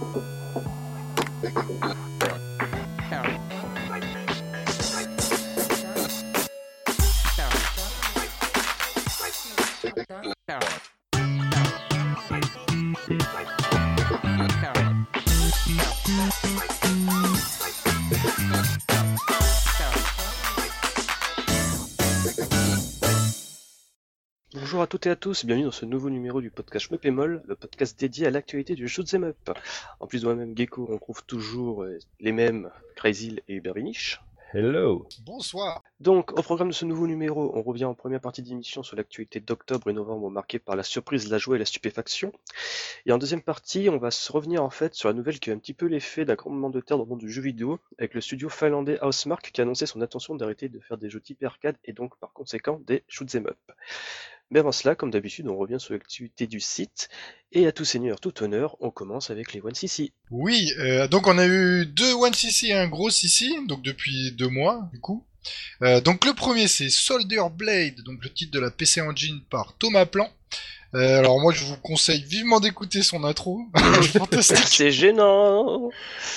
Thank you. À toutes et à tous, bienvenue dans ce nouveau numéro du podcast Mepémol, le podcast dédié à l'actualité du shoot'em up. En plus de moi-même Gecko, on trouve toujours euh, les mêmes Crazy et Bervinich. Hello Bonsoir Donc, au programme de ce nouveau numéro, on revient en première partie d'émission sur l'actualité d'octobre et novembre marquée par la surprise, la joie et la stupéfaction. Et en deuxième partie, on va se revenir en fait sur la nouvelle qui a un petit peu l'effet d'un grand moment de terre dans le monde du jeu vidéo, avec le studio finlandais Housemark qui a annoncé son intention d'arrêter de faire des jeux type arcade et donc par conséquent des shoot'em up. Mais avant cela, comme d'habitude, on revient sur l'activité du site. Et à tout seigneur, tout honneur, on commence avec les 1cc. Oui, euh, donc on a eu deux 1cc et un gros cc, donc depuis deux mois, du coup. Euh, donc le premier c'est Soldier Blade, donc le titre de la PC Engine par Thomas Plan. Euh, alors moi je vous conseille vivement d'écouter son intro. C'est gênant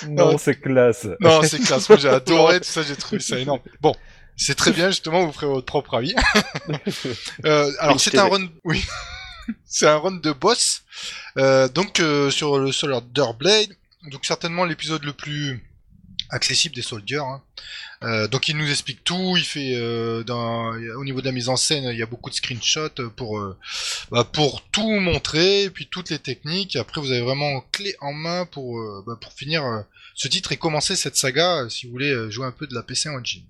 Non, c'est classe Non, c'est classe, moi j'ai adoré tout ça, j'ai trouvé ça énorme. Bon, c'est très bien, justement, vous ferez votre propre avis. euh, alors, c'est un run, oui. c'est un run de boss. Euh, donc, euh, sur le Soldier Blade. Donc, certainement l'épisode le plus accessible des Soldiers. hein. Euh, donc, il nous explique tout. Il fait, euh, dans, au niveau de la mise en scène, il y a beaucoup de screenshots pour, euh, bah, pour tout montrer, et puis toutes les techniques. Et après, vous avez vraiment clé en main pour, euh, bah, pour finir euh, ce titre et commencer cette saga si vous voulez jouer un peu de la PC Engine.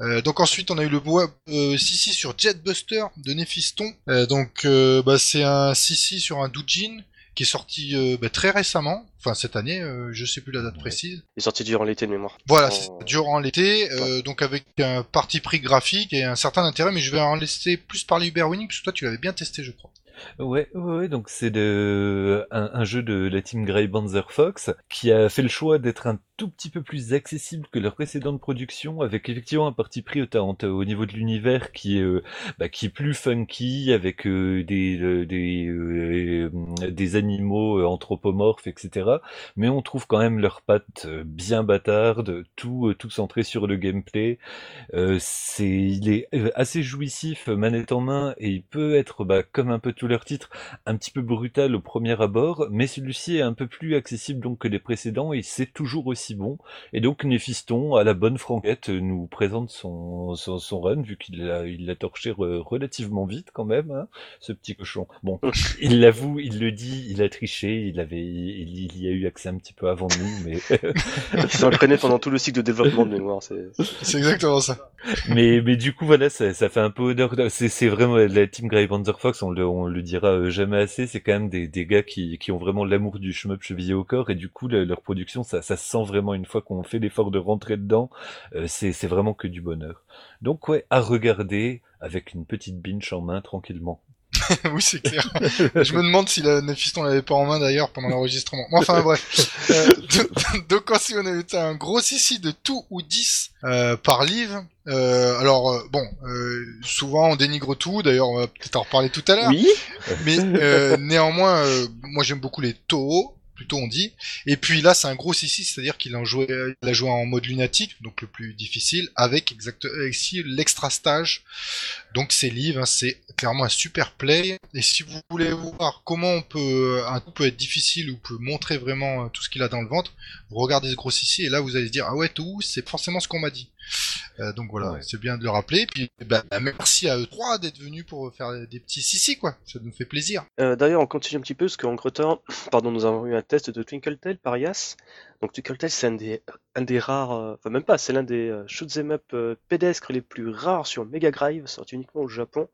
Euh, donc ensuite on a eu le bois euh, Sissi sur Jetbuster de Néphiston. Euh, donc euh, bah, c'est un Sissi sur un Doujin qui est sorti euh, bah, très récemment, enfin cette année, euh, je sais plus la date Ouais. précise. Il est sorti durant l'été de mémoire. Voilà, Oh. durant l'été, euh, donc avec un parti pris graphique et un certain intérêt, mais je vais en laisser plus parler Uber Winning parce que toi tu l'avais bien testé je crois. Ouais, ouais, ouais, donc c'est de, un, un jeu de la team Grey Banzer Fox qui a fait le choix d'être un tout petit peu plus accessible que leur précédente production, avec effectivement un parti pris au, au, au niveau de l'univers qui est, euh, bah, plus funky, avec euh, des, euh, des, animaux anthropomorphes, etc. Mais on trouve quand même leurs pattes bien bâtardes, tout, centré sur le gameplay. C'est, il est assez jouissif, manette en main, et il peut être, bah, comme un peu tous leurs titres, un petit peu brutal au premier abord, mais celui-ci est un peu plus accessible donc que les précédents, et c'est toujours aussi bon. Et donc Néphiston, à la bonne franquette, nous présente son, son, son run, vu qu'il l'a, il l'a torché re- relativement vite quand même, hein, ce petit cochon. Bon, il l'avoue, il le dit, il a triché, il avait, il, il y a eu accès un petit peu avant nous, mais Il s'entraînait pendant tout le cycle de développement de mémoire. C'est... C'est exactement ça. Mais, mais du coup, voilà, ça, ça fait un peu de- C'est, vraiment la team Grey Panther Fox, on le, on le dira euh, jamais assez. C'est quand même des, des gars qui, qui ont vraiment l'amour du shmup chevillé au corps, et du coup, leur production, ça, ça se sent vraiment une fois qu'on fait l'effort de rentrer dedans. euh, c'est vraiment que du bonheur. Donc, ouais, à regarder avec une petite binge en main tranquillement. oui, c'est clair. je me demande si la Néphiston l'avait pas en main d'ailleurs pendant l'enregistrement. Enfin bref. Euh, donc aussi on a eu un gros ici de tout ou 10 euh, par livre. Euh, alors euh, bon, euh, souvent on dénigre tout. D'ailleurs, on va peut-être en reparler tout à l'heure. Oui Mais euh, néanmoins, euh, moi j'aime beaucoup les Toho, plutôt on dit. Et puis là, c'est un gros ici, c'est-à-dire qu'il a joué, il a joué en mode lunatique, donc le plus difficile, avec exact, ici l'extra stage. Donc ces livres, hein, c'est clairement un super play. Et si vous voulez voir comment on peut, un coup peut être difficile ou peut montrer vraiment euh, tout ce qu'il a dans le ventre, vous regardez ce gros ici et là vous allez se dire ah ouais tout, c'est forcément ce qu'on m'a dit. Euh, donc voilà, Ouais. c'est bien de le rappeler. Puis bah, merci à eux trois d'être venus pour faire des petits sissi quoi. Ça nous fait plaisir. Euh, D'ailleurs, on continue un petit peu, parce qu'en temps, pardon, nous avons eu un test de Twinkle Tail par Yas. Donc Twinkle Tail, c'est un des, un des rares, euh, enfin même pas, c'est l'un des euh, shoot'em up euh, pédestres les plus rares sur Mega Drive, sorti uniquement au Japon.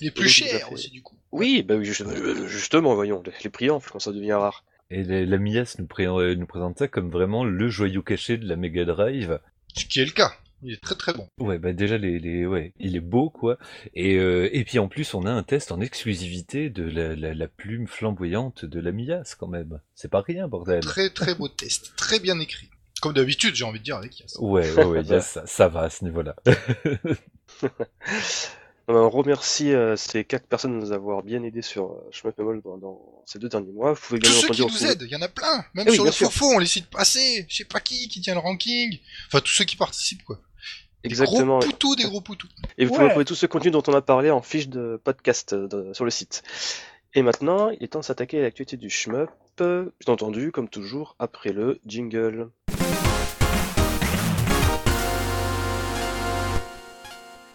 Il est Et plus donc, il nous a cher fait- aussi du coup. Oui, bah oui, juste- justement, voyons, les, les prix enflent quand ça devient rare. Et la, Mias nous, pré- nous présente ça comme vraiment le joyau caché de la Mega Drive. Ce qui est le cas. Il est très très bon. Ouais, bah déjà les, les ouais, il est beau quoi. Et euh, et puis en plus on a un test en exclusivité de la, la, la plume flamboyante de la Mias quand même. C'est pas rien bordel. Très très beau test. Très bien écrit. Comme d'habitude, j'ai envie de dire avec Yas. Ouais, ouais, ça, ça va à ce niveau-là. On remercie euh, ces quatre personnes de nous avoir bien aidés sur euh, Shmup Memol dans, dans ces deux derniers mois. Vous pouvez Tous ceux qui nous aident, il y en a plein. Même Eh sur le faux on les cite pas assez. Je sais pas qui, qui tient le ranking. Enfin, tous ceux qui participent, quoi. Des Exactement. gros poutous, des gros poutous. Et vous Ouais. pouvez retrouver tout ce contenu dont on a parlé en fiche de podcast euh, de- sur le site. Et maintenant, il est temps de s'attaquer à l'actualité du shmup, euh, bien entendu, comme toujours, après le jingle.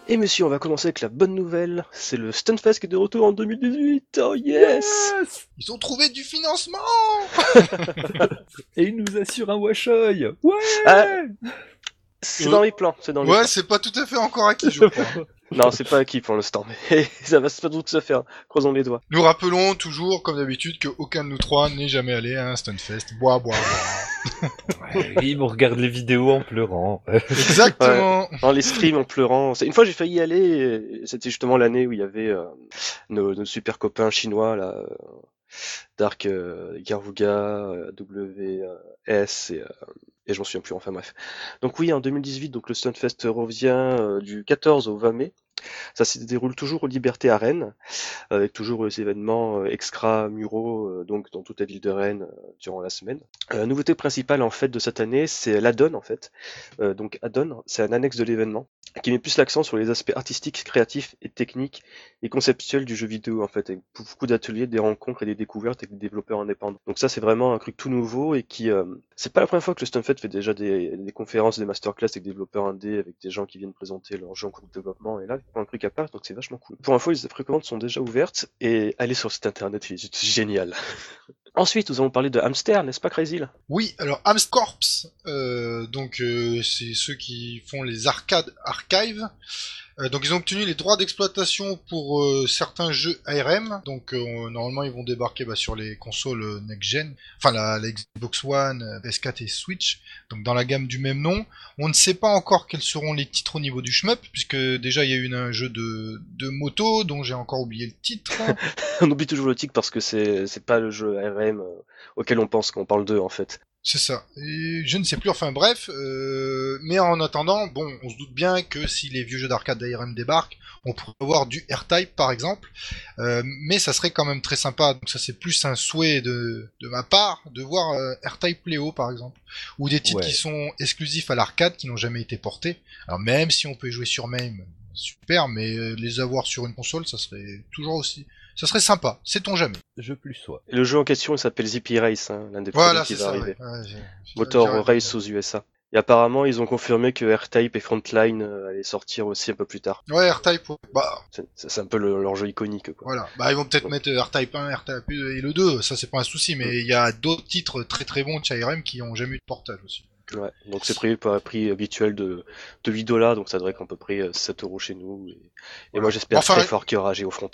Et monsieur, on va commencer avec la bonne nouvelle, c'est le Stunfest qui est de retour en 2018, oh yes, Ils ont trouvé du financement. Et il nous assure un washoy Ouais Ah, C'est dans les plans, c'est dans les Ouais, plans. c'est pas tout à fait encore acquis, je crois. Non, c'est pas acquis pour l'instant, mais ça va pas tout se faire, croisons les doigts. Nous rappelons toujours, comme d'habitude, que aucun de nous trois n'est jamais allé à un Stunfest. Bois, bois, bois. Oui, on regarde les vidéos en pleurant. Exactement. Dans les streams en pleurant. C'est- Une fois j'ai failli y aller, c'était justement l'année où il y avait euh, nos, nos super copains chinois là, euh, Dark euh, Garuga, euh, WS et, euh, et je m'en souviens plus. Enfin bref. Donc oui, en 2018, donc le Stunfest revient euh, du 14 au 20 mai. Ça se déroule toujours aux Libertés à Rennes, avec toujours les événements euh, extra-muraux euh, donc dans toute la ville de Rennes euh, durant la semaine. Euh, la nouveauté principale en fait de cette année, c'est l'addon en fait. Euh, donc addon, c'est un annexe de l'événement qui met plus l'accent sur les aspects artistiques, créatifs et techniques et conceptuels du jeu vidéo en fait, avec beaucoup d'ateliers, des rencontres et des découvertes avec des développeurs indépendants. Donc ça c'est vraiment un truc tout nouveau et qui euh, c'est pas la première fois que le Stunfest fait déjà des, conférences, des masterclass avec des développeurs indés, avec des gens qui viennent présenter leurs jeux en cours de développement et là ils font un truc à part donc c'est vachement cool. Pour info les précommandes sont déjà ouvertes et allez sur le site internet, il est génial. Ensuite nous allons parler de Hamster, n'est-ce pas Crazy Oui, alors Amscorps, euh, donc euh, c'est ceux qui font les arcades archives. Euh, donc ils ont obtenu les droits d'exploitation pour certains jeux ARM. Donc normalement ils vont débarquer bah, sur les consoles next gen, enfin la, la Xbox One, euh, PS4 et Switch. Donc dans la gamme du même nom. On ne sait pas encore quels seront les titres au niveau du shmup, puisque déjà il y a eu un jeu de, de moto dont j'ai encore oublié le titre. On oublie toujours le tic parce que c'est c'est pas le jeu ARM euh, auquel on pense quand on parle d'eux en fait. C'est ça. Et je ne sais plus, enfin bref. euh, mais en attendant, bon, on se doute bien que si les vieux jeux d'arcade d'ARM débarquent, on pourrait avoir du R-Type par exemple. Euh, mais ça serait quand même très sympa. Donc ça c'est plus un souhait de, de ma part de voir euh, R-Type Léo par exemple. Ou des titres Ouais. qui sont exclusifs à l'arcade, qui n'ont jamais été portés. Alors même si on peut jouer sur MAME, super, mais les avoir sur une console, ça serait toujours aussi... Ça serait sympa, sait-on jamais. Je plus sois. Le jeu en question il s'appelle Zippy Race, hein, l'un des Voilà, premiers qui c'est va ça. arriver. ouais. Ouais, j'ai- j'ai- Motor Race aux USA. Et apparemment ils ont confirmé que R-Type et Frontline euh, allaient sortir aussi un peu plus tard. Ouais, R-Type, ouais. bah C'est un peu le- leur jeu iconique quoi. Voilà. Bah, ils vont peut-être mettre euh, R-Type 1, R-Type 2 et le 2, ça c'est pas un souci, mais il y a d'autres titres très très bons de chez ARM qui ont jamais eu de portage aussi. Ouais, donc c'est prévu pour un prix habituel de, de 8 dollars, donc ça devrait être à peu près euh, 7 euros chez nous. Et, moi j'espère Enfin, très fort qu'il y aura Geofront.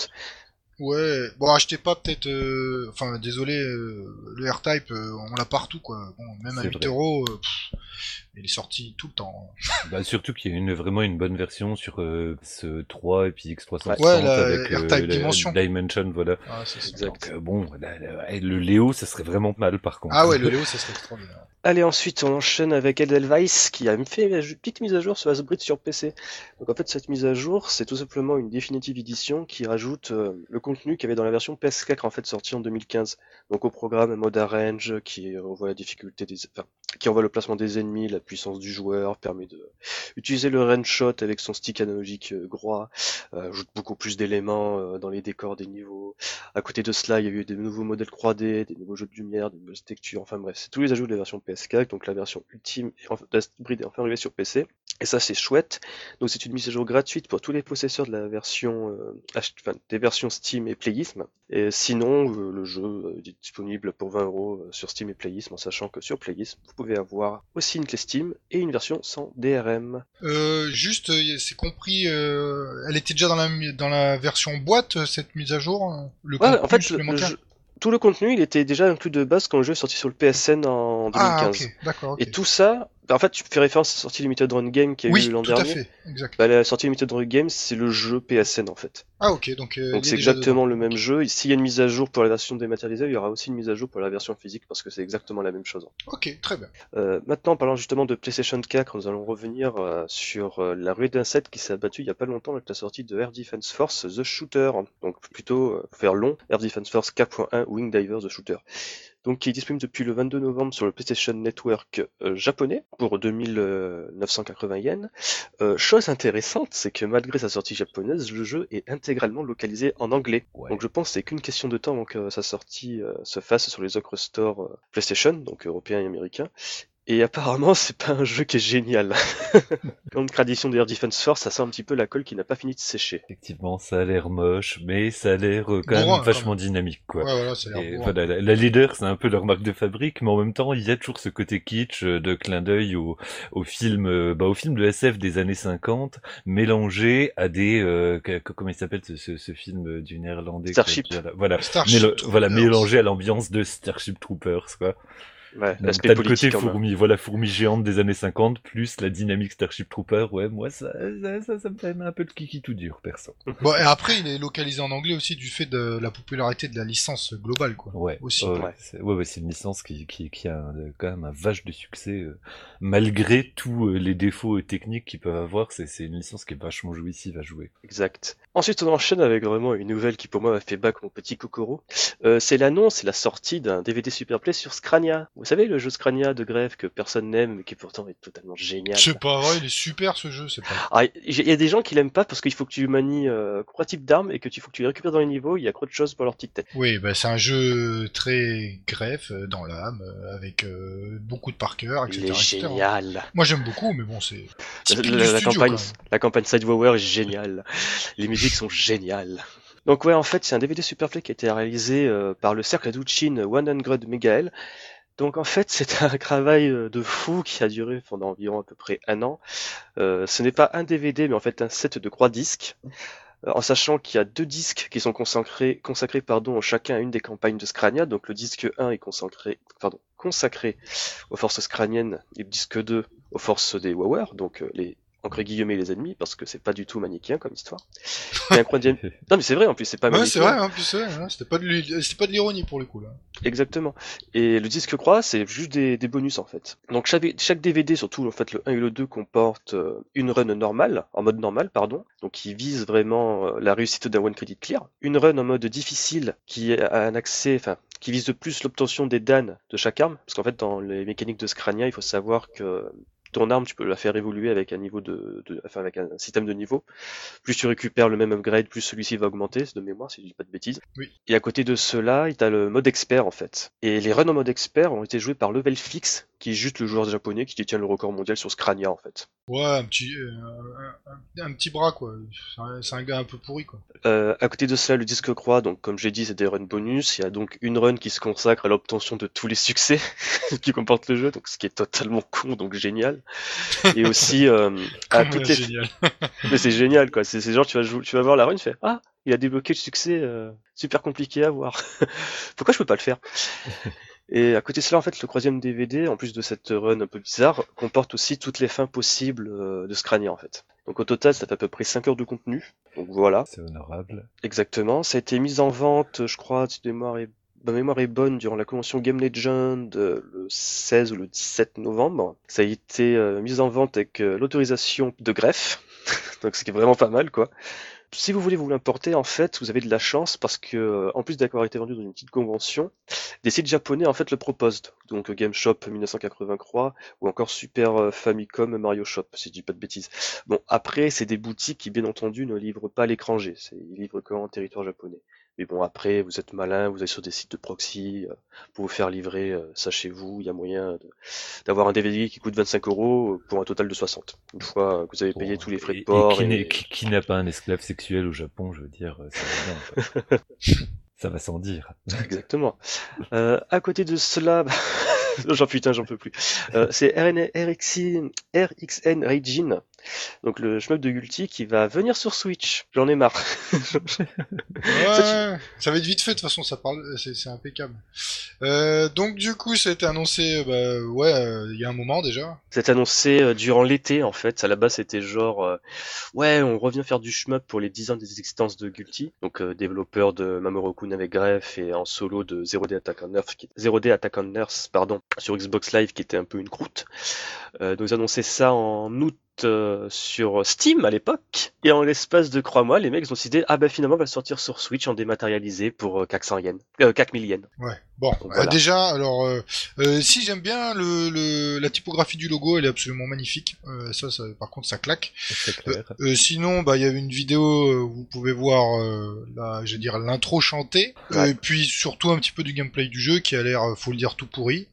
Ouais, bon, achetez pas peut-être, euh, enfin, désolé, euh, le R-Type, euh, on l'a partout, quoi. Bon, même à C'est 8 vrai. euros, il est sorti tout le temps. Bah, surtout qu'il y a une, vraiment une bonne version sur euh, ce 3 et puis X360 Ouais, la avec euh, la Dimension. Dimension, voilà. Ah. Donc euh, bon, la- la- le Léo, ça serait vraiment mal par contre. Ah ouais, le Léo, ça serait extraordinaire. Allez, ensuite, on enchaîne avec Edelweiss qui a fait une petite mise à jour sur Asbrit sur PC. Donc, en fait, cette mise à jour, c'est tout simplement une définitive édition qui rajoute euh, le contenu qu'il y avait dans la version PS4 en fait sortie en 2015. Donc, au programme mode arrange qui revoit la difficulté des, enfin, qui envoie le placement des ennemis, la puissance du joueur, permet de utiliser le range shot avec son stick analogique euh, droit, euh, ajoute beaucoup plus d'éléments euh, dans les décors des niveaux. À côté de cela, il y a eu des nouveaux modèles 3D, des nouveaux jeux de lumière, des nouvelles textures, enfin bref, c'est tous les ajouts de la version PS4, donc la version ultime et enfin, est enfin arrivée sur PC. Et ça c'est chouette. Donc c'est une mise à jour gratuite pour tous les possesseurs de la version des versions Steam et Playism. Et sinon, le jeu est disponible pour 20 euros sur Steam et Playism, en sachant que sur Playism, vous pouvez avoir aussi une clé Steam et une version sans DRM. Euh, juste, euh, c'est compris, euh, elle était déjà dans la, dans la version boîte, cette mise à jour euh, Le Ouais, en fait, le- jeu- tout le contenu, il était déjà inclus de base quand le jeu est sorti sur le PSN en 2015. Ah, d'accord. Et tout ça, en fait, tu fais référence à la sortie Limited Run Game qui a Oui, eu l'an tout à dernier. fait, exact. Bah, la sortie Limited Run Game, c'est le jeu PSN en fait. Ah ok, donc. euh, Donc c'est exactement dedans. le même jeu. S'il y a une mise à jour pour la version dématérialisée, il y aura aussi une mise à jour pour la version physique parce que c'est exactement la même chose. Ok, très bien. Euh, maintenant, en parlant justement de PlayStation 4, nous allons revenir euh, sur euh, la ruée d'un set qui s'est abattue il y a pas longtemps avec la sortie de Air Defense Force The Shooter. Donc plutôt, euh, faire long, Air Defense Force 4.1 Wing Diver The Shooter. Donc qui est disponible depuis le 22 novembre sur le PlayStation Network euh, japonais pour 2980 yens. Euh, chose intéressante, c'est que malgré sa sortie japonaise, le jeu est intégralement localisé en anglais. Ouais. Donc je pense que c'est qu'une question de temps avant que sa sortie euh, se fasse sur les autres stores euh, PlayStation, donc européens et américains. Et apparemment, c'est pas un jeu qui est génial. Comme tradition d'Air Defense Force, ça sent un petit peu la colle qui n'a pas fini de sécher. Effectivement, ça a l'air moche, mais ça a l'air euh, quand même quand vachement dynamique, quoi. Ouais, voilà, ça a l'air Et hein. la, la leader, c'est un peu leur marque de fabrique, mais en même temps, il y a toujours ce côté kitsch euh, de clin d'œil au, au film, euh, bah, au film de SF des années 50, mélangé à des, euh, comment il s'appelle ce, ce, ce film du néerlandais Starship. Voilà, Starship mélo- voilà, Troopers. mélangé à l'ambiance de Starship Troopers, quoi. Ouais, Donc, l'aspect T'as le côté fourmi, voilà, fourmi géante des années 50, plus la dynamique Starship Trooper, ouais, moi, ça, ça, ça, ça me fait un peu le kiki tout dur, perso. Bon, et après, il est localisé en anglais aussi du fait de la popularité de la licence globale, quoi. Ouais, Aussi. ouais, c'est ouais, ouais, c'est une licence qui, qui, qui a un- quand même un vache de succès, euh, malgré tous euh, les défauts euh, techniques qu'ils peuvent avoir, c'est c'est une licence qui est vachement jouissive à jouer. Exact. Ensuite, on enchaîne avec vraiment une nouvelle qui pour moi m'a fait bac mon petit Kokoro. Euh, c'est l'annonce et la sortie d'un DVD Superplay sur Scrania. Vous savez, le jeu Scrania de grève que personne n'aime, mais qui pourtant est totalement génial. C'est pas vrai, il est super ce jeu, c'est pas. Ah, il y a des gens qui l'aiment pas parce qu'il faut que tu manies euh, trois types d'armes et que tu faut que tu les récupères dans les niveaux. Il y a trop de choses pour leur petite tête. Oui, bah, c'est un jeu très greffe, euh, dans l'âme, euh, avec euh, beaucoup de par cœur, etc. Il est etc. génial. Moi j'aime beaucoup, mais bon, c'est. La, la- campagne, la campagne Sidewalker est géniale. Les musiques sont géniales. Donc ouais, en fait, c'est un DVD Superplay qui a été réalisé euh, par le cercle Aduchin 100 Megael. Donc en fait, c'est un travail euh, de fou qui a duré pendant environ à peu près un an. Euh, ce n'est pas un DVD, mais en fait un set de trois disques. Euh, en sachant qu'il y a deux disques qui sont consacrés, consacrés chacun à une des campagnes de Scrania. Donc le disque 1 est consacré, aux forces scraniennes et le disque 2 aux forces des Wawer, donc les entre guillemets les ennemis, parce que c'est pas du tout manichéen comme histoire. Et un troisième... Non mais c'est vrai en plus, c'est pas Ouais, c'est manichéen. vrai, en plus, ouais, hein, c'était pas de l'ironie pour le coup, là. Exactement. Et le disque croix, c'est juste des, des bonus en fait. Donc chaque, chaque DVD, surtout en fait le 1 et le 2, comporte euh, une run normale, en mode normal, pardon, donc qui vise vraiment euh, la réussite d'un one credit clear. Une run en mode difficile qui a un accès, enfin, qui vise de plus l'obtention des dan de chaque arme, parce qu'en fait dans les mécaniques de Scrania, il faut savoir que ton arme, tu peux la faire évoluer avec un niveau de, de- enfin avec un système de niveau. Plus tu récupères le même upgrade, plus celui-ci va augmenter, c'est de mémoire si je dis pas de bêtises. Oui. Et à côté de cela, il as le mode expert en fait. Et les runs en mode expert ont été joués par Level Fix, qui est juste le joueur japonais qui détient le record mondial sur Scrania en fait. Ouais, un petit, euh, un, petit bras, quoi. C'est un, gars un peu pourri, quoi. Euh, à côté de cela, le disque croix, donc comme j'ai dit, c'est des runs bonus. Il y a donc une run qui se consacre à l'obtention de tous les succès qui comporte le jeu, donc ce qui est totalement con, donc génial. Et aussi euh, à toutes les Génial. Mais c'est génial, quoi. C'est genre, tu vas, jouer, tu vas voir la run, tu fais Ah, il a débloqué le succès, euh, super compliqué à voir. Pourquoi je peux pas le faire? Et à côté de cela, en fait, le troisième DVD, en plus de cette run un peu bizarre, comporte aussi toutes les fins possibles euh, de Scrania, en fait. Donc au total, ça fait à peu près 5 heures de contenu. Donc voilà, C'est honorable. exactement. Ça a été mis en vente, je crois, si ma mémoire est, ma mémoire est bonne, durant la convention Game Legend euh, le 16 ou le 17 novembre. Ça a été euh, mis en vente avec l'autorisation de greffe. Donc ce qui est vraiment pas mal, quoi. Si vous voulez vous l'importer, en fait, vous avez de la chance parce que, euh, en plus d'avoir été vendu dans une petite convention, des sites japonais en fait le proposent. Donc Game Shop 1983 ou encore Super euh, Famicom Mario Shop, si je dis pas de bêtises. Bon, après, c'est des boutiques qui, bien entendu, ne livrent pas à l'étranger. C'est- Ils livrent qu'en territoire japonais. Mais bon, après, vous êtes malin, vous allez sur des sites de proxy euh, pour vous faire livrer euh, ça chez vous. Il y a moyen d'avoir un DVD qui coûte 25 euros pour un total de 60. Une fois que vous avez payé Bon, tous les frais et- de port. Et qui n'a pas un esclave sexuel au Japon, je veux dire, euh, ça va bien. Ça va sans dire. Exactement. Euh, à côté de cela, j'en putain, j'en peux plus. Euh, c'est RXN, RXN Regine. Donc le shmup de Gulti qui va venir sur Switch. J'en ai marre. Ouais, ça va être vite fait de toute façon, ça parle, c'est impeccable. Euh, donc du coup, ça a été annoncé, bah, ouais, euh, il y a un moment déjà. C'est annoncé euh, durant l'été en fait. À la base c'était genre ouais on revient faire du shmup pour les 10 ans des existences de Gulti, donc développeur de Mamoru Kun avec Gref et en solo de 0D Attack on Earth, qui... 0D Attack on Earth pardon sur Xbox Live qui était un peu une croûte. Donc ils annonçaient ça en août euh, sur Steam à l'époque et en l'espace de 3 mois les mecs ont décidé ah bah finalement on va le sortir sur Switch en dématérialisé pour euh, 400 yens, euh, 4000 yens. Ouais. Bon, Donc, euh, voilà. déjà, alors, euh, euh, si j'aime bien le, le, la typographie du logo, elle est absolument magnifique. Euh, ça, ça, par contre, ça claque. Euh, sinon, bah, il y avait une vidéo euh, où vous pouvez voir, euh, la, je vais dire, l'intro chantée, Ouais. et puis surtout un petit peu du gameplay du jeu qui a l'air, euh, faut le dire, tout pourri.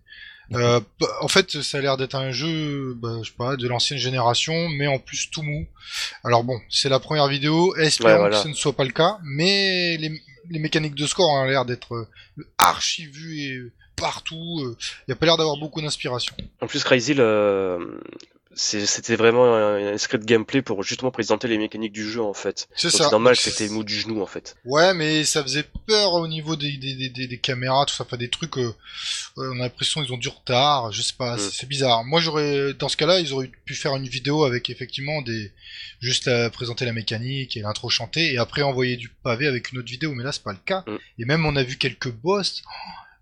Euh, bah, en fait, ça a l'air d'être un jeu, bah, je sais pas, de l'ancienne génération, mais en plus tout mou. Alors bon, c'est la première vidéo, espérons Ouais, voilà. que ce ne soit pas le cas, mais les, les mécaniques de score ont l'air d'être euh, archi vues et euh, partout. Il n'y a pas l'air d'avoir beaucoup d'inspiration. En plus Crazy le... c'était vraiment un, un script gameplay pour justement présenter les mécaniques du jeu en fait. C'est ça. c'est normal que c'était mou du genou en fait. Ouais, mais ça faisait peur au niveau des, des, des, caméras, tout ça, enfin des trucs. euh, on a l'impression qu'ils ont du retard, je sais pas, Mm. c'est c'est bizarre. Moi, j'aurais, dans ce cas-là, ils auraient pu faire une vidéo avec effectivement des, juste à présenter la mécanique et l'intro chantée, et après envoyer du pavé avec une autre vidéo. Mais là, c'est pas le cas. Mm. Et même, on a vu quelques boss.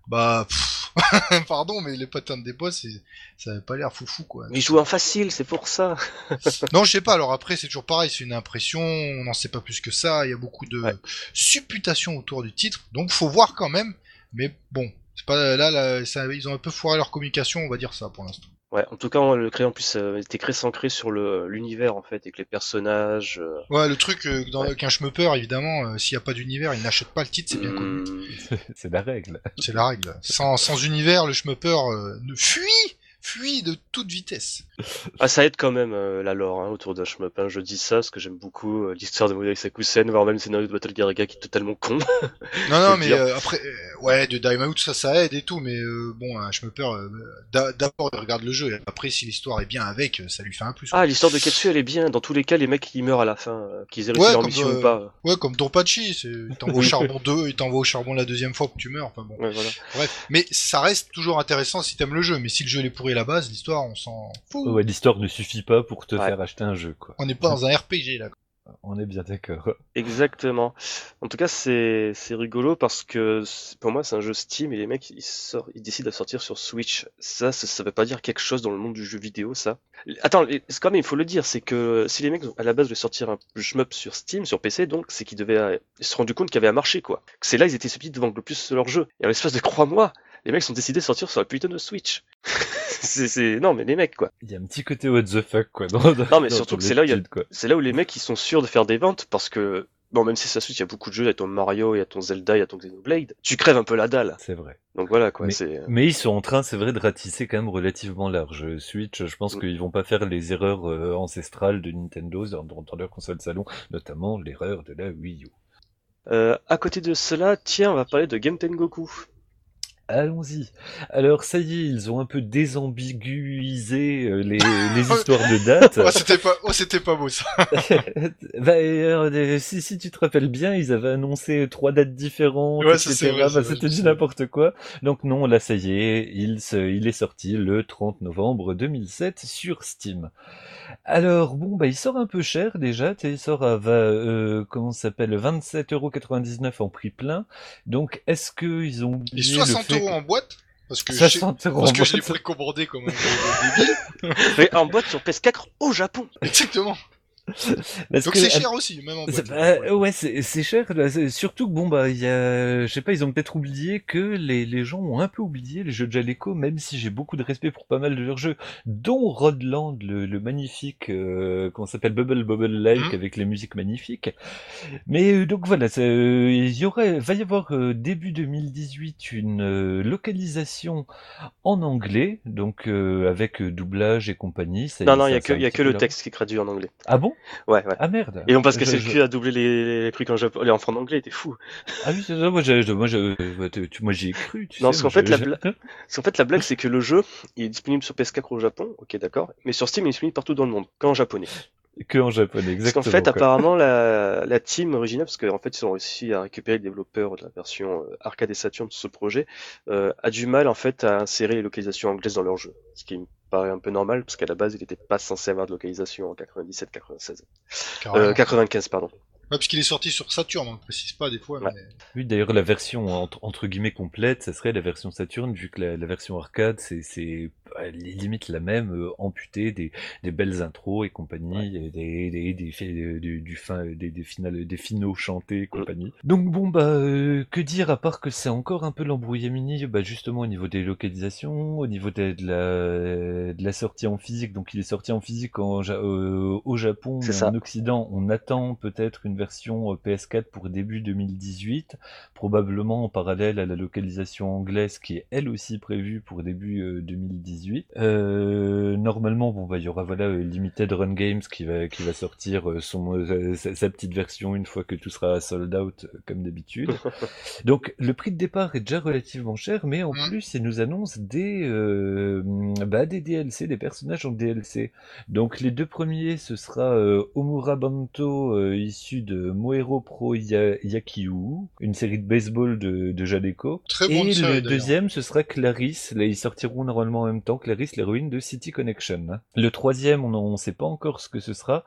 Bah, pff, pardon, mais les patins des c'est- ça avait pas l'air foufou, quoi. Mais il joue en facile, c'est pour ça. Non, je sais pas. Alors après, c'est toujours pareil. C'est une impression. On n'en sait pas plus que ça. Il y a beaucoup de Ouais. supputations autour du titre. Donc, faut voir quand même. Mais bon, c'est pas là. là ça, ils ont un peu foiré leur communication. On va dire ça pour l'instant. Ouais, en tout cas, le créé en plus euh, était très centré sur le l'univers en fait, avec les personnages. euh, Ouais, le truc euh, dans Ouais. qu'un schmupper, évidemment, euh, s'il y a pas d'univers, il n'achète pas le titre. C'est bien connu. hmm, C'est la règle. C'est la règle. Sans, sans univers, le schmupper euh, ne fuit, fuit de toute vitesse. Ah, ça aide quand même euh, la lore hein, autour d'un shmup. Hein. Je dis ça parce que j'aime beaucoup euh, l'histoire de Model Sakusen, voire même le scénario de Battle Garaga qui est totalement con. Non, non, mais euh, après, ouais, de Dime Out, ça, ça aide et tout, mais bon, un schmupper, d'a- d'abord, il regarde le jeu, et après, si l'histoire est bien avec, ça lui fait un plus. quoi. Ah, l'histoire de Ketsu, elle est bien. Dans tous les cas, les mecs qui meurent à la fin, qu'ils aient réussi Ouais, leur mission ou pas. Ouais, comme Donpachi, c'est, il t'envoie au charbon 2, il t'envoie au charbon la deuxième fois que tu meurs, enfin bon. Ouais, voilà. Bref. Mais ça reste toujours intéressant si t'aimes le jeu, mais si le jeu est pourri la base, l'histoire, on s'en fout. Ouais, l'histoire ne suffit pas pour te Ouais. faire acheter un jeu, quoi. On n'est pas dans un RPG, là. On est bien d'accord. Exactement. En tout cas, c'est rigolo parce que pour moi, c'est un jeu Steam et les mecs ils sortent, ils décident de sortir sur Switch. Ça, ça, ça veut pas dire quelque chose dans le monde du jeu vidéo, ça. Attends, quand même, il faut le dire, c'est que si les mecs à la base voulaient sortir un shmup sur Steam, sur PC, donc c'est qu'ils devaient ils se sont rendu compte qu'il y avait un marché, quoi. Que c'est là ils étaient susceptibles de vendre le plus leur jeu. Et en l'espace de trois mois, les mecs ont décidé de sortir sur la putain de Switch. C'est, non, mais les mecs, quoi. Il y a un petit côté what the fuck, quoi. Dans, Non, mais surtout que c'est là c'est là où les mecs ils sont sûrs de faire des ventes parce que bon même si ça suite il y a beaucoup de jeux, il y a ton Mario, il y a ton Zelda, il y a ton Xenoblade, tu crèves un peu la dalle. C'est vrai. Donc voilà quoi, Mais ils sont en train, c'est vrai, de ratisser quand même relativement large. Switch, je pense Mm. qu'ils vont pas faire les erreurs euh, ancestrales de Nintendo dans, dans leur console salon, notamment l'erreur de la Wii U. euh, à côté de cela, tiens, on va parler de Game Goku. Allons-y. Alors ça y est, ils ont un peu désambiguisé euh, les, les histoires de date. Oh, c'était pas, oh, c'était pas beau, ça. bah, euh, si, si tu te rappelles bien, ils avaient annoncé trois dates différentes, Ouais, Bah, C'était du n'importe quoi. Donc non, là ça y est, il, se, il est sorti le 30 novembre 2007 sur Steam. Alors bon, bah il sort un peu cher déjà, il sort à euh, comment ça s'appelle 27,99€ en prix plein. Donc est-ce que ils ont oublié 60 le fait euros en boîte. Parce que, je- 60 euros parce en que je l'ai boîte. précommandé comme un débile. Mais en boîte sur PS4 au Japon. Exactement. Parce Donc c'est cher aussi, même en boîte. bah, ouais, c'est c'est cher. là, Surtout que bon bah il y a, je sais pas, ils ont peut-être oublié que les, les gens ont un peu oublié les jeux de Jaleco, même si j'ai beaucoup de respect pour pas mal de leurs jeux, dont Rodland, le, le magnifique, euh, ça s'appelle Bubble Bubble Like Mhm. avec les musiques magnifiques. Mais euh, donc voilà, euh, il y aurait, va y avoir euh, début 2018 une euh, localisation en anglais, donc euh, avec euh, doublage et compagnie. Ça- Non non, il y a que y a que le texte qui est traduit en anglais. Ah bon? Ouais, ouais. Ah merde. Et on passe casser Je- le cul à doubler les, les trucs en en anglais, t'es fou. Ah oui, c'est ça. Moi, j'ai, moi, j'ai, moi, cru. Tu Non, sais, parce qu'en fait, la bla- Parce qu'en fait, la blague, c'est que le jeu, il est disponible sur PS4 au Japon, ok, d'accord, mais sur Steam, il est disponible partout dans le monde, qu'en japonais. Que en japonais, Parce exactement. qu'en fait, quoi. apparemment, la, la team originale, parce qu'en fait, ils ont réussi à récupérer le développeur de la version euh, arcade et Saturn de ce projet, euh, a du mal, en fait, à insérer les localisations anglaises dans leur jeu. Ce qui me paraît un peu normal, parce qu'à la base, il n'était pas censé avoir de localisation en 97-96. Carrément. Euh, 95, pardon. Ouais, parce qu'il est sorti sur Saturn, on le précise pas des fois. Ouais. Mais... Oui, d'ailleurs, la version entre, entre guillemets complète, ça serait la version Saturn, vu que la, la version arcade, c'est, c'est euh, limite la même, euh, amputée des, des belles intros et compagnie, et des, des, des, euh, du, du fin, des, des, finales, des finaux chantés et compagnie. Donc bon, bah, euh, que dire à part que c'est encore un peu l'embrouillamini, bah, justement au niveau des localisations, au niveau de, de la, de la sortie en physique. Donc il est sorti en physique en, euh, au Japon, C'est mais ça. en Occident, on attend peut-être une version euh, PS4 pour début 2018, probablement en parallèle à la localisation anglaise qui est elle aussi prévue pour début euh, 2018. Euh, normalement, bon bah il y aura voilà euh, Limited Run Games qui va qui va sortir euh, son euh, sa, sa petite version une fois que tout sera sold out euh, comme d'habitude. Donc le prix de départ est déjà relativement cher, mais en plus il nous annonce des euh, bah, des DLC, des personnages en DLC. Donc les deux premiers, ce sera euh, Omura Banto, euh, issu de Moero Pro Ya- Yakyu, une série de baseball de, de. Très Et le deuxième, ce sera Clarisse. Là, ils sortiront normalement en même temps. Clarisse, l'héroïne de City Connection. Le troisième, on ne sait pas encore ce que ce sera.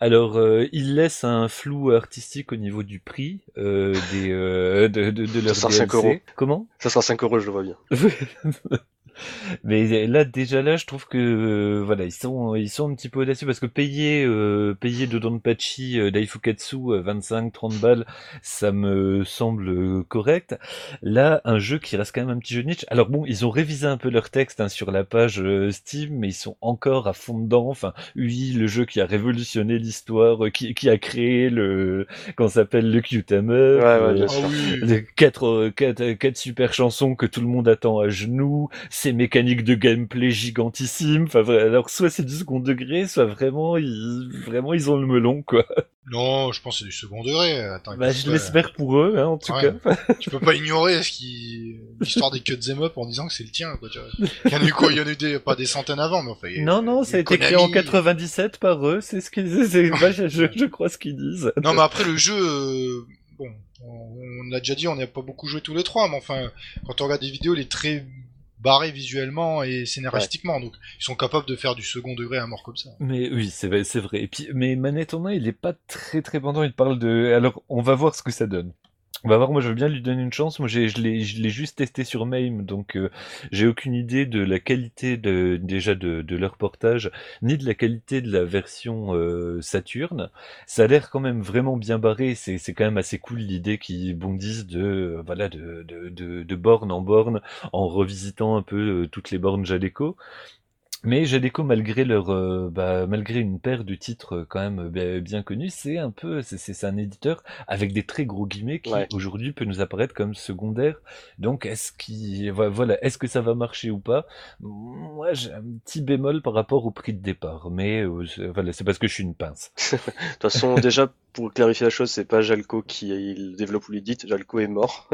Alors, euh, il laisse un flou artistique au niveau du prix euh, des, euh, de, de, de leur sera DLC. 5 euros. Comment? Ça sera 5 euros, je le vois bien. Mais là déjà là, je trouve que euh, voilà, ils sont ils sont un petit peu audacieux parce que payer euh, payer de Donpachi euh, Daifukatsu euh, 25 30 balles, ça me semble euh, correct. Là, un jeu qui reste quand même un petit jeu de niche. Alors bon, ils ont révisé un peu leur texte hein, sur la page euh, Steam, mais ils sont encore à fond dedans. Enfin, UI, le jeu qui a révolutionné l'histoire, euh, qui qui a créé le qu'on s'appelle le Q-Tamer. Ouais, ouais, Ah oui. les quatre, euh, quatre, quatre super chansons que tout le monde attend à genoux, ces mécaniques de gameplay gigantissimes. Enfin, alors soit c'est du second degré, soit vraiment ils, vraiment ils ont le melon quoi. Non, je pense que c'est du second degré. Attends, Bah, je l'espère pour eux, hein, en tout Ouais. cas. Tu peux pas ignorer ce qui... l'histoire des cut them up en disant que c'est le tien, quoi. Il y en a eu quoi? Il y en a eu des, pas des centaines avant, mais enfin, a- Non, non, ça a été créé en 97 par eux, c'est ce qu'ils, je, je, crois ce qu'ils disent. Non, mais après, le jeu, euh, bon, on, on a déjà dit, on n'a pas beaucoup joué tous les trois, mais enfin, quand on regarde des vidéos, il est très barré visuellement et scénaristiquement, donc ils sont capables de faire du second degré à mort comme ça. Mais oui, c'est vrai, c'est vrai. Et puis, mais manette en main, il est pas très très pendant. Il parle de. Alors, on va voir ce que ça donne. On va voir. Moi, je veux bien lui donner une chance. Moi, je l'ai, juste testé sur MAME, donc euh, j'ai aucune idée de la qualité déjà de, leur portage, ni de la qualité de la version euh, Saturn. Ça a l'air quand même vraiment bien barré. C'est, quand même assez cool l'idée qu'ils bondissent de euh, voilà de, de borne en borne en revisitant un peu euh, toutes les bornes Jaleco. Mais Jaleco, malgré leur, euh, bah, malgré une paire de titres euh, quand même bien, bien connus, c'est un peu, c'est, c'est c'est un éditeur avec des très gros guillemets qui Ouais. aujourd'hui peut nous apparaître comme secondaire. Donc, est-ce qu'il, vo- voilà, est-ce que ça va marcher ou pas? Moi, j'ai un petit bémol par rapport au prix de départ, mais euh, c'est- voilà, c'est parce que je suis une pince. De toute façon, déjà, pour clarifier la chose, c'est pas Jalco qui le développe ou l'édite, Jalco est mort.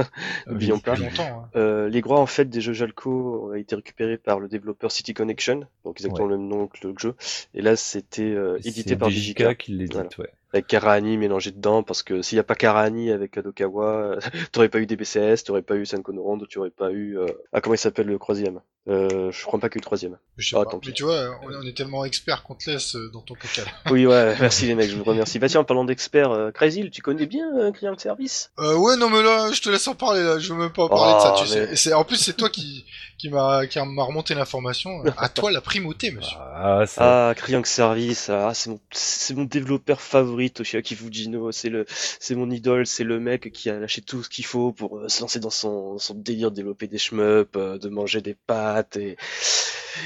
N'oublions Oui. pas. Depuis longtemps, hein. Euh, les droits en fait des jeux Jalco ont été récupérés par le développeur City Connection, donc exactement le même nom que le jeu. Et là, c'était euh, édité par DJK qui l'édite, Voilà. ouais. Avec Karahani mélangé dedans, parce que s'il n'y a pas Karahani avec Kadokawa, t'aurais pas eu DBCS, t'aurais pas eu Senko no Rondo, tu aurais pas eu... euh, Ah, comment il s'appelle le troisième? Euh, Je crois pas qu'il y ait eu le troisième. Je sais Ah, pas. tant pis. Mais tu vois, on, on est tellement experts qu'on te laisse euh, dans ton bocal. Oui, ouais, merci les mecs, je vous remercie. Bah tiens, en parlant d'experts, euh, Crazy, tu connais bien euh, Client Service? Euh, ouais, non, mais là, je te laisse en parler, là. Je veux même pas en parler de ça, Oh, tu mais- sais. C'est, en plus, c'est toi qui, qui m'a, qui m'a remonté l'information. À toi, la primauté, monsieur. Ah, ça, Ah, Client Service, ah, c'est mon, c'est mon développeur favori, Toshiaki Fujino, c'est le, c'est mon idole, c'est le mec qui a lâché tout ce qu'il faut pour euh, se lancer dans son, dans son délire de développer des shmups, euh, de manger des pâtes et,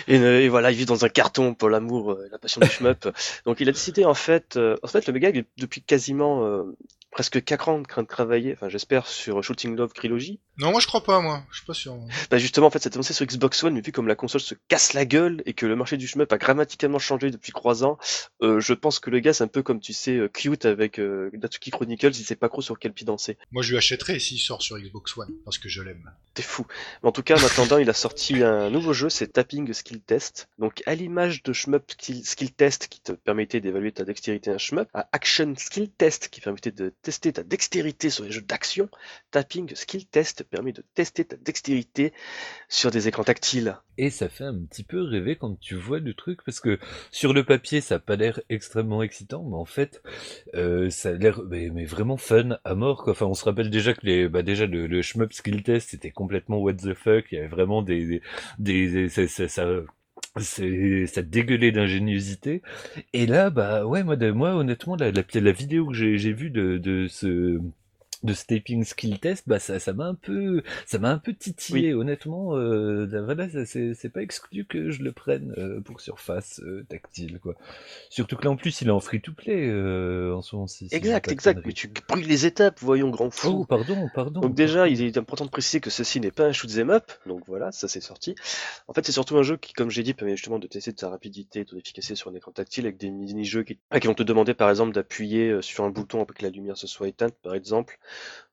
et, et voilà, il vit dans un carton pour l'amour, euh, la passion du shmup. Donc il a décidé en fait, en fait le est depuis quasiment presque 4 ans de travailler, enfin j'espère sur Shooting Love Trilogy. Non, moi je crois pas, moi. Je suis pas sûr. Bah justement, en fait, c'est annoncé sur Xbox One, mais vu comme la console se casse la gueule et que le marché du shmup a grammaticalement changé depuis 3 ans, euh, je pense que le gars, c'est un peu comme, tu sais, euh, cute avec euh, Natsuki Chronicles, il sait pas trop sur quel pied danser. Moi je lui achèterais s'il sort sur Xbox One, parce que je l'aime. T'es fou. Mais en tout cas, en attendant, il a sorti un nouveau jeu, c'est Tapping Skill Test. Donc, à l'image de Shmup Skill, Skill Test qui te permettait d'évaluer ta dextérité en Shmup, à Action Skill Test qui permettait de tester ta dextérité sur les jeux d'action, Tapping Skill Test permet de tester ta dextérité sur des écrans tactiles. Et ça fait un petit peu rêver quand tu vois le truc, parce que sur le papier, ça a pas l'air extrêmement excitant, mais en fait, euh, ça a l'air mais, vraiment fun à mort. Quoi. Enfin, on se rappelle déjà que les, bah déjà le, le shmup skill test c'était complètement what the fuck. Il y avait vraiment des, des, ça, ça, ça, dégueulait d'ingéniosité et là bah ouais moi moi honnêtement la, la, la vidéo que j'ai j'ai vue de de ce de ce taping skill test bah ça ça m'a un peu ça m'a un peu titillé honnêtement euh, voilà c'est pas exclu que je le prenne euh, pour surface euh, tactile quoi surtout que là en plus il est en free to play euh, en ce moment si Exact, exact. Mais tu brûles les étapes, voyons, grand fou. oh pardon pardon Donc déjà, il est important de préciser que ceci n'est pas un shoot 'em up, donc voilà, ça c'est sorti. En fait, c'est surtout un jeu qui, comme j'ai dit, permet justement de tester ta rapidité, ton efficacité sur un écran tactile avec des mini-jeux qui, qui vont te demander par exemple d'appuyer sur un bouton pour que la lumière se soit éteinte, par exemple,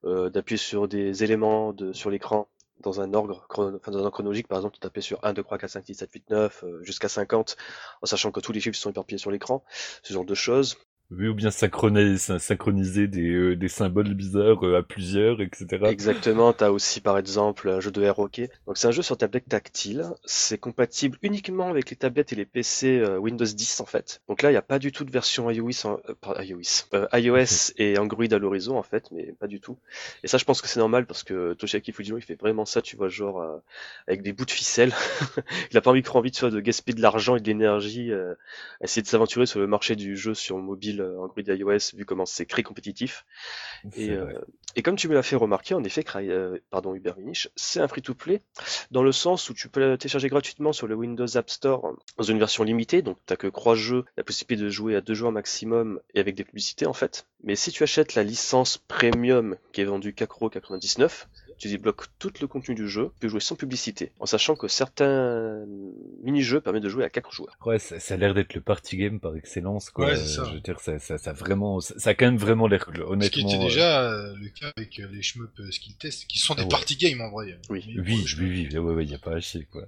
d'appuyer sur des éléments de, sur l'écran dans un ordre, enfin, dans un chronologique, par exemple, de taper sur 1, 2, 3, 4, 5, 6, 7, 8, 9, euh, jusqu'à 50, en sachant que tous les chiffres sont éparpillés sur l'écran, ce genre de choses. Oui, ou bien synchroniser, synchroniser des, euh, des symboles bizarres euh, à plusieurs, etc. Exactement, t'as aussi par exemple un jeu de hockey. Donc c'est un jeu sur tablette tactile, c'est compatible uniquement avec les tablettes et les PC euh, Windows 10 en fait. Donc là il n'y a pas du tout de version iOS, en- euh, iOS, euh, iOS et Android à l'horizon en fait, mais pas du tout. Et ça je pense que c'est normal parce que Toshiaki Fujino il fait vraiment ça, tu vois, genre euh, avec des bouts de ficelle. il a pas envie, envie tu vois, de gaspiller de l'argent et de l'énergie, euh, essayer de s'aventurer sur le marché du jeu sur mobile euh, Android et iOS vu comment c'est très compétitif. Et, euh, et comme tu me l'as fait remarquer, en effet, Cry- euh, pardon, Uber Vinish, c'est un free-to-play, dans le sens où tu peux le télécharger gratuitement sur le Windows App Store dans une version limitée, donc t'as que trois jeux, la possibilité de jouer à deux joueurs maximum et avec des publicités en fait. Mais si tu achètes la licence premium qui est vendue 4,99€, tu débloques tout le contenu du jeu, tu peux jouer sans publicité, en sachant que certains mini-jeux permettent de jouer à 4 joueurs. Ouais, ça, ça a l'air d'être le party game par excellence, quoi. Ouais, c'est ça. Je veux dire, ça, ça, ça vraiment, ça, a quand même vraiment l'air, Ce honnêtement. qui était euh, déjà euh, le cas avec euh, les shmup euh, skill test, qui sont des Ah ouais. party games en vrai. Oui. Oui, oui, oui, ouais, ouais, y a pas à chier, quoi.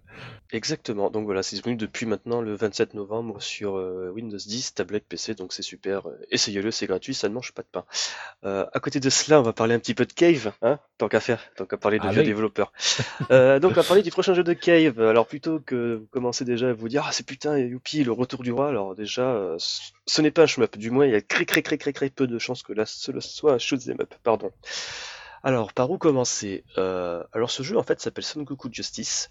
Exactement, donc voilà, c'est disponible depuis maintenant le 27 novembre sur euh, Windows 10, tablette, PC, donc c'est super. euh, Essayez-le, c'est gratuit, ça ne mange pas de pain. Euh, à côté de cela, on va parler un petit peu de Cave, hein, tant qu'à faire, tant qu'à parler de vieux Allez. développeurs. Euh, donc on va parler du prochain jeu de Cave. Alors plutôt que vous commencez déjà à vous dire ah c'est putain youpi le retour du roi, alors déjà euh, ce n'est pas un shmup, du moins il y a très très très très très peu de chances que là ce soit un shoot 'em up, pardon. Alors, par où commencer? Euh, Alors, ce jeu, en fait, s'appelle Son Goku Justice.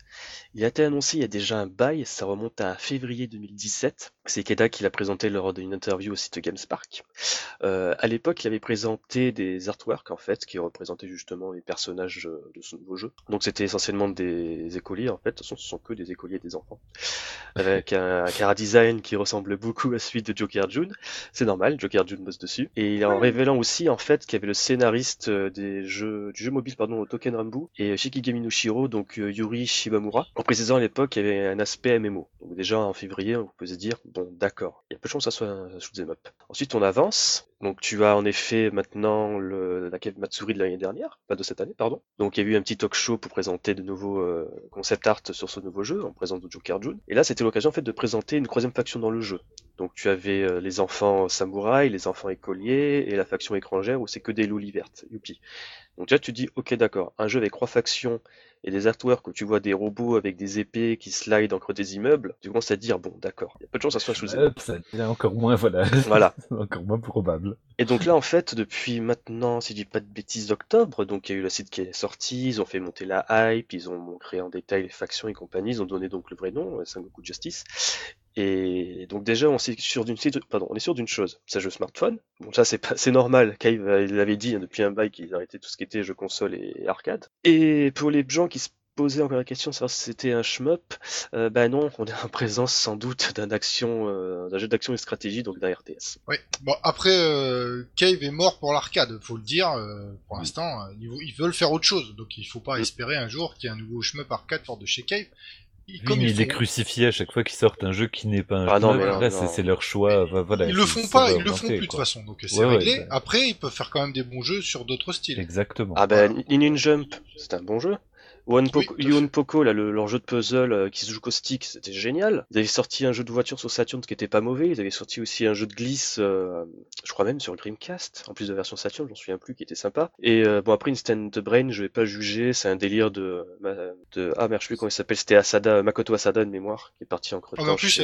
Il a été annoncé il y a déjà un bail, ça remonte à février 2017. C'est Keda qui l'a présenté lors d'une interview au site Gamespark. Euh, à l'époque, il avait présenté des artworks, en fait, qui représentaient justement les personnages euh, de ce nouveau jeu. Donc, c'était essentiellement des écoliers, en fait. De toute façon, ce sont que des écoliers et des enfants. Avec un, un cara design qui ressemble beaucoup à celui de Joker June. C'est normal, Joker June bosse dessus. Et en révélant aussi, en fait, qu'il y avait le scénariste euh, des jeux, du jeu mobile, pardon, Token Rambu, et Shikigami no Shiro, donc euh, Yuri Shibamura, en précisant à l'époque qu'il y avait un aspect MMO. Donc déjà, en février, on peut se dire, bon, d'accord, il y a peu de chance que ça soit un shoot'em up. Ensuite, on avance. Donc tu as en effet maintenant le, la Cave Matsuri de l'année dernière, pas de cette année, pardon. Donc il y a eu un petit talk show pour présenter de nouveaux euh, concept art sur ce nouveau jeu, en présence de Joker June. Et là, c'était l'occasion en fait de présenter une troisième faction dans le jeu. Donc tu avais euh, les enfants samouraïs, les enfants écoliers et la faction étrangère où c'est que des loulis vertes. Youpi. Donc déjà tu dis ok d'accord, un jeu avec trois factions et des artworks où tu vois des robots avec des épées qui slide entre des immeubles, tu commences à te dire bon d'accord, il y a peu de chance que ça soit choisi. Hop, ça devient encore moins, voilà. Voilà. encore moins probable. Et donc là, en fait, depuis maintenant, si je dis pas de bêtises, d'octobre, donc il y a eu la site qui est sortie, ils ont fait monter la hype, ils ont créé en détail les factions et compagnie, ils ont donné donc le vrai nom, euh, Sengoku Justice. Et donc déjà, on est sur d'une site- pardon, on est sûr d'une chose, c'est un jeu smartphone. Bon, ça c'est normal. Cave euh, il l'avait dit hein, depuis un bail qu'ils arrêtaient tout ce qui était jeux console et arcade. Et pour les gens qui se posait encore la question de savoir si c'était un shmup. Euh, bah non, on est en présence sans doute d'un action, euh, d'un jeu d'action et stratégie, donc d'un RTS. Oui. Bon, après, euh, Cave est mort pour l'arcade, faut le dire. pour l'instant, ils, veulent faire autre chose, donc il faut pas espérer un jour qu'il y ait un nouveau shmup arcade fort de chez Cave. Ils, Oui, comme mais ils il est font- crucifié à chaque fois qu'ils sortent un jeu qui n'est pas un Ah jeu. non, mais non, Après, non. c'est- c'est leur choix. Voilà, ils le font pas, ils le font plus de toute façon, donc c'est Ouais, réglé. Après, ils peuvent faire quand même des bons jeux sur d'autres styles. Exactement. Ah bah, Inin Jump, c'est un bon jeu. One Poco, and Poco, là, le- leur jeu de puzzle euh, qui se joue qu'au stick, c'était génial. Ils avaient sorti un jeu de voiture sur Saturn qui était pas mauvais. Ils avaient sorti aussi un jeu de glisse, euh, je crois même sur le Dreamcast, en plus de version Saturn, j'en souviens plus, qui était sympa. Et euh, bon, après Instant Brain, je vais pas juger, c'est un délire de, de ah merde, je sais plus comment il s'appelle, c'était Asada, Makoto Asada de mémoire, qui est parti en creux Ah, en plus, il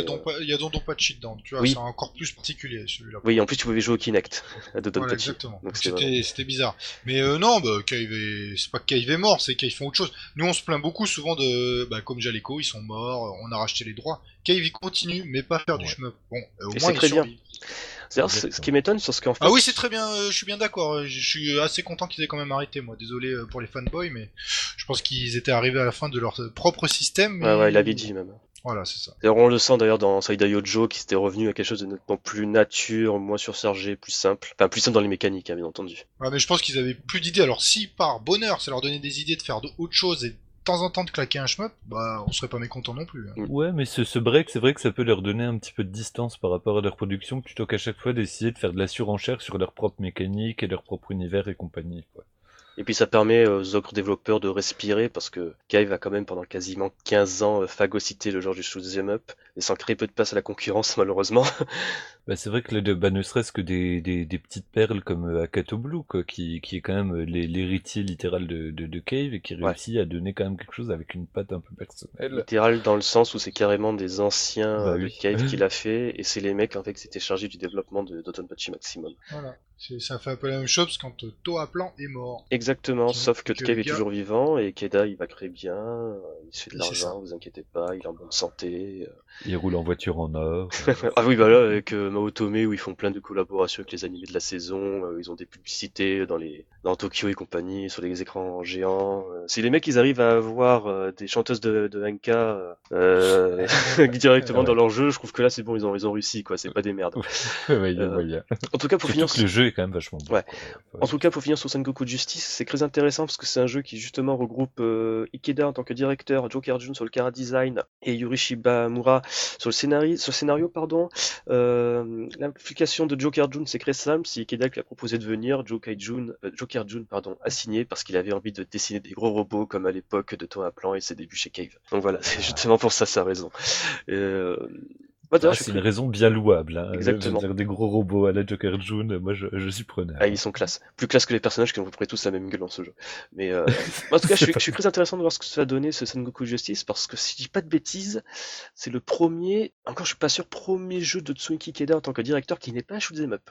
y a cheat dedans, tu vois, Oui. c'est encore plus particulier celui-là. Oui, en plus tu pouvais jouer au Kinect, à Voilà, exactement. C'était bizarre. Mais euh, non, bah, c'est pas que Cave est mort, c'est qu'ils font autre chose. Nous, on se plaint beaucoup souvent de, bah, comme Jaleco, ils sont morts, on a racheté les droits. Cave, il continue, mais pas faire du shmup. Bon, euh, au Et moins, c'est il très bien. survit. C'est- ce qui m'étonne, c'est ce qu'en fait, Ah oui, c'est très bien, euh, je suis bien d'accord. euh, Je suis assez content qu'ils aient quand même arrêté, moi. Désolé euh, pour les fanboys, mais je pense qu'ils étaient arrivés à la fin de leur propre système. ouais, et- ouais, il l'avait dit même. Voilà, c'est ça. D'ailleurs, on le sent d'ailleurs dans Saida Yojo qui s'était revenu à quelque chose de nettement plus nature, moins surchargé, plus simple. Enfin, plus simple dans les mécaniques, hein, bien entendu. Ouais, mais je pense qu'ils avaient plus d'idées. Alors, si par bonheur, ça leur donnait des idées de faire de autre chose et de temps en temps de claquer un shmup, bah, on serait pas mécontent non plus. hein. Ouais, mais ce, ce break, c'est vrai que ça peut leur donner un petit peu de distance par rapport à leur production, plutôt qu'à chaque fois d'essayer de faire de la surenchère sur leur propre mécanique et leur propre univers et compagnie. Quoi. Et puis ça permet aux autres développeurs de respirer parce que Cave a quand même pendant quasiment 15 ans euh, phagocyté le genre du shoot'em up, laissant créer peu de place à la concurrence malheureusement. Bah, c'est vrai que le, bah, ne serait-ce que des, des, des petites perles comme euh, Akato Blue, quoi, qui, qui est quand même euh, l'hé- l'héritier littéral de, de, de Cave et qui Ouais. réussit à donner quand même quelque chose avec une patte un peu personnelle. Littéral dans le sens où c'est carrément des anciens Bah euh, de oui. Cave qui l'a fait, et c'est les mecs en fait qui s'étaient chargés du développement de Dotonpachi Maximum. Voilà. C'est- Ça fait un peu la même chose quand euh, Toa Plan est mort. Exactement, Qui- sauf que, que Cave le est gars- toujours vivant et Keda il va créer bien, euh, il se fait de c'est ça. l'argent, vous inquiétez pas, il est en bonne santé. euh. Il roule en voiture en or. ah oui, bah là, avec euh, Maotome, où ils font plein de collaborations avec les animés de la saison, euh, ils ont des publicités dans les dans Tokyo et compagnie, sur les écrans géants. euh. Si les mecs, ils arrivent à avoir euh, des chanteuses de, de Hanka euh, directement Ouais. dans leur jeu, je trouve que là, c'est bon, ils ont, ils ont réussi, quoi, c'est pas des merdes. ouais. En tout cas, pour finir... que le jeu est quand même vachement bon. En tout cas, pour finir sur Sengoku Justice, c'est très intéressant parce que c'est un jeu qui justement regroupe euh, Ikeda en tant que directeur, Joker Jun sur le chara design et Yuri Shibamura sur le scénario, sur le scénario pardon. Euh, L'implication de Joker Jun c'est très simple, c'est Ikeda qui a proposé de venir, Joker Jun, euh, Joker Jun pardon, a signé parce qu'il avait envie de dessiner des gros robots comme à l'époque de Toa Plan et ses débuts chez Cave. Donc voilà, c'est justement pour ça sa raison. Euh... bah, Ah, c'est une raison bien louable. Hein. Exactement. Dire, des gros robots à la Joker June, moi je, je suis preneur. Ah, ils sont classe. Plus classe que les personnages qui ont à peu près tous la même gueule dans ce jeu. Mais euh, en tout cas, je suis, je suis très intéressant de voir ce que ça va donner ce Sengoku Justice parce que si je dis pas de bêtises, c'est le premier, encore je suis pas sûr, premier jeu de Tsuki Keda en tant que directeur qui n'est pas un shoot'em up.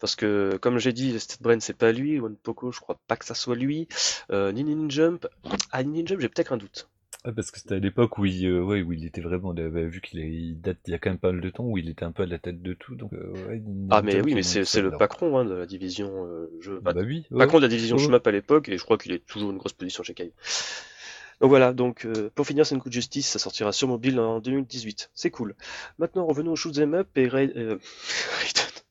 Parce que, comme j'ai dit, Brain c'est pas lui, One Poco je crois pas que ça soit lui, euh, Ninin Jump, ah Ninin Jump j'ai peut-être un doute. Ah, parce que c'était à l'époque où il, euh, ouais, où il était vraiment, bah, vu qu'il il date il y a quand même pas mal de temps, où il était un peu à la tête de tout. Donc, euh, ouais, Ah mais oui, mais c'est c'est le patron hein, de la division euh, jeu, Bah oui. ouais. de la division shmup à l'époque et je crois qu'il est toujours une grosse position chez Kai. Donc voilà, donc euh, pour finir Sengoku Justice, ça sortira sur mobile en 2018. C'est cool. Maintenant revenons au shoot'em up et Raid...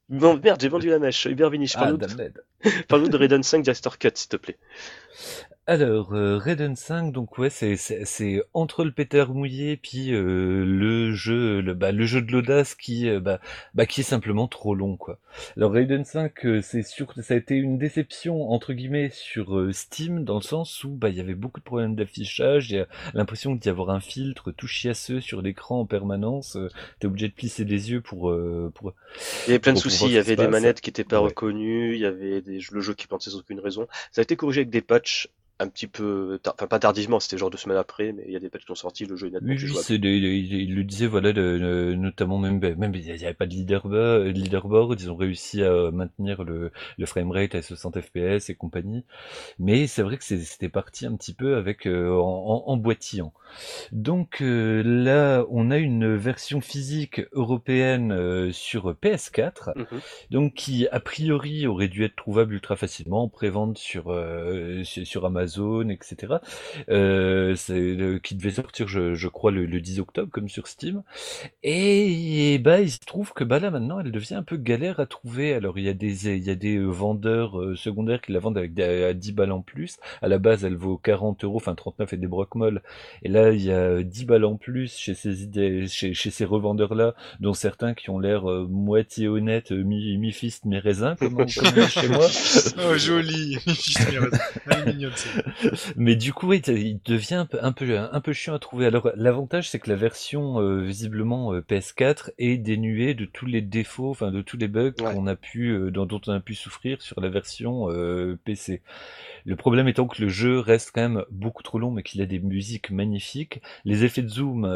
Bon, merde, j'ai vendu la mèche. Hubert Vinich, Ah, parle-nous de, damned. parle-nous de Raiden 5 Director Cut, s'il te plaît. Alors, euh, Raiden 5, donc ouais, c'est c'est c'est entre le pétard mouillé puis euh, le jeu le bah le jeu de l'audace qui euh, bah bah qui est simplement trop long quoi. Alors Raiden 5, euh, c'est sûr que ça a été une déception entre guillemets sur euh, Steam dans le sens où bah il y avait beaucoup de problèmes d'affichage, il y a l'impression d'y avoir un filtre tout chiasseux sur l'écran en permanence, euh, t'es obligé de plisser les yeux pour euh, pour Il y avait plein de Pour soucis, voir il y ce qui se avait des passe. manettes qui étaient pas Ouais. reconnues, il y avait des, le jeu qui plantait sans aucune raison. Ça a été corrigé avec des patchs un petit peu, enfin pas tardivement, c'était genre deux semaines après, mais il y a des patchs qui sont sortis, le jeu est nettement Oui, plus des- il, il le disait, voilà, notamment même, ben, même il n'y avait pas de leaderboard, de leaderboard, ils ont réussi à maintenir le, le framerate à 60 fps et compagnie, mais c'est vrai que c'était parti un petit peu avec euh, en, en- en boitillant. Donc euh, là, on a une version physique européenne euh, sur PS4, Mhm. donc qui a priori aurait dû être trouvable ultra facilement en prévente euh, sur sur Amazon Amazon, etc. Euh, c'est qui devait sortir, je, crois, le, le, 10 octobre, comme sur Steam. Et, bah, il se trouve que bah là maintenant, elle devient un peu galère à trouver. Alors il y a des il y a des vendeurs euh, secondaires qui la vendent avec des, à 10 balles en plus. À la base, elle vaut 40 euros, enfin 39 et des broc-molles. Et là, il y a 10 balles en plus chez ces chez, ces revendeurs là, dont certains qui ont l'air euh, moitié honnêtes, mi mi fist mi raisin, comme on, chez moi. oh joli, mi fist mi raisin. Mais du coup, il devient un peu, un peu, un peu chiant à trouver. Alors, l'avantage, c'est que la version euh, visiblement euh, PS4 est dénuée de tous les défauts, enfin de tous les bugs qu'on a pu, euh, dont, dont, on a pu souffrir sur la version PC. Le problème étant que le jeu reste quand même beaucoup trop long, mais qu'il a des musiques magnifiques. Les effets de zoom,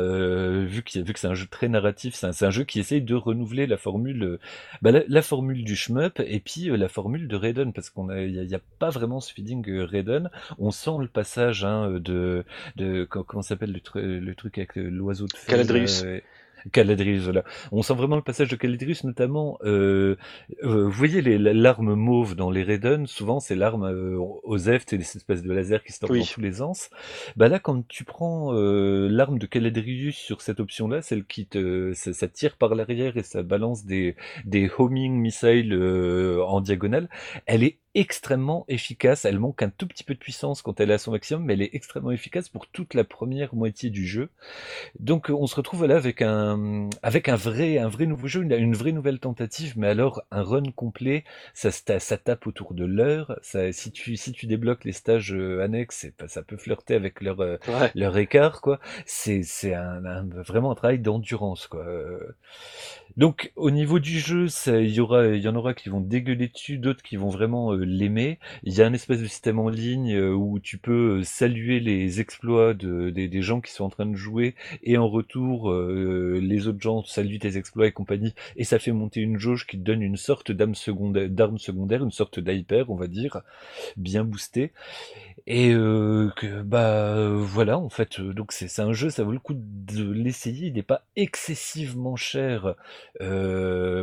vu, que c'est un jeu très narratif, c'est un, un, jeu qui essaye de renouveler la formule, bah, la, la, formule du shmup et puis la formule de Raiden, parce qu'on il n'y a, a, pas vraiment ce feeling Raiden. On sent le passage hein, de, de comment s'appelle le, truc, le truc avec l'oiseau de feu Caladrius. Euh, Caladrius, voilà. On sent vraiment le passage de Caladrius, notamment, euh, euh, vous voyez l'arme mauve dans les Raiden, souvent c'est l'arme euh, aux F, c'est des espèces de laser qui se oui. dans tous les sens. Bah là, quand tu prends euh, l'arme de Caladrius sur cette option-là, celle qui te, ça, ça, tire par l'arrière et ça balance des, des homing missiles euh, en diagonale, elle est extrêmement efficace. Elle manque un tout petit peu de puissance quand elle est à son maximum, mais elle est extrêmement efficace pour toute la première moitié du jeu. Donc on se retrouve là avec un avec un vrai un vrai nouveau jeu, une, une vraie nouvelle tentative, mais alors un run complet, ça, ça tape autour de l'heure. Si tu si tu débloques les stages euh, annexes, ça peut flirter avec leur euh, ouais. leur écart quoi. C'est c'est un, un, vraiment un travail d'endurance quoi. Donc au niveau du jeu, il y aura, il y en aura qui vont dégueuler dessus, d'autres qui vont vraiment euh, l'aimer. Il y a un espèce de système en ligne euh, où tu peux euh, saluer les exploits de, des, des, gens qui sont en train de jouer et en retour euh, les autres gens saluent tes exploits et compagnie et ça fait monter une jauge qui te donne une sorte d'arme secondaire, secondaire, une sorte d'hyper, on va dire, bien boosté. Et que bah voilà en fait donc c'est un jeu ça vaut le coup de l'essayer il n'est pas excessivement cher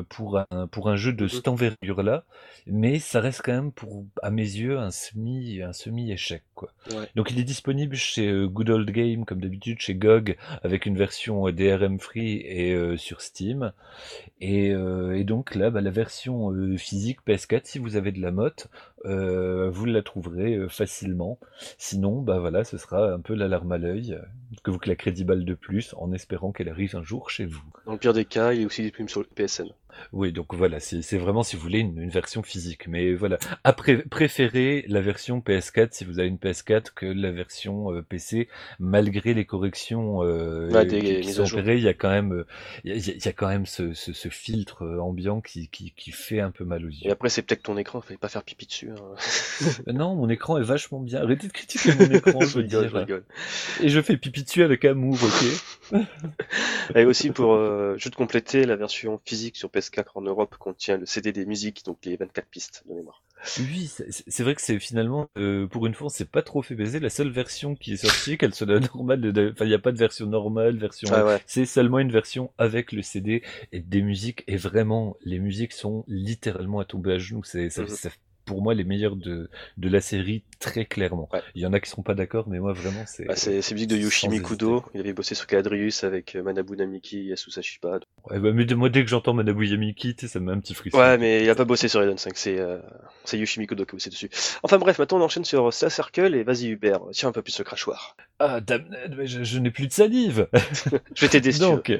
pour un pour un jeu de cette envergure là mais ça reste quand même pour à mes yeux un semi un semi échec quoi ouais. donc il est disponible chez euh, Good Old Game comme d'habitude chez GOG avec une version DRM free et euh, sur Steam et, euh, et donc là bah, la version physique PS4 si vous avez de la motte vous la trouverez facilement Sinon, bah voilà, ce sera un peu l'alarme à l'œil, euh, que vous claquerez 10 balles de plus en espérant qu'elle arrive un jour chez vous. Dans le pire des cas, il y a aussi des primes sur le PSN. Oui, donc voilà, c'est vraiment si vous voulez une, une, version physique. Mais voilà, après, préférez la version PS4 si vous avez une PS4 que la version euh, PC, malgré les corrections euh, ouais, des, qui, qui sont opérées. Il y a quand même, il y a, il y a quand même ce, ce, ce filtre euh, ambiant qui, qui, qui, fait un peu mal aux yeux. Et après, c'est peut-être ton écran, fallait pas faire pipi dessus. Hein. non, mon écran est vachement bien. Arrêtez de critiquer mon écran, je veux dire. Je rigole. Et je fais pipi dessus avec amour, ok. Et aussi pour euh, juste compléter, la version physique sur PS4 en Europe contient le CD des musiques, donc les 24 pistes de mémoire. Oui, c'est vrai que c'est finalement, euh, pour une fois, c'est pas trop fait baiser. La seule version qui est sortie, qu'elle soit normale, enfin, il n'y a pas de version normale, version. Ah ouais. C'est seulement une version avec le CD et des musiques. Et vraiment, les musiques sont littéralement à tomber à genoux. C'est, ça, Mhm. ça pour moi les meilleures de, de la série très clairement. Ouais. Il y en a qui seront pas d'accord, mais moi vraiment c'est. Bah, c'est musique de Yoshi sans Mikudo. hésiter. Il avait bossé sur Caladrius avec euh, Manabu Namiki, Yasusa Shiba. Ouais, bah, mais moi dès que j'entends Manabu Yamiki, ça me met un petit frisson. Ouais, mais il a pas bossé sur Raiden 5, c'est euh, c'est Yoshi Mikudo qui a bossé dessus. Enfin bref, maintenant on enchaîne sur Star Circle et vas-y Hubert, tiens un peu plus ce crachoir. Ah damned, mais je, je n'ai plus de salive. Je vais t'aider. Donc,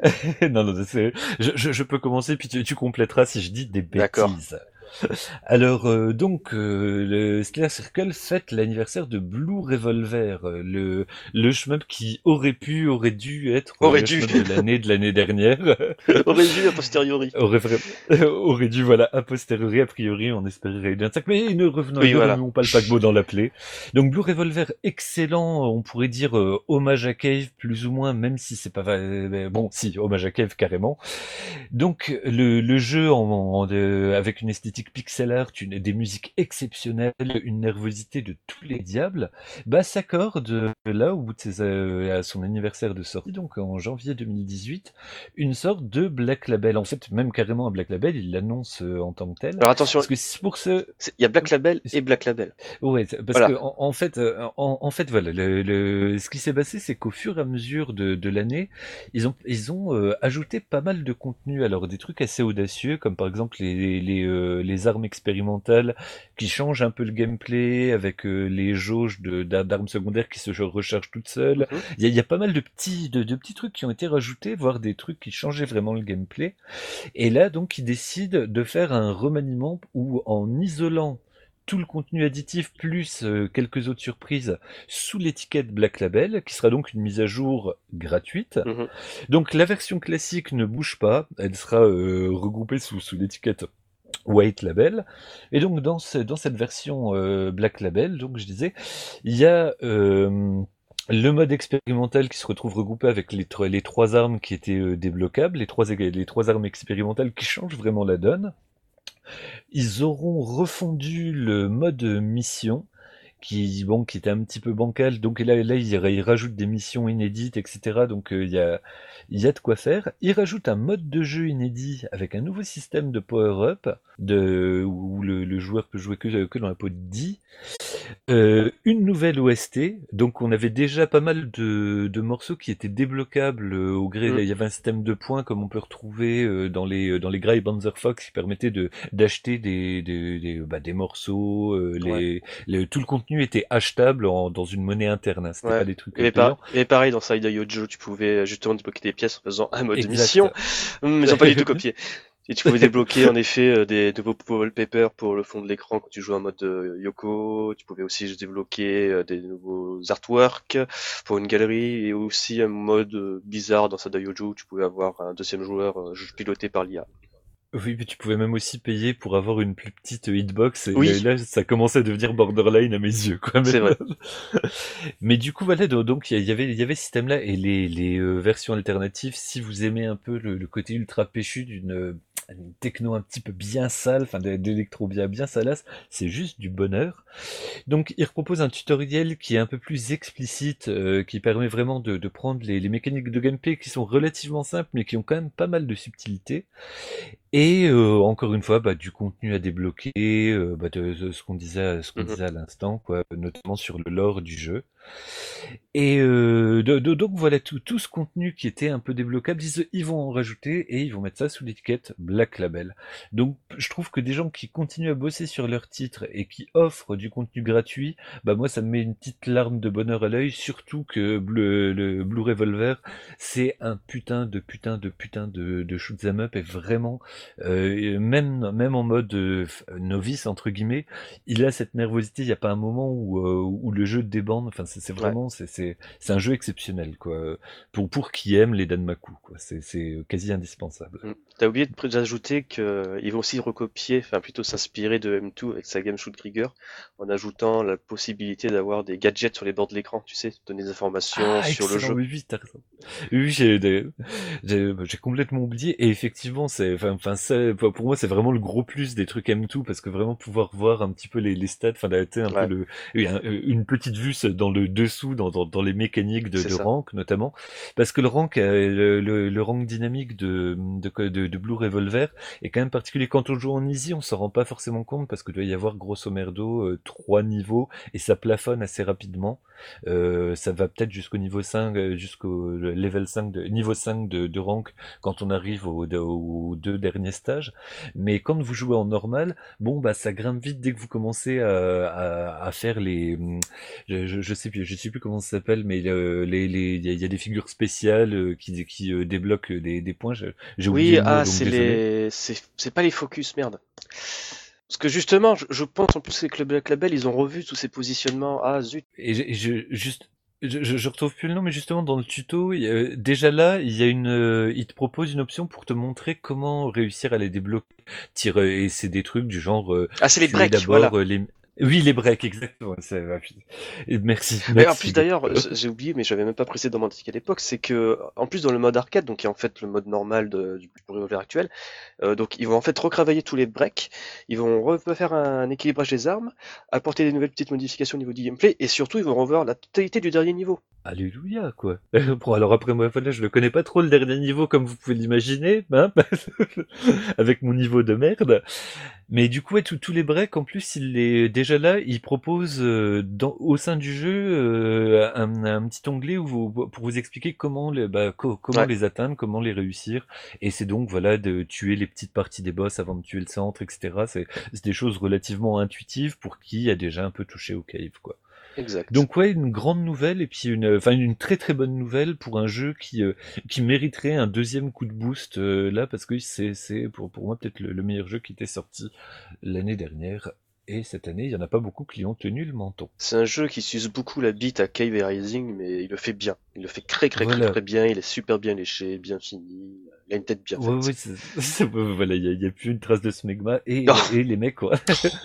non, non, c'est, je, je, je peux commencer puis tu, tu compléteras si je dis des D'accord. bêtises. Alors euh, donc euh, le Stellar Circle fête l'anniversaire de Blue Revolver, euh, le le shmup qui aurait pu, aurait dû être Aurait le dû. de l'année de l'année dernière, Aurait dû a posteriori. aurait aurait dû voilà a posteriori a priori on espérait Raiden 5, mais ne revenons Oui, ne voilà. pas le paquebot dans la plaie. Donc Blue Revolver excellent, on pourrait dire euh, hommage à Cave plus ou moins, même si c'est pas va- bon si hommage à Cave carrément. Donc le, le jeu en, en- avec une esthétique esthétique pixel art, une, des musiques exceptionnelles, une nervosité de tous les diables, bah s'accorde là au bout de ses, à son anniversaire de sortie, donc en janvier 2018, une sorte de Black Label. En fait, même carrément un Black Label, il l'annonce en tant que tel. Alors attention, parce que pour ce, il y a Black Label et Black Label. Ouais, parce que en, fait, en, en, fait, voilà, le, ce qui s'est passé, c'est qu'au fur et à mesure de, de l'année, ils ont ils ont ajouté pas mal de contenu. Alors des trucs assez audacieux, comme par exemple les les, les armes expérimentales qui changent un peu le gameplay avec les jauges d'armes secondaires qui se rechargent toutes seules. Mhm. Il y, a, y, a, pas mal de petits de, de, petits trucs qui ont été rajoutés, voire des trucs qui changeaient vraiment le gameplay. Et là, donc, ils décident de faire un remaniement où, en isolant tout le contenu additif plus euh, quelques autres surprises sous l'étiquette Black Label, qui sera donc une mise à jour gratuite. Mhm. Donc la version classique ne bouge pas, elle sera euh, regroupée sous, sous l'étiquette White Label. Et donc dans, cette version euh, Black Label, donc je disais, il y a le mode expérimental qui se retrouve regroupé avec les, trois armes qui étaient débloquables, les trois, les trois armes expérimentales qui changent vraiment la donne. Ils auront refondu le mode mission qui bon qui était un petit peu bancal. Donc là là ils, rajoutent des missions inédites etc donc euh, il y a il y a de quoi faire. Ils rajoutent un mode de jeu inédit avec un nouveau système de power up de où le, joueur peut jouer que, que dans la peau de 10 euh, une nouvelle OST donc on avait déjà pas mal de, de morceaux qui étaient débloquables euh, au gré mm. il y avait un système de points comme on peut retrouver dans les dans les Grey Banzer Fox qui permettait de d'acheter des des, des, bah, des morceaux les, les tout le contenu était achetable dans une monnaie interne. Hein. C'était pas des trucs. Et, et pareil dans Side Yojo, tu pouvais justement débloquer des pièces en faisant un mode mission, mais ils ont pas du tout copié. Et tu pouvais débloquer en effet euh, des nouveaux wallpapers pour le fond de l'écran quand tu jouais en mode euh, Yoko. Tu pouvais aussi débloquer euh, des nouveaux artworks pour une galerie et aussi un mode bizarre dans Sada Yojo où tu pouvais avoir un deuxième joueur piloté par l'IA. Oui, mais tu pouvais même aussi payer pour avoir une plus petite hitbox. Et oui. là, ça commençait à devenir borderline à mes yeux, quoi. C'est vrai. mais du coup, voilà, donc il y avait, il y avait ce système-là et les, les euh, versions alternatives. Si vous aimez un peu le, le côté ultra péchu d'une une techno un petit peu bien sale, enfin d'électro bien bien salace, c'est juste du bonheur. Donc il propose un tutoriel qui est un peu plus explicite, euh, qui permet vraiment de, de prendre les, les, mécaniques de gameplay qui sont relativement simples mais qui ont quand même pas mal de subtilité. Et euh, encore une fois, bah, du contenu à débloquer, euh, bah, de, ce qu'on disait, ce qu'on mm-hmm. disait à l'instant, quoi, notamment sur le lore du jeu. Et euh, donc voilà tout, tout ce contenu qui était un peu débloquable, ils, vont en rajouter et ils vont mettre ça sous l'étiquette Black Label. Donc je trouve que des gens qui continuent à bosser sur leur titre et qui offrent du contenu gratuit, bah moi ça me met une petite larme de bonheur à l'œil, surtout que le Blue Revolver c'est un putain de putain de putain de, de shoot them up et vraiment euh, même même en mode euh, novice entre guillemets, il a cette nervosité. Il n'y a pas un moment où, où le jeu débande. Enfin c'est vraiment c'est c'est un jeu exceptionnel quoi. Pour pour qui aime les Danmaku quoi. C'est quasi indispensable. Mm. T'as oublié d'ajouter qu'ils vont aussi recopier, enfin plutôt s'inspirer de M2 avec sa Game Shoot Trigger, en ajoutant la possibilité d'avoir des gadgets sur les bords de l'écran, tu sais, donner des informations ah, sur le jeu. Oui, oui, j'ai complètement oublié. Et effectivement, c'est, enfin, pour moi, c'est vraiment le gros plus des trucs M2 parce que vraiment pouvoir voir un petit peu les, les stats, enfin, un peu le, une petite vue dans le dessous, dans, dans, dans les mécaniques de, de rank notamment, parce que le rank, euh, le, le, rank dynamique de, de, de de Blue Revolver est quand même particulier. Quand on joue en easy, on s'en rend pas forcément compte parce que doit y avoir grosso merdo euh, trois niveaux et ça plafonne assez rapidement. Euh, ça va peut-être jusqu'au niveau 5, euh, jusqu'au level 5 de niveau 5 de, de rank quand on arrive aux, deux derniers stages. Mais quand vous jouez en normal, bon bah ça grimpe vite dès que vous commencez à, à, faire les, je, je, sais plus, je sais plus comment ça s'appelle, mais les, les, il y, a des figures spéciales qui, qui débloquent des, des points. J'ai oui, ah, c'est les, c'est pas les focus, merde. Parce que justement, je, pense en plus que le Black Label, ils ont revu tous ces positionnements. Ah zut. Et je, juste, je, je, retrouve plus le nom, mais justement dans le tuto, déjà là, il y a une, euh, il te propose une option pour te montrer comment réussir à les débloquer. Tire, et c'est des trucs du genre. Euh, ah, c'est les breaks. D'abord euh, les, Oui, les breaks, exactement. Merci. Mais en plus d'ailleurs, j'ai oublié, mais j'avais même pas précédemment indiqué à l'époque, c'est que en plus dans le mode arcade, donc qui est en fait le mode normal de, du revolver actuel, euh, donc ils vont en fait retravailler tous les breaks, ils vont refaire un équilibrage des armes, apporter des nouvelles petites modifications au niveau du gameplay, et surtout ils vont revoir la totalité du dernier niveau. Alléluia, quoi. bon, alors après moi, là, je le connais pas trop le dernier niveau comme vous pouvez l'imaginer, hein avec mon niveau de merde. Mais du coup, ouais, tous les breaks, en plus, il est déjà là. Il propose euh, dans, au sein du jeu euh, un, un, petit onglet où vous, pour vous expliquer comment les, bah, comment les atteindre, comment les réussir. Et c'est donc voilà de tuer les petites parties des boss avant de tuer le centre, etc. C'est des choses relativement intuitives pour qui a déjà un peu touché au cave, quoi. Exact. Donc ouais, une grande nouvelle et puis une, enfin une très très bonne nouvelle pour un jeu qui euh, qui mériterait un deuxième coup de boost euh, là parce que c'est c'est pour pour moi peut-être le, meilleur jeu qui était sorti l'année dernière et cette année, il y en a pas beaucoup qui ont tenu le menton. C'est un jeu qui suce beaucoup la bite à Cave Rising, mais il le fait bien. Il le fait très très très, très bien. Il est super bien léché, bien fini. Il a une tête bien faite. voilà, il y, a, plus une trace de smegma et, et les mecs quoi.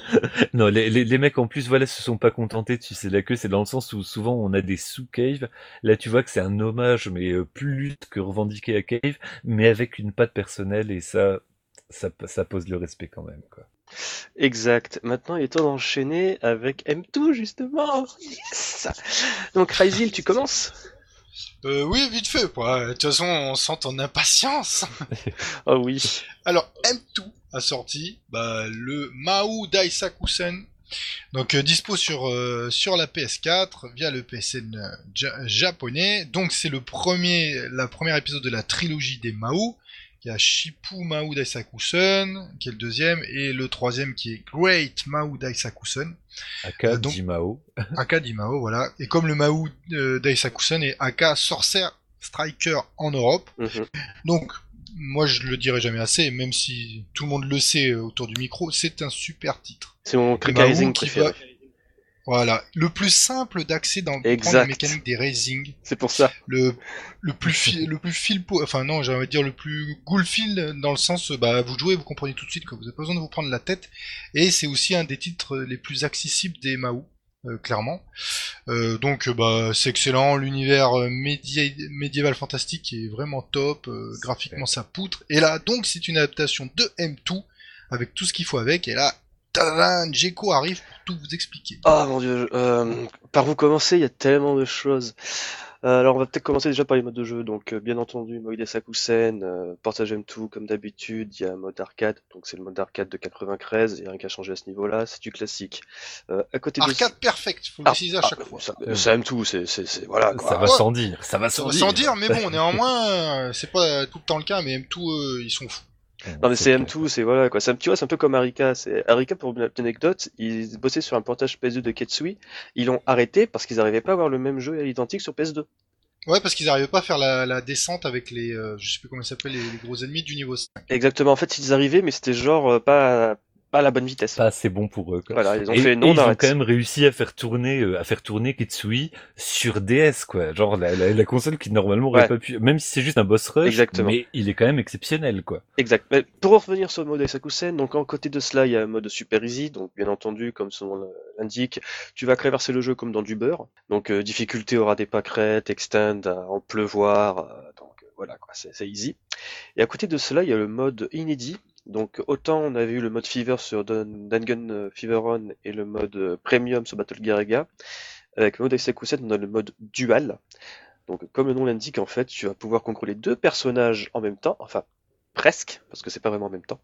non, les, les, les, mecs en plus voilà se sont pas contentés de sucer la queue. C'est dans le sens où souvent on a des sous cave. Là, tu vois que c'est un hommage, mais euh, plus que revendiqué à cave, mais avec une patte personnelle et ça, ça, ça pose le respect quand même quoi. Exact. Maintenant, il est temps d'enchaîner avec M2, justement. Donc, Raizil, tu commences? Euh, Oui, vite fait. De toute façon, on sent ton impatience. oh oui. Alors, M2 a sorti bah, le Mao Daisakusen. Donc, euh, dispo sur, euh, sur la PS4 via le PSN japonais. Donc, c'est le premier, la première épisode de la trilogie des Mao. Il y a Shipu Mao Daisakusen, qui est le deuxième, et le troisième qui est Great Mao Daisakusen. Aka euh, Mao. Aka Mao, voilà. Et comme le Mao euh, Daisakusen est Aka Sorcerer Striker en Europe. Mhm. Donc, moi je le dirai jamais assez, même si tout le monde le sait euh, autour du micro, c'est un super titre. C'est mon Click préféré. Voilà, le plus simple d'accès dans la mécanique des racing. C'est pour ça. Le le plus le plus fil enfin non, j'allais dire le plus ghoul fil dans le sens bah vous jouez, vous comprenez tout de suite que vous n'avez pas besoin de vous prendre la tête et c'est aussi un des titres les plus accessibles des Mao. Euh, clairement. Euh, donc bah c'est excellent, l'univers euh, médiéval fantastique est vraiment top, graphiquement ça poutre. Et là donc c'est une adaptation de M2 avec tout ce qu'il faut avec. Et là Jeko arrive pour tout vous expliquer. Ah mon dieu, euh, par vous commencer, il y a tellement de choses. Euh, alors on va peut-être commencer déjà par les modes de jeu. Donc euh, bien entendu, Moïde Sakusen, euh, Portage M2 comme d'habitude, il y a un mode arcade, donc c'est le mode arcade de 93, il n'y a rien qu'à changer à ce niveau-là, c'est du classique. à côté arcade perfect, faut le ah, préciser à ah, chaque fois. C'est M2, c'est c'est voilà Ça va sans dire, ça va sans, sans dire. mais bon, néanmoins, c'est pas tout le temps le cas, mais M2 ils sont fous. Non mais c'est M2, c'est voilà quoi. tu vois, c'est un peu comme Arika. C'est Arika pour une anecdote, ils bossaient sur un portage PS2 de Ketsui, ils l'ont arrêté parce qu'ils n'arrivaient pas à avoir le même jeu identique sur PS2. Ouais, parce qu'ils n'arrivaient pas à faire la, descente avec les, euh, je sais plus comment ça s'appelle, les, gros ennemis du niveau 5. Exactement. En fait, ils arrivaient, mais c'était genre euh, pas pas la bonne vitesse. Pas assez bon pour eux. Quoi. Voilà, ils ont fait non Ils ont quand même réussi à faire tourner, euh, à faire tourner Ketsui sur DS, quoi. Genre la, la, console qui normalement aurait pas pu, même si c'est juste un boss rush, Exactement. mais il est quand même exceptionnel, quoi. Exact. Mais pour revenir sur le mode Sakusen, donc en côté de cela, il y a un mode super easy, donc bien entendu, comme son nom l'indique, tu vas traverser le jeu comme dans du beurre. Donc euh, difficulté aura des pâquerettes, extend, en pleuvoir, euh, donc voilà, quoi, c'est easy. Et à côté de cela, il y a le mode inédit, donc autant on avait eu le mode Fever sur Dangun euh, Fever On et le mode euh, Premium sur Battle Garaga. Avec le mode Iseku7, on a le mode Dual. Donc comme le nom l'indique, en fait, tu vas pouvoir contrôler deux personnages en même temps, enfin presque, parce que c'est pas vraiment en même temps.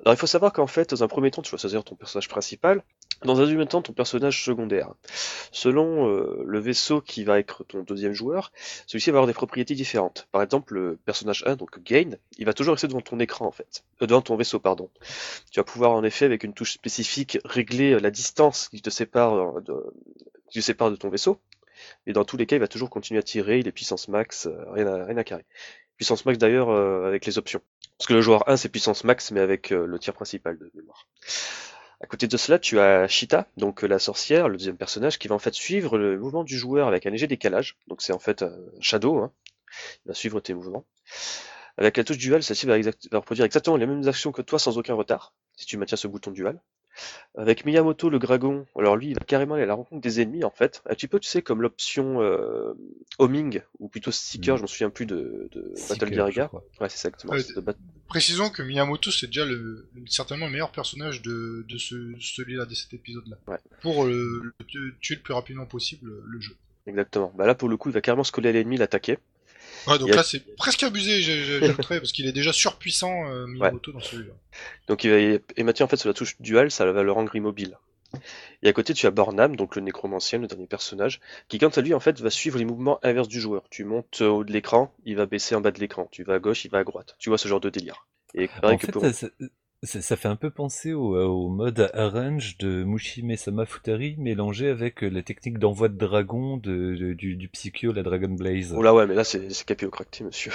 Alors il faut savoir qu'en fait, dans un premier temps, tu vas choisir ton personnage principal, dans un deuxième temps, ton personnage secondaire. Selon euh, le vaisseau qui va être ton deuxième joueur, celui-ci va avoir des propriétés différentes. Par exemple, le personnage 1, donc Gain, il va toujours rester devant ton écran en fait, euh, devant ton vaisseau pardon. Tu vas pouvoir en effet avec une touche spécifique régler euh, la distance qui te sépare de, qui te sépare de ton vaisseau. Mais dans tous les cas, il va toujours continuer à tirer, il est puissance max, rien à, rien à carrer. Puissance max d'ailleurs avec les options. Parce que le joueur 1 c'est puissance max mais avec le tir principal de mémoire. À côté de cela, tu as Shita, donc euh, la sorcière, le deuxième personnage, qui va en fait suivre le mouvement du joueur avec un léger décalage. Donc c'est en fait shadow, hein. il va suivre tes mouvements. Avec la touche dual, celle-ci va, reproduire exactement les mêmes actions que toi sans aucun retard, si tu maintiens ce bouton dual. Avec Miyamoto le dragon, alors lui il va carrément aller à la rencontre des ennemis en fait, un petit peu tu sais comme l'option euh, homing ou plutôt seeker, Mm. je me souviens plus de, de Seeker, Battle. Ouais c'est exactement. De Bat- Précisons que Miyamoto c'est déjà le, certainement le meilleur personnage de, de ce, celui-là, de cet épisode-là. Ouais. Pour euh, le tuer le plus rapidement possible euh, le jeu. Exactement. Bah là pour le coup il va carrément se coller à l'ennemi, l'attaquer. Ouais, donc a- là c'est presque abusé, j'ajouterais, parce qu'il est déjà surpuissant euh, Miyamoto dans celui-là. Donc il va émettre en fait sur la touche dual, ça va le rendre immobile. Et à côté tu as Bornam, donc le nécromancien, le dernier personnage, qui quant à lui en fait va suivre les mouvements inverses du joueur. Tu montes au haut de l'écran, il va baisser en bas de l'écran. Tu vas à gauche, il va à droite. Tu vois ce genre de délire. Et pareil En que fait, pour... ça, fait un peu penser au, au mode arrange de Mushime Sama Futari mélangé avec la technique d'envoi de dragon de, de- du, du Psycho, la Dragon Blaze. Oh là ouais, mais là c'est c'est monsieur.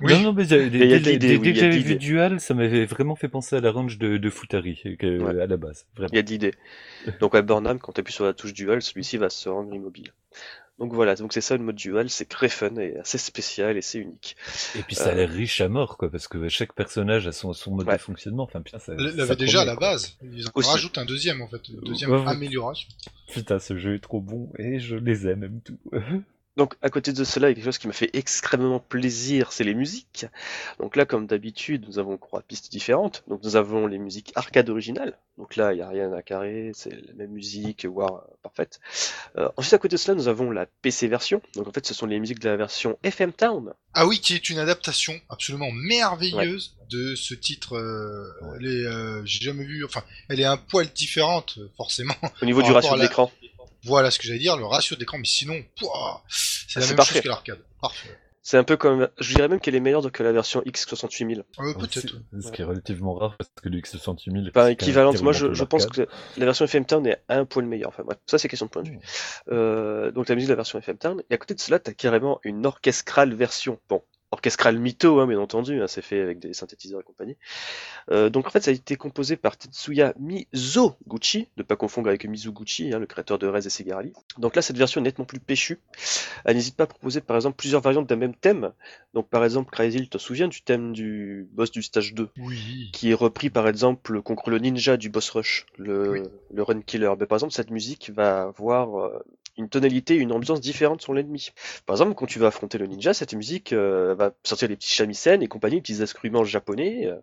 Oui. Non, non, mais dès, il y a dès- de dès- l'idée, dès oui, que il y a de j'avais vu l'idée. Dual, ça m'avait vraiment fait penser à la range de, de Futari que- Ouais. à la base. Vraiment. Il y a de l'idée. Donc ouais, Bornam, quand tu appuies sur la touche dual, celui-ci va se rendre immobile. Donc voilà, donc c'est ça le mode dual, c'est très fun et assez spécial et c'est unique. Et puis ça a l'air riche à mort, quoi, parce que chaque personnage a son, son mode Ouais. de fonctionnement. Enfin, putain, ça. L'avait déjà à la quoi. base. Ils en Aussi. rajoutent un deuxième en fait, une deuxième ouais. amélioration. Putain, ce jeu est trop bon et je les aime même tout. Donc à côté de cela, il y a quelque chose qui me fait extrêmement plaisir, c'est les musiques. Donc là, comme d'habitude, nous avons trois pistes différentes. Donc nous avons les musiques arcade originales. Donc là, il n'y a rien à carrer, c'est la même musique, voire euh, parfaite. Euh, ensuite, à côté de cela, nous avons la PC version. Donc en fait, ce sont les musiques de la version FM Town. Ah oui, qui est une adaptation absolument merveilleuse de ce titre. euh, Ouais. Elle est, euh, j'ai jamais vu. Enfin, elle est un poil différente, euh, forcément. Au niveau du ratio à de la- l'écran. Voilà ce que j'allais dire, le ratio d'écran. Mais sinon, pouah, c'est Ah, la même parfait. chose que l'arcade. Parfait. C'est un peu comme, je dirais même qu'elle est meilleure que la version X68000. Euh, Peut-être. Ce qui est relativement rare parce que le X68000 est Pas équivalente. Moi, je, pense que la version FM Town est un poil meilleure. Enfin bref, ça c'est question de point de vue. Euh, donc la musique de la version FM Town. Et à côté de cela, t'as carrément une orchestrale version. Bon, orchestrale mytho, hein, bien entendu. hein, c'est fait avec des synthétiseurs et compagnie. Euh, donc en fait, ça a été composé par Tetsuya Mizoguchi, ne pas confondre avec Mizuguchi, hein, le créateur de Rez et Segarali. Donc là, cette version est nettement plus péchue. Elle n'hésite pas à proposer par exemple plusieurs variantes d'un même thème. Donc par exemple, Crazy, tu te souviens du thème du boss du stage 2 Oui. qui est repris par exemple contre le ninja du boss rush, le, Oui. le run killer. Mais par exemple, cette musique va avoir euh, une tonalité, une ambiance différente sur l'ennemi. Par exemple, quand tu vas affronter le ninja, cette musique euh, va sortir des petits shamisen et compagnie, des petits instruments japonais euh,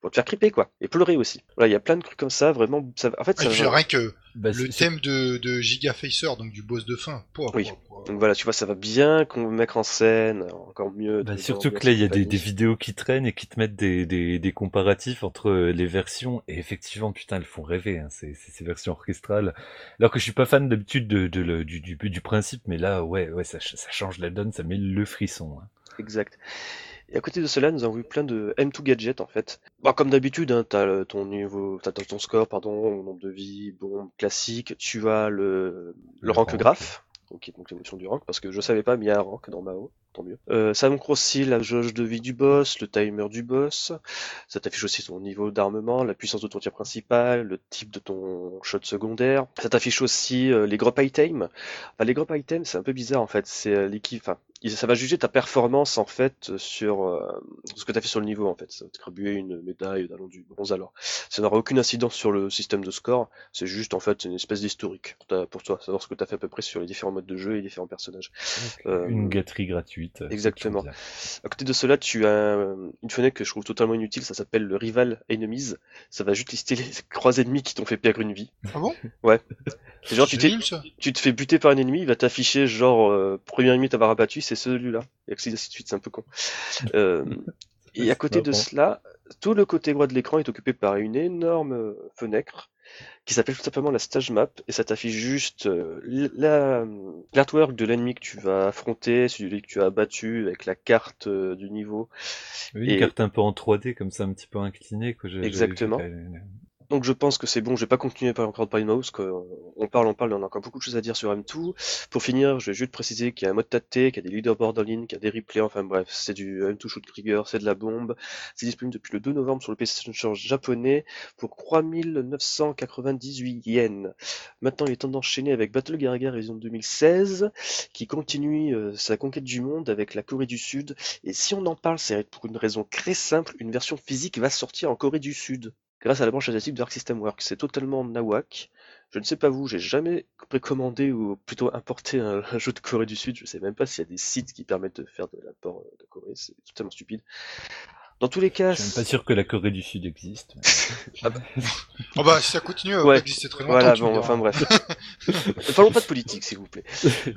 pour te faire criper quoi, et pleurer aussi. Voilà, il y a plein de trucs comme ça, vraiment. Ça, en fait, puis, rien que Bah, le thème de, de Giga Facer, donc du boss de fin. Pouah, Oui. pouah, pouah. donc voilà, tu vois, ça va bien qu'on mettre en scène, encore mieux. Bah, surtout que là, il y a des, vidéos qui traînent et qui te mettent des, des, des comparatifs entre euh, les versions. Et effectivement, putain, elles font rêver, hein, ces, ces, ces versions orchestrales. Alors que je suis pas fan d'habitude de, de, le- du, du, du principe, mais là, ouais, ouais, ça, ch- ça change la donne, ça met le frisson. hein. Exact. Et à côté de cela, nous avons eu plein de M2 gadgets en fait. Bah, comme d'habitude, hein, t'as ton niveau, t'as ton score, pardon, nombre de vies, bombe classique. Tu as le, le Le rank rank. graph, ok, donc l'évolution du rank, parce que je savais pas, mais il y a un rank dans Mao, tant mieux. Euh, ça montre aussi la jauge de vie du boss, le timer du boss. Ça t'affiche aussi ton niveau d'armement, la puissance de ton tir principal, le type de ton shot secondaire. Ça t'affiche aussi euh, les drop items. Enfin, les drop items, c'est un peu bizarre en fait. C'est euh, l'équipe. Enfin, ça va juger ta performance en fait sur euh, ce que tu as fait sur le niveau en fait. Ça va t'attribuer une médaille d'allant du bronze alors. Ça n'aura aucune incidence sur le système de score. C'est juste en fait une espèce d'historique pour, pour toi, savoir ce que tu as fait à peu près sur les différents modes de jeu et les différents personnages. Euh, Une gâterie gratuite. exactement. À côté de cela, tu as euh, une fenêtre que je trouve totalement inutile. Ça s'appelle le rival enemies. Ça va juste lister les trois ennemis qui t'ont fait perdre une vie. Ah bon? C'est genre tu nul ça. tu te fais buter par un ennemi, il va t'afficher genre euh, premier ennemi t'avoir abattu, c'est celui-là. Et ainsi de suite, c'est un peu con. Euh, et à côté de marrant. cela, tout le côté droit de l'écran est occupé par une énorme fenêtre qui s'appelle tout simplement la stage map et ça t'affiche juste euh, la- l'artwork de l'ennemi que tu vas affronter, celui que tu as abattu avec la carte euh, du niveau. Oui, une carte un peu en 3D, comme ça, un petit peu inclinée. Que Exactement. Donc je pense que c'est bon, je vais pas continuer par encore de parler de mouse, on parle, on parle, on a encore beaucoup de choses à dire sur M2. Pour finir, je vais juste préciser qu'il y a un mode tâté, qu'il y a des leaderboards en ligne, qu'il y a des replays, enfin bref, c'est du M2 Shoot Trigger, c'est de la bombe. C'est disponible depuis le 2 novembre sur le PlayStation Store japonais pour 3998 yens. Maintenant, il est temps d'enchaîner avec Battle Garaga Révision 2016, qui continue euh, sa conquête du monde avec la Corée du Sud. Et si on en parle, c'est pour une raison très simple, une version physique va sortir en Corée du Sud. Grâce à la branche asiatique de Arc System Works. C'est totalement nawak. Je ne sais pas vous, j'ai jamais précommandé ou plutôt importé un, jeu de Corée du Sud. Je sais même pas s'il y a des sites qui permettent de faire de l'import euh, de Corée. C'est totalement stupide. Dans tous les cas, Je suis même pas sûr que la Corée du Sud existe. Ah bah si ça continue, à Ouais. exister très longtemps. voilà, bon, enfin bref. Ne Parlons pas de politique, s'il vous plaît.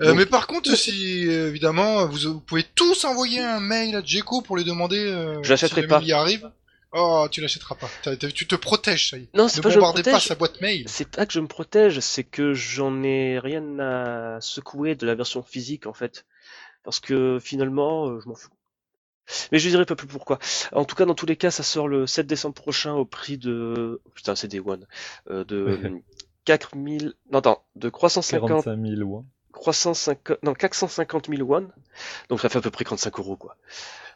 Euh, mais par contre, si euh, évidemment vous, vous pouvez tous envoyer un mail à Djeko pour lui demander. Euh, Je l'achèterai si pas. Il y arrive. Oh, tu l'achèteras pas. T'as- t'as- tu te protèges, ça y est. Non, c'est Ne pas que je me bombardez pas protège. sa boîte mail. C'est pas que je me protège, c'est que j'en ai rien à secouer de la version physique en fait. Parce que finalement, euh, je m'en fous. Mais je dirai pas plus pourquoi. En tout cas, dans tous les cas, ça sort le 7 décembre prochain au prix de... oh, putain, c'est des one. Euh, de Ouais. 4000... Non, attends, de 350... 45 000 won. 350... Non, 450 000 won. Donc ça fait à peu près 35 euros, quoi.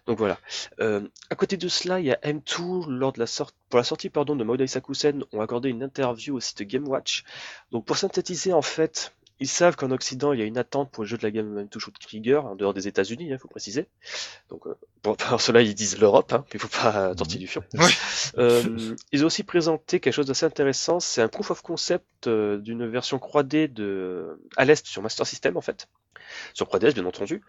Donc voilà. Euh, à côté de cela, il y a M2, lors de la sortie, pour la sortie pardon, de Maudai Sakusen, ont accordé une interview au site GameWatch. Donc pour synthétiser, en fait, ils savent qu'en Occident, il y a une attente pour le jeu de la gamme M2 Shoot Trigger, en dehors des États-Unis, il faut préciser. Donc euh, bon, par cela, ils disent l'Europe, hein, mais il faut pas euh, tortiller du fion. Ouais. Euh, ils ont aussi présenté quelque chose d'assez intéressant, c'est un proof of concept euh, d'une version 3D de à l'est sur Master System en fait, sur 3DS bien entendu.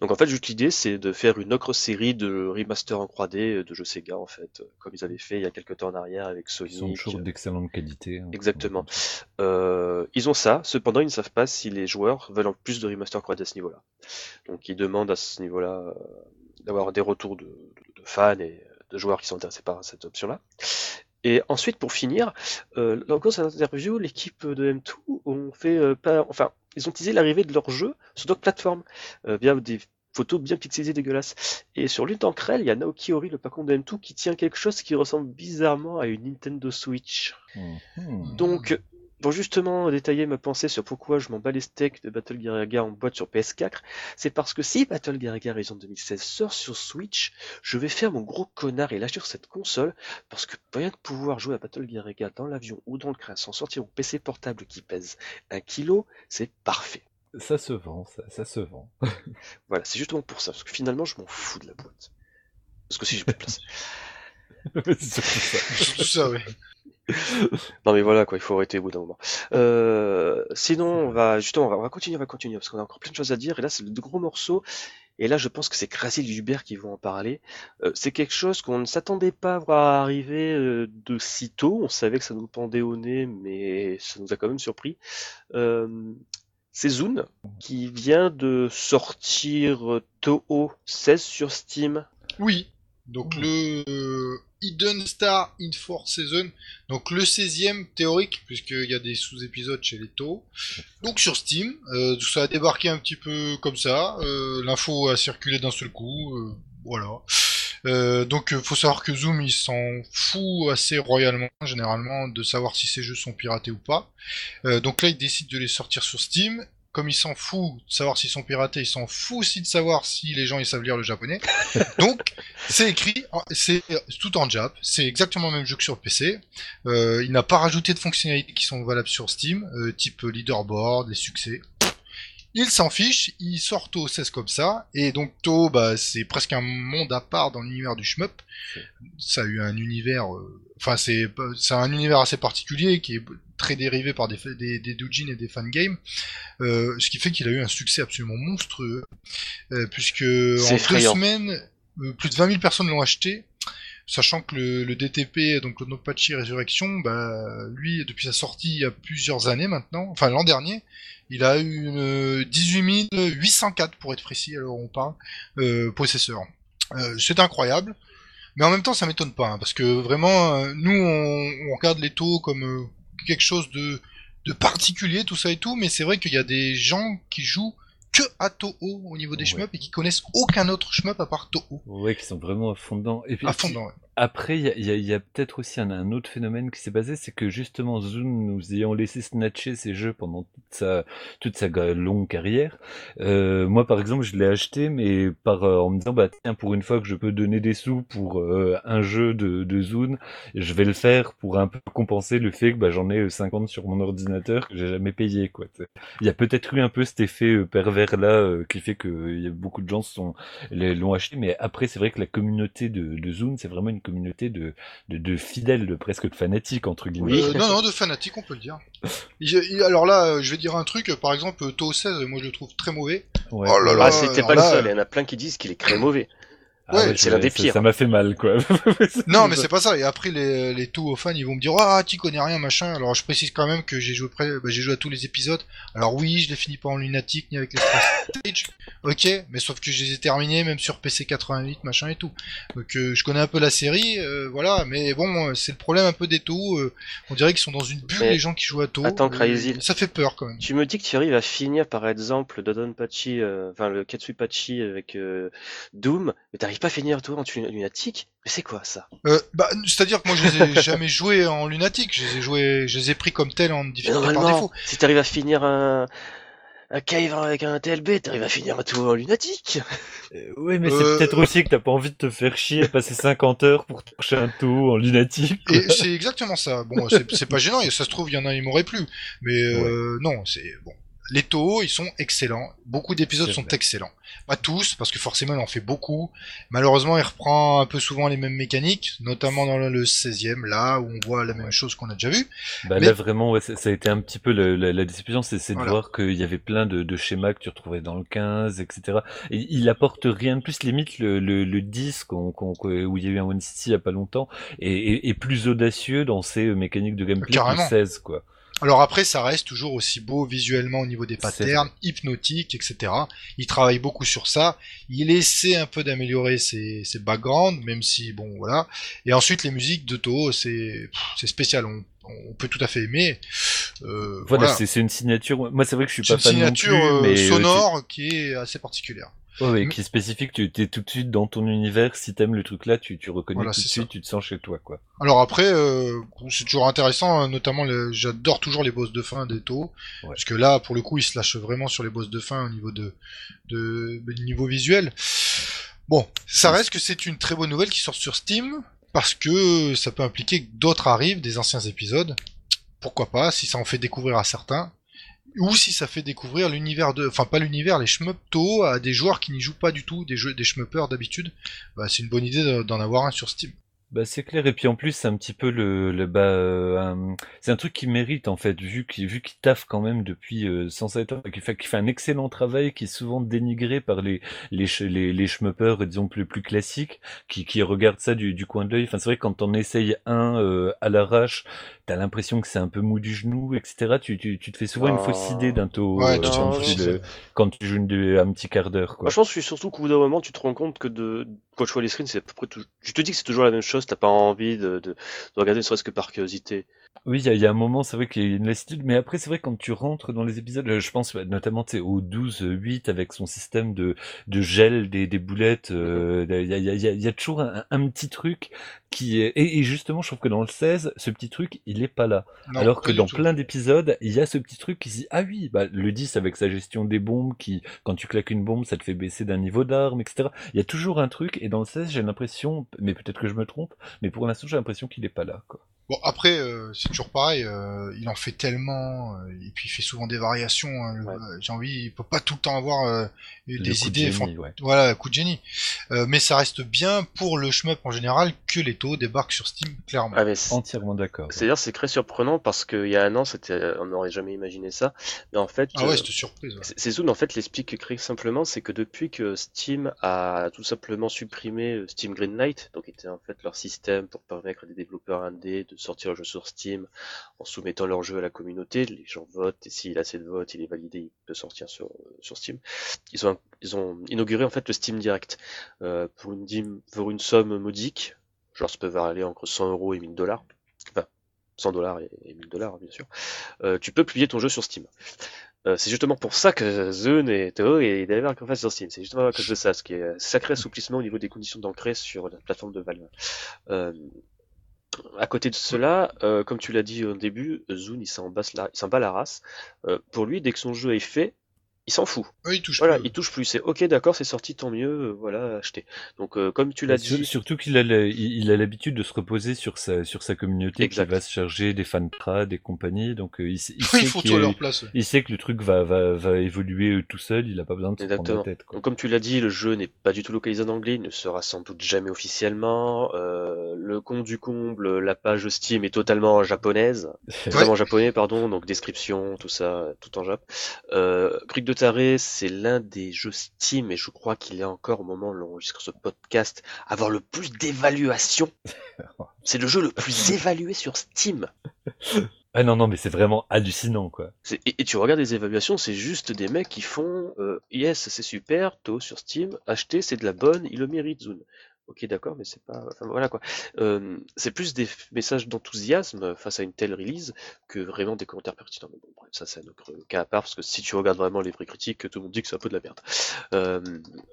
Donc en fait juste l'idée c'est de faire une autre série de remaster en 3D de jeux Sega en fait, euh, comme ils avaient fait il y a quelques temps en arrière avec Ils sont Sonic. toujours d'excellente qualité. hein. Exactement. Euh, ils ont ça, cependant ils ne savent pas si les joueurs veulent en plus de remaster 3D à ce niveau-là. Donc ils demandent à ce niveau-là euh, d'avoir des retours de, de- de fans et de joueurs qui sont intéressés par cette option-là. Et ensuite, pour finir, euh, lors de cette interview, l'équipe de M2 ont fait euh, pas, enfin, ils ont teasé l'arrivée de leur jeu sur d'autres plateformes euh, via des photos bien pixelisées dégueulasses. Et sur l'une d'entre elles, il y a Naoki Ori, le patron de M2, qui tient quelque chose qui ressemble bizarrement à une Nintendo Switch. Mhm. Donc, pour justement détailler ma pensée sur pourquoi je m'en bats les steaks de Battle Gear en boîte sur PS4, c'est parce que si Battle Gear Horizon 2016 sort sur Switch, je vais faire mon gros connard et lâcher cette console, parce que rien que pouvoir jouer à Battle Gear dans l'avion ou dans le train sans sortir mon PC portable qui pèse un kilo, c'est parfait. Ça se vend, ça, ça se vend. Voilà, c'est justement pour ça, parce que finalement je m'en fous de la boîte. Parce que si j'ai plus de place. C'est surtout ça. Surtout ça, oui. Non mais voilà quoi, il faut arrêter au bout d'un moment. Euh, sinon on va justement on va, on va continuer, on va continuer parce qu'on a encore plein de choses à dire et là c'est le gros morceau et là je pense que c'est Krasil Hubert qui vont en parler. Euh, c'est quelque chose qu'on ne s'attendait pas à voir arriver euh, de si tôt. On savait que ça nous pendait au nez mais ça nous a quand même surpris. Euh, c'est Zune qui vient de sortir euh, Toho 16 sur Steam. Oui. Donc Mmh. le euh, Hidden Star in Four Season, donc le 16e théorique, puisqu'il y a des sous-épisodes chez les Toho. Donc sur Steam, euh, ça a débarqué un petit peu comme ça, euh, l'info a circulé d'un seul coup, euh, voilà. Euh, donc faut savoir que Zoom il s'en fout assez royalement généralement de savoir si ces jeux sont piratés ou pas. Euh, donc là il décide de les sortir sur Steam. Comme il s'en fout de savoir s'ils sont piratés, il s'en fout aussi de savoir si les gens ils savent lire le japonais. Donc c'est écrit, c'est tout en Jap, c'est exactement le même jeu que sur PC. Euh, il n'a pas rajouté de fonctionnalités qui sont valables sur Steam, euh, type leaderboard, les succès. Il s'en fiche, il sort To 16 comme ça, et donc To, bah, c'est presque un monde à part dans l'univers du shmup. Ça a eu un univers, euh, enfin c'est c'est un univers assez particulier qui est très dérivé par des des, des doujins et des fangames, euh, ce qui fait qu'il a eu un succès absolument monstrueux, euh, puisque en deux effrayant. semaines, euh, plus de 20 000 personnes l'ont acheté. Sachant que le, le DTP, donc le Nopachi Résurrection, bah, lui, depuis sa sortie il y a plusieurs années maintenant, enfin l'an dernier, il a eu une 18 804 pour être précis, alors on parle, euh, possesseurs. Euh, c'est incroyable, mais en même temps ça m'étonne pas, hein, parce que vraiment, euh, nous on, on regarde les taux comme euh, quelque chose de, de particulier, tout ça et tout, mais c'est vrai qu'il y a des gens qui jouent que à Toho au niveau des Ouais. shmups et qui connaissent aucun autre shmup à part Toho. Ouais, qui sont vraiment à fond dedans. Et puis, À fond dedans, ouais. Après, il y a, a- peut-être aussi un, autre phénomène qui s'est basé, c'est que justement Zune nous ayant laissé snatcher ces jeux pendant toute sa, toute sa longue carrière. Euh, moi, par exemple, je l'ai acheté, mais par euh, en me disant bah tiens, pour une fois que je peux donner des sous pour euh, un jeu de, de Zune, je vais le faire pour un peu compenser le fait que bah, j'en ai euh, 50 sur mon ordinateur que j'ai jamais payé quoi. Il y a peut-être eu un peu cet effet euh, pervers là qui fait que beaucoup de gens sont l'ont acheté. Mais après, c'est vrai que la communauté de, de Zune, c'est vraiment une communauté de, de, de fidèles, de presque de fanatiques entre guillemets. non, non, de fanatiques, on peut le dire. alors là, je vais dire un truc. Par exemple, To 16, moi je le trouve très mauvais. Ouais. Oh là là, ah, c'était pas le seul. Il y en a plein qui disent qu'il est très mauvais. Ah ouais, c'est l'un des pires. Ça m'a fait mal, quoi. non, mais c'est pas ça. Et après, les, les tout fans, ils vont me dire, ah, tu connais rien, machin. Alors, je précise quand même que j'ai joué près, bah, j'ai joué à tous les épisodes. Alors oui, je les finis pas en lunatique ni avec les stage. ok, mais sauf que je les ai terminés même sur PC 88, machin et tout. Donc, euh, je connais un peu la série, euh, voilà. Mais bon, c'est le problème un peu des tout. Euh, on dirait qu'ils sont dans une bulle, les gens qui jouent à tout. Attends, Crazy. Ça fait peur quand même. Tu me dis que tu arrives à finir, par exemple, Dodon Pachi, enfin, le Katsui Pachi avec Doom, mais t'arrives pas à finir toi en lunatique Mais c'est quoi ça? Euh, bah, C'est-à-dire que moi je les ai jamais joués en lunatique, je les ai joués, je les ai pris comme tels en difficulté par défaut. Si t'arrives à finir un, un cave avec un TLB, t'arrives à finir tout en lunatique euh, Oui, mais c'est euh, peut-être aussi que t'as pas envie de te faire chier à passer 50 heures pour toucher un tout en lunatique. Et c'est exactement ça. Bon, c'est pas gênant, et ça se trouve, il y en a, il m'aurait plu. Mais euh, non, c'est bon. Les Toho, ils sont excellents. Beaucoup d'épisodes sont excellents. Pas tous, parce que forcément, il en fait beaucoup. Malheureusement, il reprend un peu souvent les mêmes mécaniques, notamment dans le 16e, là, où on voit la même chose qu'on a déjà vu. Bah Là, vraiment, ça a été un petit peu la, la, déception, c'est de voir qu'il y avait plein de, schémas que tu retrouvais dans le 15, etc. Et il apporte rien de plus, limite le, le, 10, où il y a eu un One City il y a pas longtemps, et, plus audacieux dans ses mécaniques de gameplay que 16, quoi. Alors après, ça reste toujours aussi beau visuellement au niveau des patterns, hypnotique, etc. Il travaille beaucoup sur ça. Il essaie un peu d'améliorer ses, ses backgrounds, même si, bon, voilà. Et ensuite, les musiques de Toho, c'est spécial. On, on peut tout à fait aimer. Euh, voilà, c'est une signature. Moi, c'est vrai que je suis pas fan non plus, euh, euh, sonore qui est assez particulière. Ouais, qui est spécifique, tu es tout de suite dans ton univers, si t'aimes le truc là, tu, tu reconnais tout de suite, tu te sens chez toi, quoi. Alors après, euh, c'est toujours intéressant, hein, notamment, j'adore toujours les boss de fin des taux, parce que là, pour le coup, ils se lâchent vraiment sur les boss de fin au niveau de, de, niveau visuel. Bon, ça reste que c'est une très bonne nouvelle qui sort sur Steam, parce que ça peut impliquer que d'autres arrivent, des anciens épisodes. Pourquoi pas, si ça en fait découvrir à certains ou si ça fait découvrir l'univers de, enfin pas l'univers, les shmup à des joueurs qui n'y jouent pas du tout, des jeux, des d'habitude, bah, c'est une bonne idée d'en avoir un sur Steam. Bah c'est clair. Et puis en plus c'est un petit peu le, le bah euh, c'est un truc qui mérite en fait vu qu'il vu qu'il taffe quand même depuis euh, 107 ans qui fait qui fait un excellent travail qui est souvent dénigré par les les les, les schmuppers disons plus plus classiques qui qui regardent ça du, du coin de l'œil. Enfin c'est vrai que quand on essaye un euh, à l'arrache t'as l'impression que c'est un peu mou du genou etc tu tu, tu te fais souvent une fausse idée d'un taux euh, quand, tu joues un petit quart d'heure quoi. je pense que surtout qu'au bout d'un moment tu te rends compte que de quand tu vois les screens c'est à peu près tout... je te dis que c'est toujours la même chose t'as pas envie de, de, regarder ne serait-ce que par curiosité. Oui, il y, a un moment, c'est vrai qu'il y a une lassitude, mais après, c'est vrai quand tu rentres dans les épisodes, je pense notamment au 12-8 avec son système de, de gel des, des boulettes, euh, il y, a, y, a, toujours un, petit truc qui est... Et, justement, je trouve que dans le 16, ce petit truc, il est pas là. Alors que dans plein d'épisodes, il y a ce petit truc qui se dit, ah oui, bah, le 10 avec sa gestion des bombes, qui, quand tu claques une bombe, ça te fait baisser d'un niveau d'arme, etc. Il y a toujours un truc, et dans le 16, j'ai l'impression, mais peut-être que je me trompe, mais pour l'instant, j'ai l'impression qu'il est pas là, quoi. Bon après euh, c'est toujours pareil, euh, il en fait tellement euh, et puis il fait souvent des variations. Hein, J'ai envie, il peut pas tout le temps avoir des idées, voilà, coup de génie. mais ça reste bien pour le shmup en général que les taux débarquent sur Steam clairement. Ah, Entièrement d'accord. C'est-à-dire c'est très surprenant parce qu'il y a un an c'était, on n'aurait jamais imaginé ça. Mais en fait, ah ouais, c'était surprise. C'est Zoom en fait l'explique très simplement, c'est que depuis que Steam a tout simplement supprimé Steam Greenlight, donc qui était en fait leur système pour permettre à des développeurs indés de sortir le jeu sur Steam en soumettant leur jeu à la communauté. Les gens votent et s'il a assez de votes, il est validé, il peut sortir sur, sur Steam. Ils ont, inauguré en fait le Steam Direct euh, pour, une, somme modique. Genre, ça peut aller entre 100 euros et 1000 dollars. Enfin, 100 dollars et 1000 dollars, bien sûr. Euh, tu peux publier ton jeu sur Steam. Euh, c'est justement pour ça que Zone et Toho et d'ailleurs qu'on fasse sur Steam. C'est justement à cause de ça, ce qui est un sacré assouplissement au niveau des conditions d'entrée sur la plateforme de Valve. Euh, à côté de cela, euh, comme tu l'as dit au début, Zune il s'en bat la race. Euh, pour lui, dès que son jeu est fait, il s'en fout. Oui, il touche Voilà, plus. il touche plus. C'est ok, d'accord, c'est sorti, tant mieux, euh, voilà, acheter. Donc, euh, comme tu l'as Sur- dit, Surtout qu'il a l'habitude de se reposer sur sa sur sa communauté Exact. qui va se charger des fan trad et compagnie. Donc euh, il, sait- il ils sait leur place. ouais. il sait que le truc va va va évoluer tout seul. Il a pas besoin de se prendre Exactement. la tête. Quoi. Donc, comme tu l'as dit, le jeu n'est pas du tout localisé en anglais, il ne sera sans doute jamais officiellement. Euh, le compte du comble, la page Steam est totalement japonaise, vraiment japonais, pardon, donc description, tout ça, tout en jap. Euh, Cric de Taré, c'est l'un des jeux Steam, et je crois qu'il est encore au moment où l'on enregistre ce podcast, à avoir le plus d'évaluation. C'est le jeu le plus évalué sur Steam. Ah non non mais c'est vraiment hallucinant quoi. Et tu regardes les évaluations, c'est juste des mecs qui font euh, yes, c'est super, tôt sur Steam, acheter, c'est de la bonne, il le mérite, Zune. Ok, d'accord, mais c'est pas. Enfin voilà quoi. Euh, c'est plus des messages d'enthousiasme face à une telle release que vraiment des commentaires pertinents. Mais bon, bref, ça c'est un autre cas à part parce que si tu regardes vraiment les vraies critiques, tout le monde dit que c'est un peu de la merde. Euh,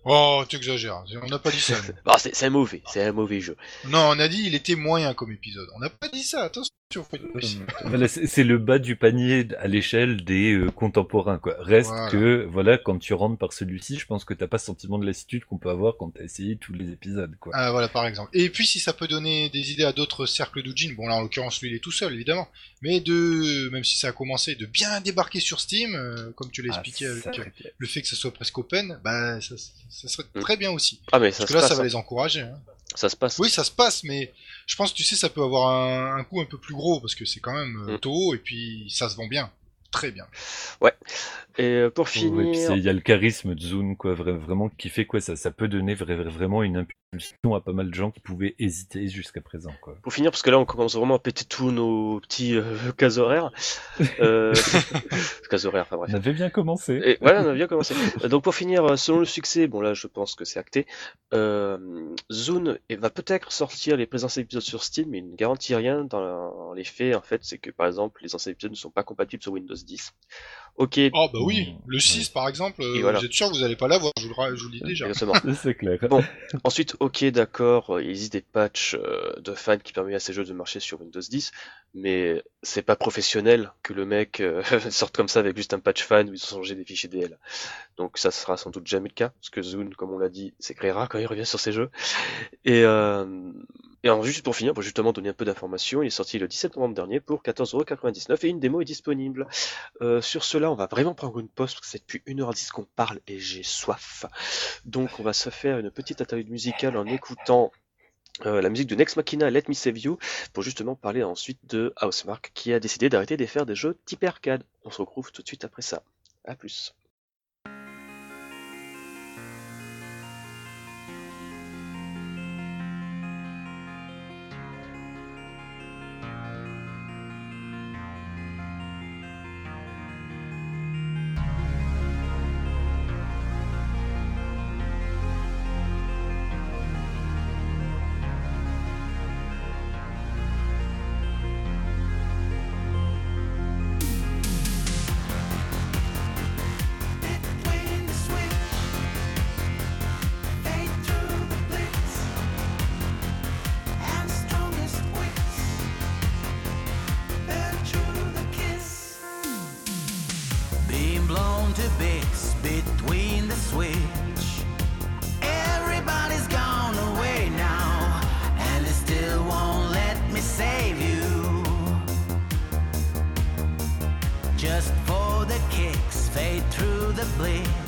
Oh, tu exagères. On n'a pas dit ça. bah, c'est c'est un mauvais, c'est un mauvais jeu. non, on a dit il était moyen comme épisode. On n'a pas dit ça. Attention. Voilà, c'est c'est le bas du panier à l'échelle des euh, contemporains quoi. Reste Voilà. que voilà quand tu rentres par celui-ci, je pense que t'as pas ce sentiment de lassitude qu'on peut avoir quand t'as essayé tous les épisodes quoi. Ah voilà par exemple. Et puis si ça peut donner des idées à d'autres cercles d'Ujin, bon là en l'occurrence lui il est tout seul évidemment, mais de même si ça a commencé de bien débarquer sur Steam, euh, comme tu l'as Ah, expliqué avec euh, le fait que ça soit presque open, bah ça, ça serait Mm. très bien aussi. Ah mais ça Parce que là passe, ça va hein. les encourager. hein. ça se passe. Oui ça se passe, mais je pense tu sais ça peut avoir un, un coût un peu plus gros parce que c'est quand même euh, Mm. tôt et puis ça se vend bien, très bien. Et euh, pour Ouais, finir, il y a le charisme de Zune quoi, vra- vraiment qui fait quoi ça, ça peut donner vra- vra- vraiment une impulsion à pas mal de gens qui pouvaient hésiter jusqu'à présent quoi. pour finir, parce que là on commence vraiment à péter tous nos petits euh, cases horaires. Euh, cases horaires, enfin bref. On avait bien commencé. Et voilà, on a bien commencé. Donc pour finir, euh, selon le succès, bon là je pense que c'est acté, euh, Zune va peut-être sortir les présents épisodes sur Steam, mais il ne garantit rien dans les faits. En fait, c'est que par exemple, les anciens épisodes ne sont pas compatibles sur Windows 10. Ok, Oh bah oui, Mm. le 6 par exemple, euh, voilà. vous êtes sûr que vous allez pas l'avoir, je vous le, ra- je vous le dis déjà. exactement. C'est clair. Bon. Ensuite, ok, d'accord, euh, il existe des patchs euh, de fans qui permettent à ces jeux de marcher sur Windows 10, mais c'est pas professionnel que le mec euh, sorte comme ça avec juste un patch fan où ils ont changé des fichiers DL. Donc ça sera sans doute jamais le cas, parce que Zune, comme on l'a dit, s'écrira quand il revient sur ces jeux. Et, euh, et alors, juste pour finir, pour justement donner un peu d'informations, il est sorti le 17 novembre dernier pour 14,99€ et une démo est disponible. Euh, sur cela, on va vraiment prendre une pause, parce que c'est depuis 1h10 qu'on parle et j'ai soif. Donc on va se faire une petite interlude musicale en écoutant euh, la musique de Next Machina Let Me Save You pour justement parler ensuite de Housemark qui a décidé d'arrêter de faire des jeux type arcade. On se retrouve tout de suite après ça. A plus. To bits between the switch. Everybody's gone away now, and they still won't let me save you. Just for the kicks, fade through the blitz.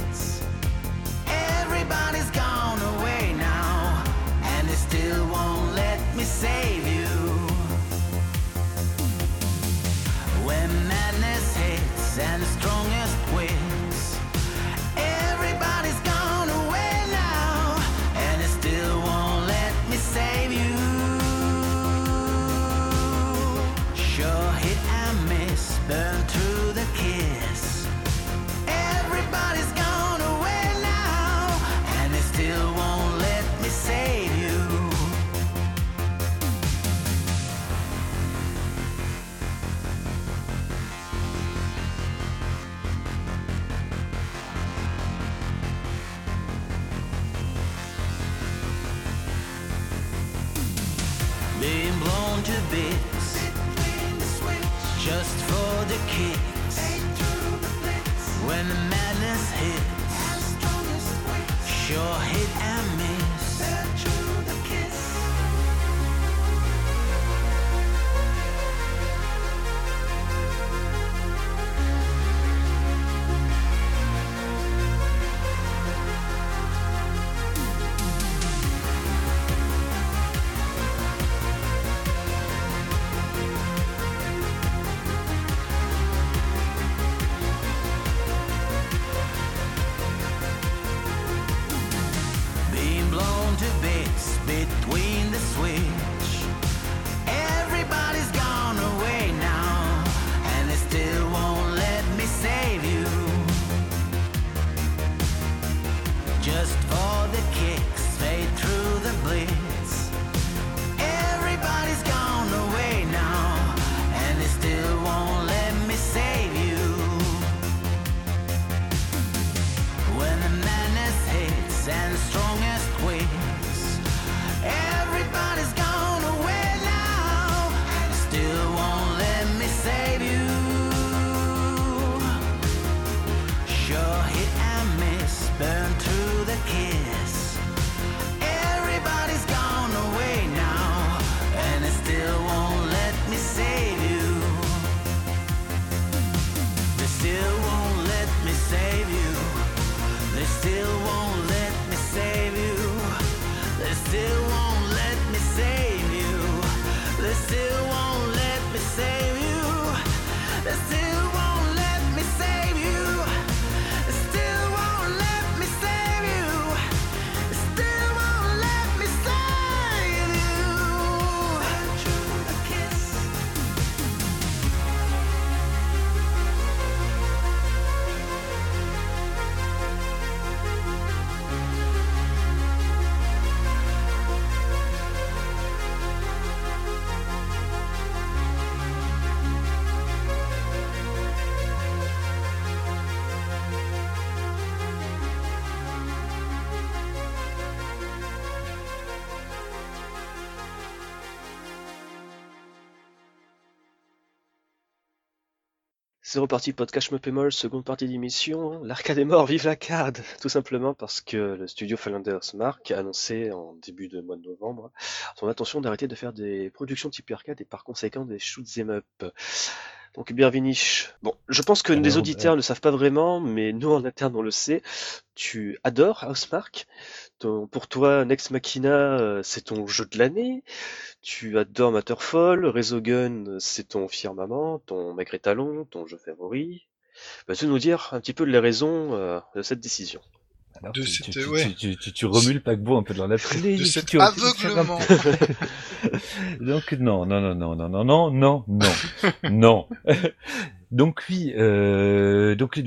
C'est reparti, podcast me pémol, seconde partie d'émission. L'arcade est mort, vive l'arcade Tout simplement parce que le studio Falanders Mark a annoncé en début de mois de novembre son intention d'arrêter de faire des productions type arcade et par conséquent des shoot'em up. Donc bon, je pense que Alors, les auditeurs ne savent pas vraiment, mais nous en interne on le sait. Tu adores Housemark. Ton- pour toi, Next Machina, euh, c'est ton jeu de l'année. Tu adores Matterfall, Resogun, c'est ton firmament, ton maigre talon, ton jeu favori. Vas-tu nous dire un petit peu les raisons euh, de cette décision? Alors, De tu, cette- tu, tu, ouais. tu, tu, tu- tu remues le paquebot un peu dans la foulée. De cet aveuglement. Donc non, non, non, non, non, non, non, non, non, non. Donc oui, euh, donc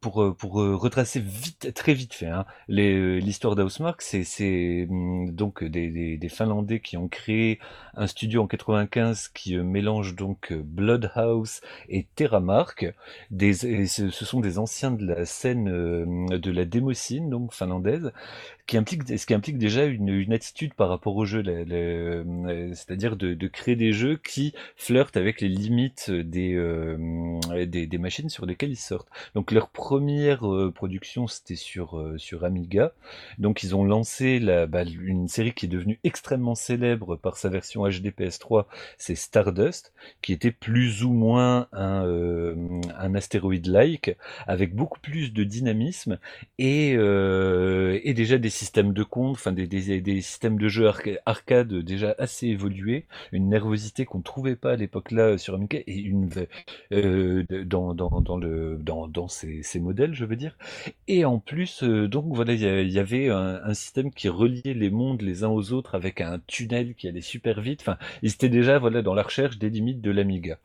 pour pour euh, retracer vite, très vite fait, hein, les- l'histoire d'Housemark, c'est c'est hum, donc des, des, des Finlandais qui ont créé un studio en 95 qui euh, mélange donc euh, Bloodhouse et Terramark. Des, et ce, ce sont des anciens de la scène euh, de la démocine donc finlandaise ce qui implique déjà une, attitude par rapport au jeu, euh, c'est-à-dire de, créer des jeux qui flirtent avec les limites des, euh, des, machines sur lesquelles ils sortent. Donc leur première euh, production, c'était sur, sur Amiga. Donc ils ont lancé la, bah, une série qui est devenue extrêmement célèbre par sa version HD PS3, c'est Stardust, qui était plus ou moins un, un astéroïde-like, avec beaucoup plus de dynamisme et, et déjà des systèmes de compte, enfin des, des, des systèmes de jeu arca- arcade déjà assez évolués, une nervosité qu'on trouvait pas à l'époque là sur Amiga et une euh, dans, dans, dans le dans, dans ces, ces modèles je veux dire. Et en plus euh, donc voilà il y, avait un, système qui reliait les mondes les uns aux autres avec un tunnel qui allait super vite. Enfin ils étaient déjà voilà dans la recherche des limites de l'Amiga.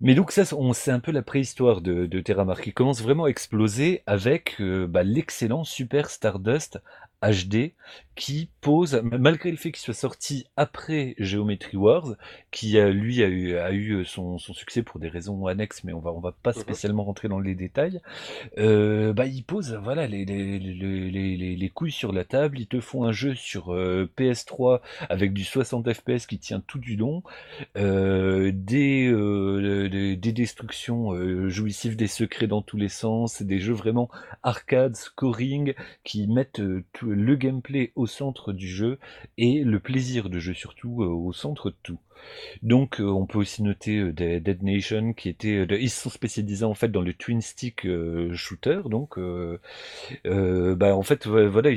Mais donc ça, c'est un peu la préhistoire de, de Terramark qui commence vraiment à exploser avec euh, bah, l'excellent Super Stardust HD qui pose, malgré le fait qu'il soit sorti après Geometry Wars, qui a, lui a eu, a eu son, son, succès pour des raisons annexes, mais on va on va pas mhm. spécialement rentrer dans les détails. Euh, bah il pose voilà les, les, les, les, couilles sur la table, ils te font un jeu sur euh, PS3 avec du 60 FPS qui tient tout du long, euh, des, euh, des, des destructions euh, jouissives, des secrets dans tous les sens, des jeux vraiment arcade, scoring qui mettent tout, le gameplay au centre du jeu et le plaisir de jeu surtout au centre de tout. Donc, euh, on peut aussi noter euh, Dead Nation qui était, euh, ils se sont spécialisés en fait dans le twin stick shooter. Donc, bah en fait, voilà,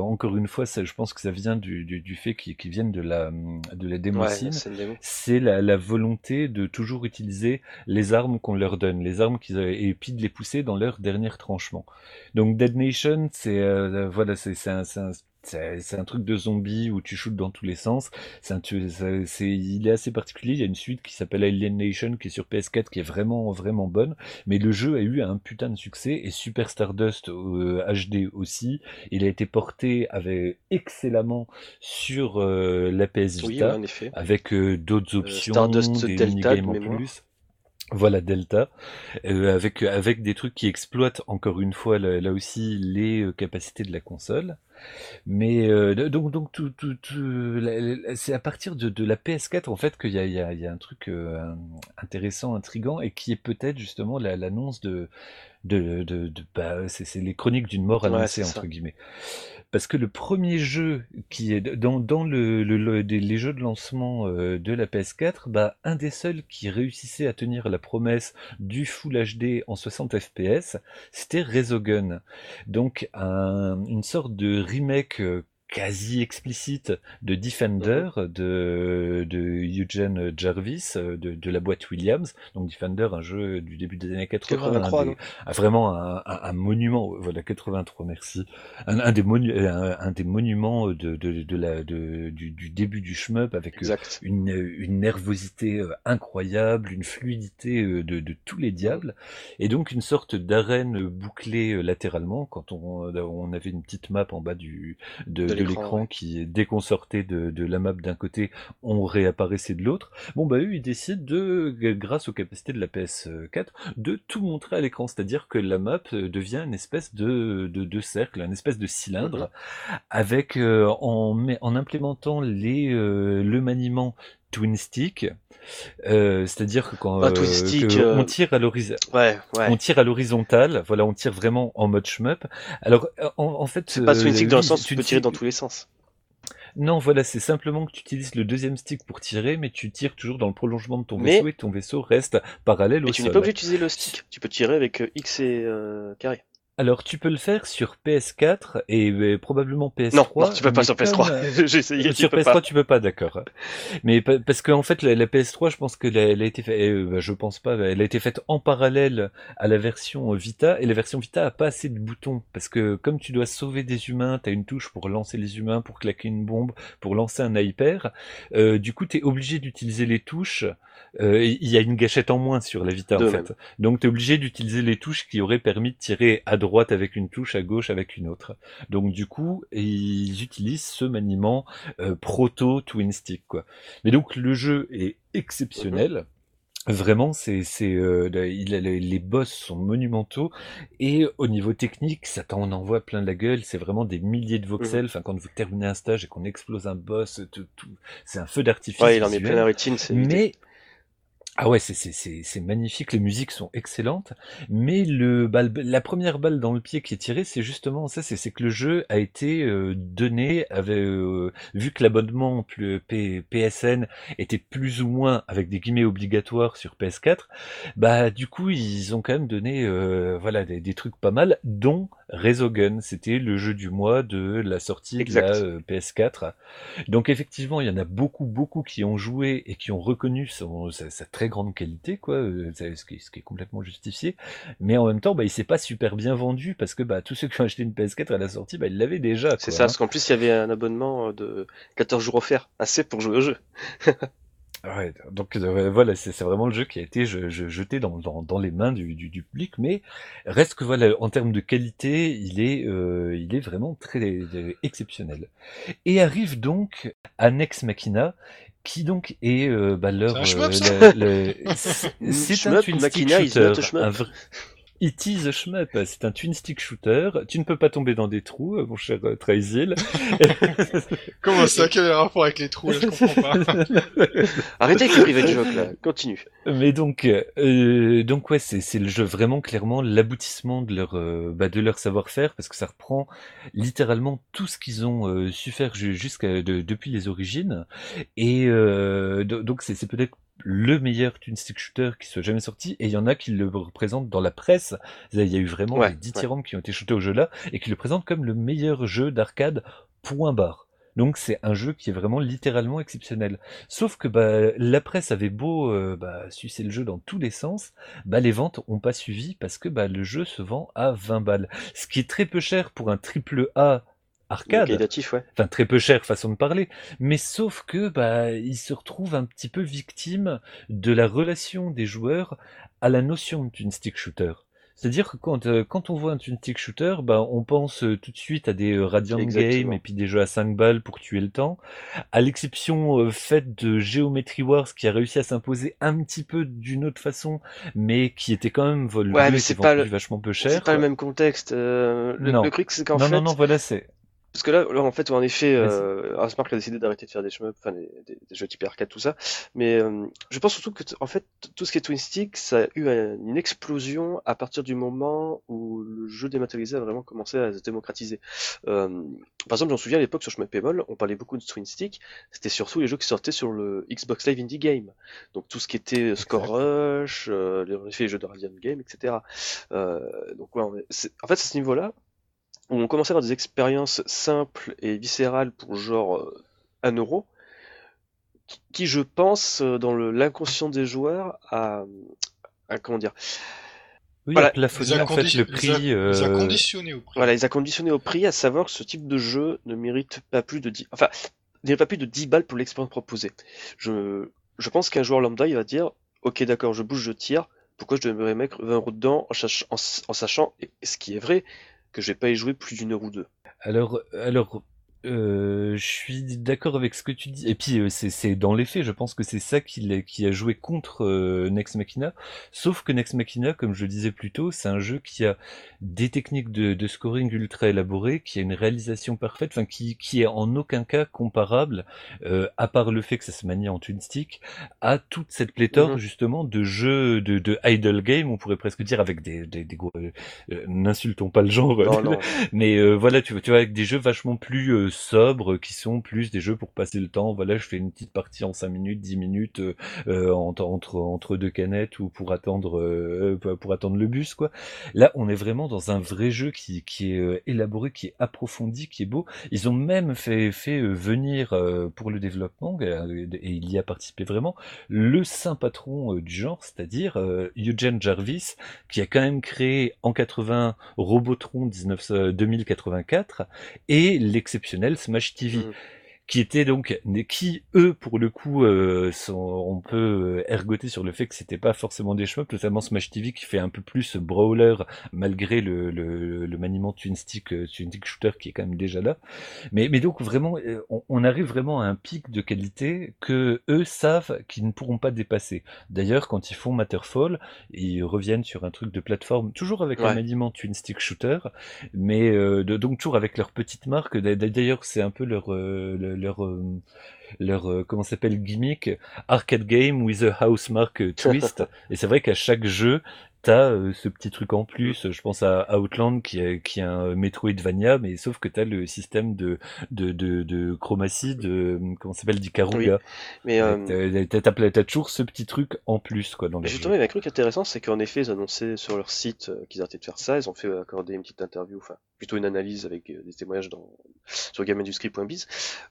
encore une fois, ça, je pense que ça vient du, du, fait qu'ils viennent de la de la démocine. c'est la, la, volonté de toujours utiliser les armes qu'on leur donne, les armes qu'ils et puis de les pousser dans leur dernier tranchement. Donc, Dead Nation, c'est voilà, c'est un, un c'est un truc de zombie où tu shootes dans tous les sens. Un, c'est, il est assez particulier. Il y a une suite qui s'appelle Alien Nation qui est sur PS4 qui est vraiment vraiment bonne. Mais le jeu a eu un putain de succès et Super Stardust HD euh, aussi. Il a été porté avec excellemment sur euh, la PS Vita avec euh, d'autres options, Stardust des Delta en plus. Voilà Delta, avec avec des trucs qui exploitent encore une fois là aussi les capacités de la console. Mais euh, donc, donc tout, c'est à partir de, la PS4 en fait qu'il y a un truc euh, intéressant, intrigant, et qui est peut-être justement l'annonce de, de, de, de bah, c'est les chroniques d'une mort annoncée entre guillemets. Parce que le premier jeu qui est dans, dans le, le, les jeux de lancement euh, de la PS4, bah, un des seuls qui réussissait à tenir la promesse du Full HD en 60 FPS, c'était Resogun. Donc un, une sorte de remake euh, quasi explicite de Defender mhm. de, de Eugene Jarvis de, de, la boîte Williams. Donc Defender, un jeu du début des années 80, un vraiment un, un, monument, voilà 83, merci, un, un des, monu un, des monuments de, de, de la, de, du, du, début du shmup avec une, une nervosité euh, incroyable, une fluidité euh, de, de tous les diables, et donc une sorte d'arène bouclée euh, latéralement quand on, on avait une petite map en bas du de de l'écran qui, dès qu'on sortait de, de la map d'un côté, on réapparaissait de l'autre. Bon, bah eux, ils décident de, grâce aux capacités de la PS4, de tout montrer à l'écran. C'est-à-dire que la map devient une espèce de, de, de cercle, une espèce de cylindre, mhm. avec, euh, en, en implémentant les, euh, le maniement twin stick, euh, c'est-à-dire que quand ah, euh, on tire à l'horizontale, ouais, ouais. on tire à l'horizontale, voilà, on tire vraiment en mode shmup. Alors en, en fait, c'est pas twin stick dans le sens où tu peux tirer dans tous les sens. Non, voilà, c'est simplement que tu utilises le deuxième stick pour tirer, mais tu tires toujours dans le prolongement de ton vaisseau et ton vaisseau reste parallèle au tu n'es pas obligé d'utiliser le stick. Tu peux tirer avec X et euh, carré. Alors tu peux le faire sur PS4 et euh, probablement PS3. Non, tu peux pas sur PS3. Euh, J'ai essayé. Sur PS3 pas. tu peux pas, d'accord. Mais parce qu'en en fait la, PS3, je pense que elle a été faite, euh, bah, je pense pas, elle a été faite en parallèle à la version Vita et la version Vita a pas assez de boutons parce que comme tu dois sauver des humains, tu as une touche pour lancer les humains, pour claquer une bombe, pour lancer un hyper. Euh, du coup, tu es obligé d'utiliser les touches. Il y a une gâchette en moins sur la Vita en fait. Donc tu es obligé d'utiliser les touches qui auraient permis de tirer à droite droite avec une touche, à gauche avec une autre. Donc du coup, ils utilisent ce maniement euh, proto twin stick quoi. Mais donc le jeu est exceptionnel. Vraiment, c'est, c'est, euh, les boss sont monumentaux et au niveau technique, ça t'en envoie plein de la gueule. C'est vraiment des milliers de voxels. Enfin, quand vous terminez un stage et qu'on explose un boss, tout, c'est un feu d'artifice. Ouais, il en met plein la rétine. Mais ah ouais, c'est magnifique, les musiques sont excellentes, mais le la première balle dans le pied qui est tirée, c'est justement ça, c'est que le jeu a été euh, donné, avait, euh, vu que l'abonnement PSN était plus ou moins avec des guillemets obligatoires sur PS4, bah du coup ils ont quand même donné euh, voilà des, des, trucs pas mal, dont Resogun, c'était le jeu du mois de la sortie de la PS4. Donc effectivement, il y en a beaucoup beaucoup qui ont joué et qui ont reconnu son, sa, sa très grande qualité, quoi, euh, ce qui, est complètement justifié. Mais en même temps, bah, il s'est pas super bien vendu parce que bah, tous ceux qui ont acheté une PS4 à la sortie, bah, ils l'avaient déjà. C'est ça, hein. parce qu'en plus, il y avait un abonnement de 14 jours offerts, assez pour jouer au jeu. Ouais, donc euh, voilà, c'est vraiment le jeu qui a été je- je- jeté dans, dans, dans les mains du, du, du public, mais reste que voilà, en termes de qualité, il est, euh, il est vraiment très euh, exceptionnel. Et arrive donc Annex Machina, qui donc est euh, bah, leur... C'est un shmup, euh, ça le- un twin stick shooter, un It is a shmup, c'est un twin stick shooter. Tu ne peux pas tomber dans des trous, mon cher euh, Traizil. Comment ça Quel est le rapport avec les trous là Je comprends pas. Arrêtez avec les private jokes là, continue. Mais donc, euh, donc ouais, c'est c'est le jeu vraiment clairement l'aboutissement de leur euh, bah, de leur savoir-faire parce que ça reprend littéralement tout ce qu'ils ont euh, su faire ju- jusqu'à de- depuis les origines et euh, do- donc c'est c'est peut-être le meilleur twin stick shooter qui soit jamais sorti et il y en a qui le représentent dans la presse. Il y a eu vraiment Ouais, des dithyrambes qui ont été shootés au jeu là et qui le présentent comme le meilleur jeu d'arcade point barre. Donc c'est un jeu qui est vraiment littéralement exceptionnel. Sauf que bah, la presse avait beau euh, bah, sucer le jeu dans tous les sens, bah, les ventes ont pas suivi parce que bah, le jeu se vend à 20 balles. Ce qui est très peu cher pour un triple A arcade. Qualitatif, ouais. Enfin, très peu cher façon de parler. Mais sauf que bah, il se retrouve un petit peu victime de la relation des joueurs à la notion d'une stick shooter. C'est-à-dire que quand, euh, quand on voit un twin stick shooter, bah, on pense euh, tout de suite à des euh, Radiant Exactement. Game et puis des jeux à 5 balles pour tuer le temps. À l'exception euh, faite de Geometry Wars qui a réussi à s'imposer un petit peu d'une autre façon, mais qui était quand même vol Ouais, mais c'est pas le- vachement peu cher. C'est pas le même contexte. euh, le, Non. le truc, c'est qu'en non, fait, non, non, voilà, c'est. Parce que là, là, en fait, en effet, euh, a décidé d'arrêter de faire des shmups, enfin des, des- des jeux type arcade, tout ça. Mais euh, je pense surtout que, en fait, tout ce qui est twin stick, ça a eu un- une explosion à partir du moment où le jeu dématérialisé a vraiment commencé à se démocratiser. Euh, par exemple, j'en souviens à l'époque sur Shmup Pémol, on parlait beaucoup de twin stick. C'était surtout les jeux qui sortaient sur le Xbox Live Indie Game. Donc tout ce qui était Score Rush, euh, les, jeux de Radiant Game, etc. Euh, donc ouais, en fait, c'est à ce niveau-là où on commençait à avoir des expériences simples et viscérales pour genre euh, un euro, qui, qui, je pense, euh, dans l'inconscient des joueurs, a, a- comment dire, Oui, Voilà. à plafonner Les a en fait le les a- prix. les a euh, conditionnés au prix. voilà, ils a conditionné au prix, à savoir que ce type de jeu ne mérite pas plus de 10, enfin, pas plus de 10 balles pour l'expérience proposée. Je, je pense qu'un joueur lambda, il va dire, ok, d'accord, je bouge, je tire, pourquoi je devrais mettre 20 euros dedans en, en sachant, et ce qui est vrai, que je vais pas y jouer plus d'une heure ou deux. Alors, alors, euh, je suis d'accord avec ce que tu dis. Et puis, euh, c'est, dans les faits, je pense que c'est ça qui, l'a- qui a joué contre euh, Nex Machina. Sauf que Nex Machina, comme je le disais plus tôt, c'est un jeu qui a des techniques de, de scoring ultra élaborées, qui a une réalisation parfaite, enfin, qui, qui est en aucun cas comparable, euh, à part le fait que ça se manie en twin stick, à toute cette pléthore, Mhm. justement, de jeux, de, de idle game, on pourrait presque dire, avec des, des, des gros, euh, n'insultons pas le genre, Non, non. mais euh, voilà, tu tu vois, avec des jeux vachement plus sobres, qui sont plus des jeux pour passer le temps. Voilà, je fais une petite partie en 5 minutes, 10 minutes, euh, euh, entre, entre, deux canettes ou pour attendre, euh, pour- attendre le bus, quoi. Là, on est vraiment dans un vrai jeu qui, qui est élaboré, qui est approfondi, qui est beau. Ils ont même fait, venir pour le développement, et il y a participé vraiment, le saint patron du genre, c'est-à-dire Eugene Jarvis, qui a quand même créé en 80 Robotron 19, euh, 2084 et l'exceptionnel Smash TV. Mhm. Qui était donc, qui eux pour le coup, euh, sont, on peut euh, ergoter sur le fait que c'était pas forcément des shmups, notamment Smash TV qui fait un peu plus brawler malgré le, le, le maniement twin stick, euh, twin stick shooter qui est quand même déjà là. Mais, mais donc vraiment, euh, on, on arrive vraiment à un pic de qualité que eux savent qu'ils ne pourront pas dépasser. D'ailleurs, quand ils font Matterfall, ils reviennent sur un truc de plateforme, toujours avec un Ouais. maniement twin stick shooter, mais euh, de, donc toujours avec leur petite marque. D'a- D'ailleurs, c'est un peu leur euh, le- leur euh, leur euh, comment s'appelle gimmick arcade game with a house mark euh, twist. Et c'est vrai qu'à chaque jeu, t'as euh, ce petit truc en plus. Je pense à Outland qui est qui est un Metroidvania, mais sauf que t'as le système de de de, de chromatie de comment s'appelle d'Ikaruga. Mais euh, T'as- toujours ce petit truc en plus quoi dans les justement, il y avait un truc intéressant, c'est qu'en effet, ils annonçaient sur leur site qu'ils arrêtaient de faire ça. Ils ont fait accorder une petite interview, enfin, plutôt une analyse avec euh, des témoignages dans, sur gameindustrie.biz,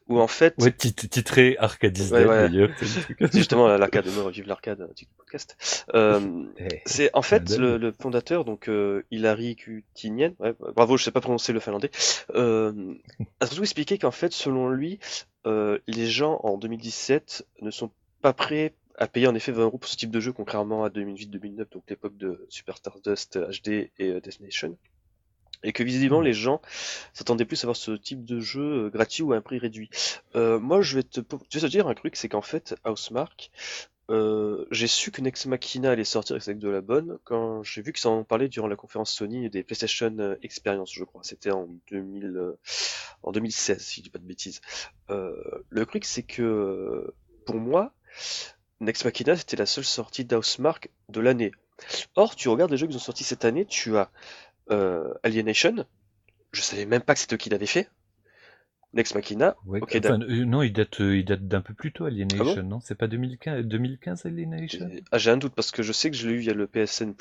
où en fait, Ouais, tit- titré Arcade is Ouais, ouais. d'ailleurs. c'est justement l'arcade, me revive l'arcade, un petit podcast. Euh, Eh, c'est en fait le, le fondateur, donc euh, Hilary Kutinian, ouais, bravo, je sais pas prononcer le finlandais, euh, a surtout expliqué qu'en fait, selon lui, euh, les gens en 2017 ne sont pas prêt à payer en effet 20 euros pour ce type de jeu, contrairement à 2008-2009, donc l'époque de Super Stardust HD et euh, Destination. Et que visiblement les gens s'attendaient plus à avoir ce type de jeu euh, gratuit ou à un prix réduit. Euh, moi je vais te, dire un truc, c'est qu'en fait Housemark, euh, j'ai su que Nex Machina allait sortir avec de la bonne quand j'ai vu qu'ils en parlaient durant la conférence Sony des PlayStation euh, Experience, je crois. C'était en 2000, euh, en 2016, si je dis pas de bêtises. Euh, le truc, c'est que pour moi, Nex Machina, c'était la seule sortie d'Housemark de l'année. Or, tu regardes les jeux qui ont sorti cette année, tu as euh, Alienation. Je savais même pas que c'était eux qui l'avaient fait. Nex Machina. Ouais, enfin, euh, non, il date, euh, il date d'un peu plus tôt, Alienation, Ah non? C'est pas 2015, 2015 Alienation? Ah, j'ai un doute parce que je sais que je l'ai eu via le PSN+.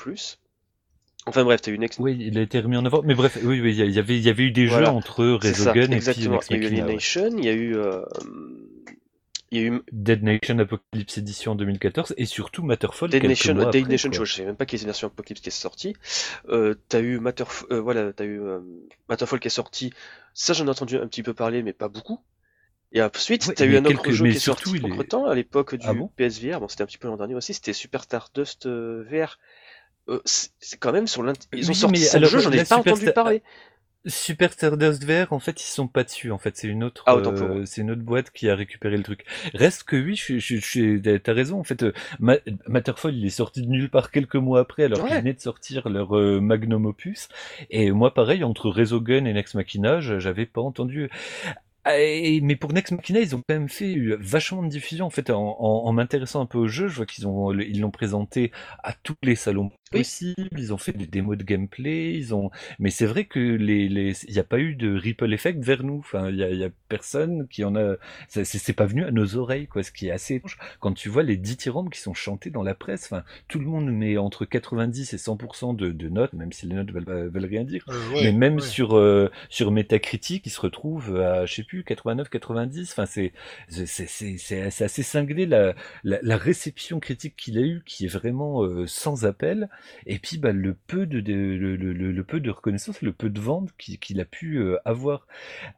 Enfin bref, t'as eu Nex Oui, il a été remis en avant. Mais bref, oui, oui, il y avait, il y avait eu des Voilà. jeux entre Resogun et puis exactement. Nex Il y a eu Machina, ouais. Alienation, il y a eu, il y a eu Dead Nation Apocalypse Edition en 2014 et surtout Matterfall Dead Nation, mois Dead après, Nation, quoi. je sais même pas qu'il y Apocalypse qui est sortie. Euh, t'as eu Matterf euh, voilà, t'as eu euh, Matterfall qui est sorti. Ça, j'en ai entendu un petit peu parler, mais pas beaucoup. Et ensuite, Ouais, t'as eu un autre jeu mais qui est surtout, sorti entre temps, à l'époque du Ah bon? PSVR. Bon, c'était un petit peu l'an dernier aussi. C'était Super Stardust euh, VR. Euh, c'est c'est quand même sur l'int... Ils ont Oui, sorti mais alors, jeux, j'en ai pas Super entendu Star- parler. Super Stardust VR, en fait, ils sont pas dessus. En fait, c'est une autre, Ah, euh, c'est une autre boîte qui a récupéré le truc. Reste que oui, je, je, je, t'as raison. En fait, euh, Ma- Matterfall, il est sorti de nulle part quelques mois après, alors Ouais. qu'ils venaient de sortir leur euh, magnum opus. Et moi, pareil, entre Resogun et Nex Machina, j'avais pas entendu. Ah, et- mais pour Nex Machina, ils ont quand même fait vachement de diffusion. En fait, en, en, en m'intéressant un peu au jeu, je vois qu'ils ont, ils l'ont présenté à tous les salons Oui. possibles. Ils ont fait des démos de gameplay. Ils ont, mais c'est vrai que les, les, il n'y a pas eu de ripple effect vers nous. Enfin, il y a, y a personne qui en a, c'est pas venu à nos oreilles, quoi. Ce qui est assez étrange. Quand tu vois les dithyrambes qui sont chantés dans la presse, enfin, tout le monde met entre 90 et 100% de, de notes, même si les notes veulent, veulent rien dire. Euh, ouais, mais même ouais. sur euh, sur Metacritic, il se retrouve à je sais plus 89, 90. Enfin, c'est c'est c'est assez cinglé la, la la réception critique qu'il a eu, qui est vraiment euh, sans appel. Et puis bah le peu de, de le, le, peu de reconnaissance, le peu de ventes qu'il a pu euh, avoir.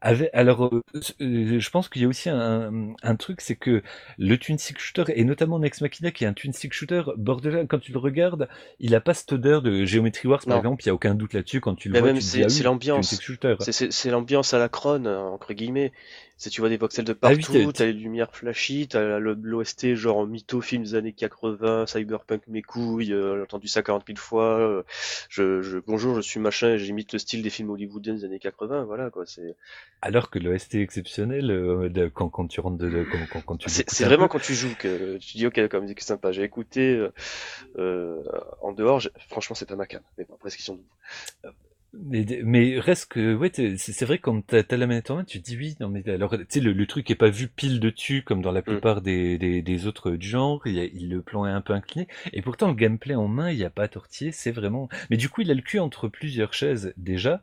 Avec, alors, euh, euh, je pense qu'il y a aussi un, un truc, c'est que le twin stick shooter et notamment Nex Machina qui est un twin stick shooter borderline quand tu le regardes, il a pas cette odeur de Geometry Wars par Non. exemple. Il y a aucun doute là-dessus quand tu le Mais vois. même, c'est- ah l'ambiance. C'est- l'ambiance à la crone, entre guillemets. C'est tu vois des voxels de Ah oui, partout, t'as- les lumières flashy, t'as l'OST genre mytho film des années 80, cyberpunk mes couilles, euh, j'ai entendu ça 40 000 fois. euh, je, je, bonjour, je suis machin, j'imite le style des films hollywoodiens des années 80, voilà quoi. C'est Alors que l'OST est exceptionnel euh, de- quand, quand tu rentres de, de- quand, quand, quand tu c'est vraiment peu. quand tu joues que tu dis ok, la musique sympa. J'ai écouté euh, euh, en dehors, franchement c'est pas ma cam, mais pas prescription de goût. Mais, mais reste que, ouais, c'est vrai, quand t'as t'as la manette en main, tu te dis oui, non, mais alors, tu sais, le, le truc est pas vu pile dessus, comme dans la plupart des, des, des autres du genre, il, y a, il le plan est un peu incliné, et pourtant, le gameplay en main, il n'y a pas à tortiller, c'est vraiment, mais du coup, il a le cul entre plusieurs chaises, déjà,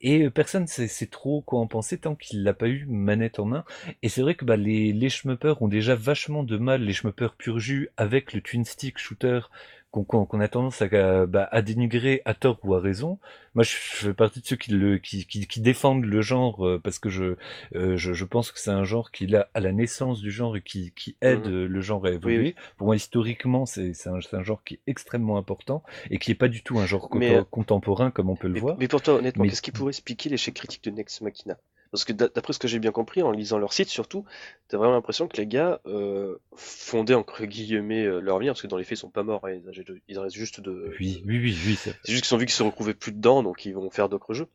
et euh, personne sait, sait trop quoi en penser tant qu'il l'a pas eu manette en main, et c'est vrai que, bah, les, les schmuppers ont déjà vachement de mal, les schmuppers pur jus, avec le twin stick shooter, qu'on qu'on a tendance à, bah, à dénigrer à tort ou à raison, moi, je fais partie de ceux qui, le, qui, qui, qui défendent le genre euh, parce que je, euh, je, je pense que c'est un genre qui est à la naissance du genre et qui, qui aide Mhm. euh, le genre à évoluer. Oui, Pour moi, historiquement, c'est un, un genre qui est extrêmement important et qui est pas du tout un genre Mais, contemporain comme on peut le Mais, voir. mais pour toi, honnêtement, Mais- qu'est-ce qui pourrait expliquer l'échec critique de Nex Machina? Parce que d'a- d'après ce que j'ai bien compris, en lisant leur site surtout, t'as vraiment l'impression que les gars euh, fondaient entre guillemets euh, leur vie, parce que dans les faits ils sont pas morts, hein, ils, âgés de- ils restent juste de... Oui, oui, oui, oui. C'est juste qu'ils ont vu qu'ils se retrouvaient plus dedans, donc ils vont faire d'autres jeux.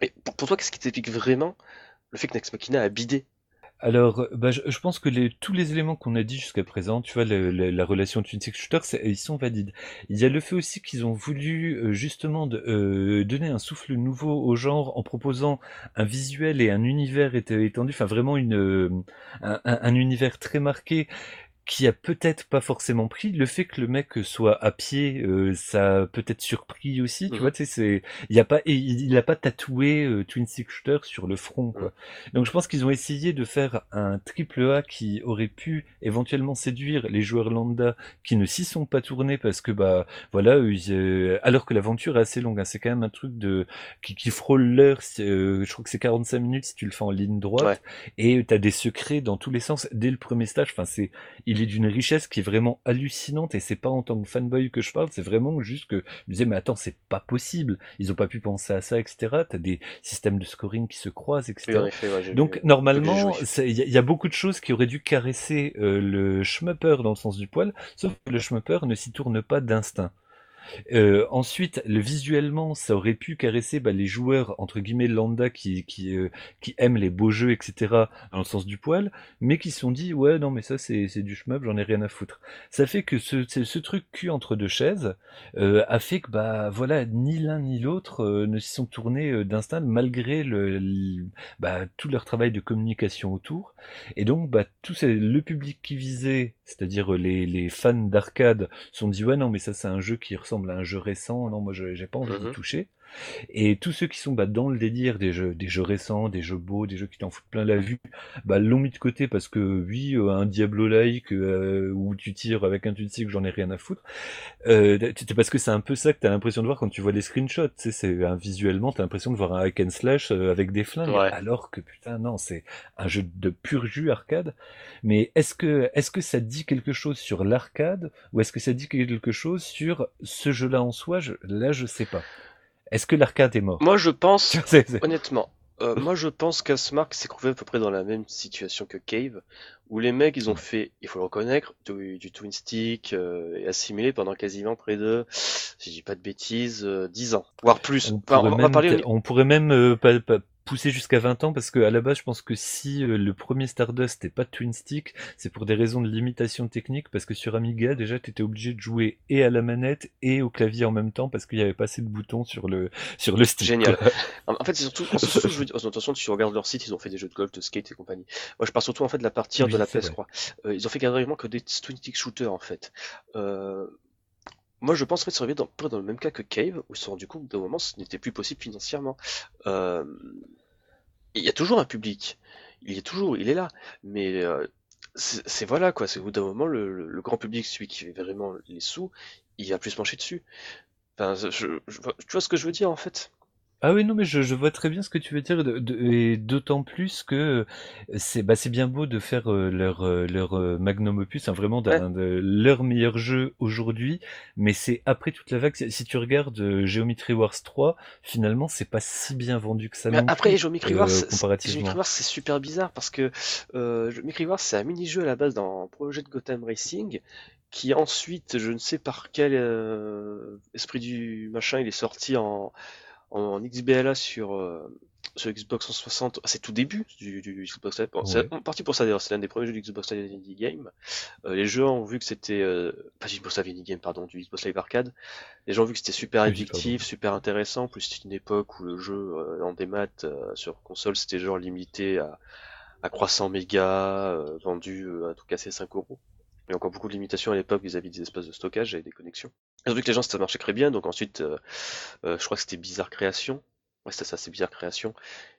Mais pour, pour toi, qu'est-ce qui t'explique vraiment le fait que Nex Machina a bidé? Alors, euh, bah, je, je pense que les, tous les éléments qu'on a dit jusqu'à présent, tu vois, la relation twin stick shooter, ils sont valides. Il y a le fait aussi qu'ils ont voulu euh, justement de, euh, donner un souffle nouveau au genre en proposant un visuel et un univers éte- étendu, enfin vraiment une, euh, un- un univers très marqué qui a peut-être pas forcément pris. Le fait que le mec soit à pied, euh, ça a peut-être surpris aussi. Tu Mhm. vois, tu sais, c'est, il y a pas, il, il a pas tatoué euh, Twin Stick Shooter sur le front, quoi. Donc je pense qu'ils ont essayé de faire un triple A qui aurait pu éventuellement séduire les joueurs lambda qui ne s'y sont pas tournés parce que bah voilà, euh, alors que l'aventure est assez longue, hein, c'est quand même un truc de qui, qui frôle l'heure. euh, je crois que c'est 45 minutes si tu le fais en ligne droite Ouais. et t'as des secrets dans tous les sens dès le premier stage. Enfin c'est il est d'une richesse qui est vraiment hallucinante et c'est pas en tant que fanboy que je parle, c'est vraiment juste que je me disais mais attends c'est pas possible, ils ont pas pu penser à ça etc. T'as des systèmes de scoring qui se croisent etc. Oui, en effet, ouais, j'ai Donc vu- normalement, y, il y a beaucoup de choses qui auraient dû caresser euh, le schmupper dans le sens du poil, sauf que le schmupper ne s'y tourne pas d'instinct. Euh, ensuite, le visuellement, ça aurait pu caresser bah, les joueurs entre guillemets lambda qui qui, euh, qui aiment les beaux jeux, etc. dans le sens du poil, mais qui se sont dit ouais non mais ça c'est c'est du shmup, j'en ai rien à foutre. Ça fait que ce ce, truc cul entre deux chaises euh, a fait que bah voilà ni l'un ni l'autre ne s'y sont tournés d'instinct malgré le, le- bah, tout leur travail de communication autour. Et donc bah tout c'est le public qui visait, c'est-à-dire euh, les les fans d'arcade sont dit ouais non mais ça c'est un jeu qui ressemble à un jeu récent, non moi je- j'ai pas envie d'y Mhm. toucher. Et tous ceux qui sont bah, dans le délire des jeux, des jeux récents, des jeux beaux, des jeux qui t'en foutent plein la vue, bah, l'ont mis de côté parce que oui, euh, un Diablo-like euh, où tu tires avec un que j'en ai rien à foutre. Euh, parce que c'est un peu ça que t'as l'impression de voir quand tu vois les screenshots. Tu sais, c'est un visuellement, t'as l'impression de voir un hack and slash euh, avec des flingues, Ouais. alors que putain non, c'est un jeu de pur jus arcade. Mais est-ce que est-ce que ça dit quelque chose sur l'arcade ou est-ce que ça dit quelque chose sur ce jeu-là en soi? Je, Là, je sais pas. Est-ce que l'arcade est mort? Moi, je pense, honnêtement, euh, moi je pense qu'Asmark s'est trouvé à peu près dans la même situation que Cave, où les mecs ils ont fait, il faut le reconnaître, du, du twin stick euh, et assimilé pendant quasiment près de, si je dis pas de bêtises, euh, 10 ans, voire plus. On Enfin, pourrait, on même, parler au ni- on pourrait même euh, pas- pas pousser jusqu'à 20 ans parce que à la base je pense que si euh, le premier Stardust n'est pas twin stick c'est pour des raisons de limitation technique parce que sur Amiga déjà tu étais obligé de jouer et à la manette et au clavier en même temps parce qu'il y avait pas assez de boutons sur le sur le stick Génial. En en fait, c'est surtout, c'est surtout, je veux dire, attention, si tu regardes leur site, ils ont fait des jeux de golf, de skate et compagnie. Moi, je parle surtout en fait de la partir Oui, de la c'est PS3. Euh, ils ont fait carrément que des twin stick shooters en fait. Euh, moi, je pense en fait, ça revient dans, dans le même cas que Cave, où ils se sont compte d'un moment ce n'était plus possible financièrement. Euh, il y a toujours un public, il est toujours, il est là, mais euh, c'est voilà quoi, c'est au bout d'un moment le, grand public, celui qui fait vraiment les sous, il va plus se pencher dessus. Enfin, je- tu vois ce que je veux dire en fait? Ah oui, non, mais je, je vois très bien ce que tu veux dire, de- de- et d'autant plus que euh, c'est bah, c'est bien beau de faire euh, leur, euh, leur euh, magnum opus, hein, vraiment d'un de leur meilleur jeu aujourd'hui, mais c'est après toute la vague. Si si tu regardes euh, Geometry Wars 3, finalement, c'est pas si bien vendu que ça Mais non après, plus, Geometry euh, Wars, c'est- comparativement. Geometry Wars, c'est super bizarre parce que euh, Geometry Wars, c'est un mini-jeu à la base d'un projet de Gotham Racing qui ensuite, je ne sais par quel euh, esprit du machin, il est sorti en, en XBLA sur, euh, sur Xbox 360. C'est tout début du, du Xbox Live. C'est parti pour ça d'ailleurs, c'est l'un des premiers jeux du Xbox Live Indie Game. Euh, les gens ont vu que c'était, euh, pas du Xbox Live Indie Game, pardon, du Xbox Live Arcade. Les gens ont vu que c'était super addictif, super intéressant. En plus, c'était une époque où le jeu euh, en démat euh, sur console, c'était genre limité à, à 300 mégas, euh, vendu un truc assez 5 euros. Il y a encore beaucoup de limitations à l'époque vis-à-vis des espaces de stockage et des connexions. Ils vu que les gens, ça marchait très bien, donc ensuite, euh, euh, je crois que c'était Bizarre Création. Ouais, c'était ça, c'est Bizarre Création.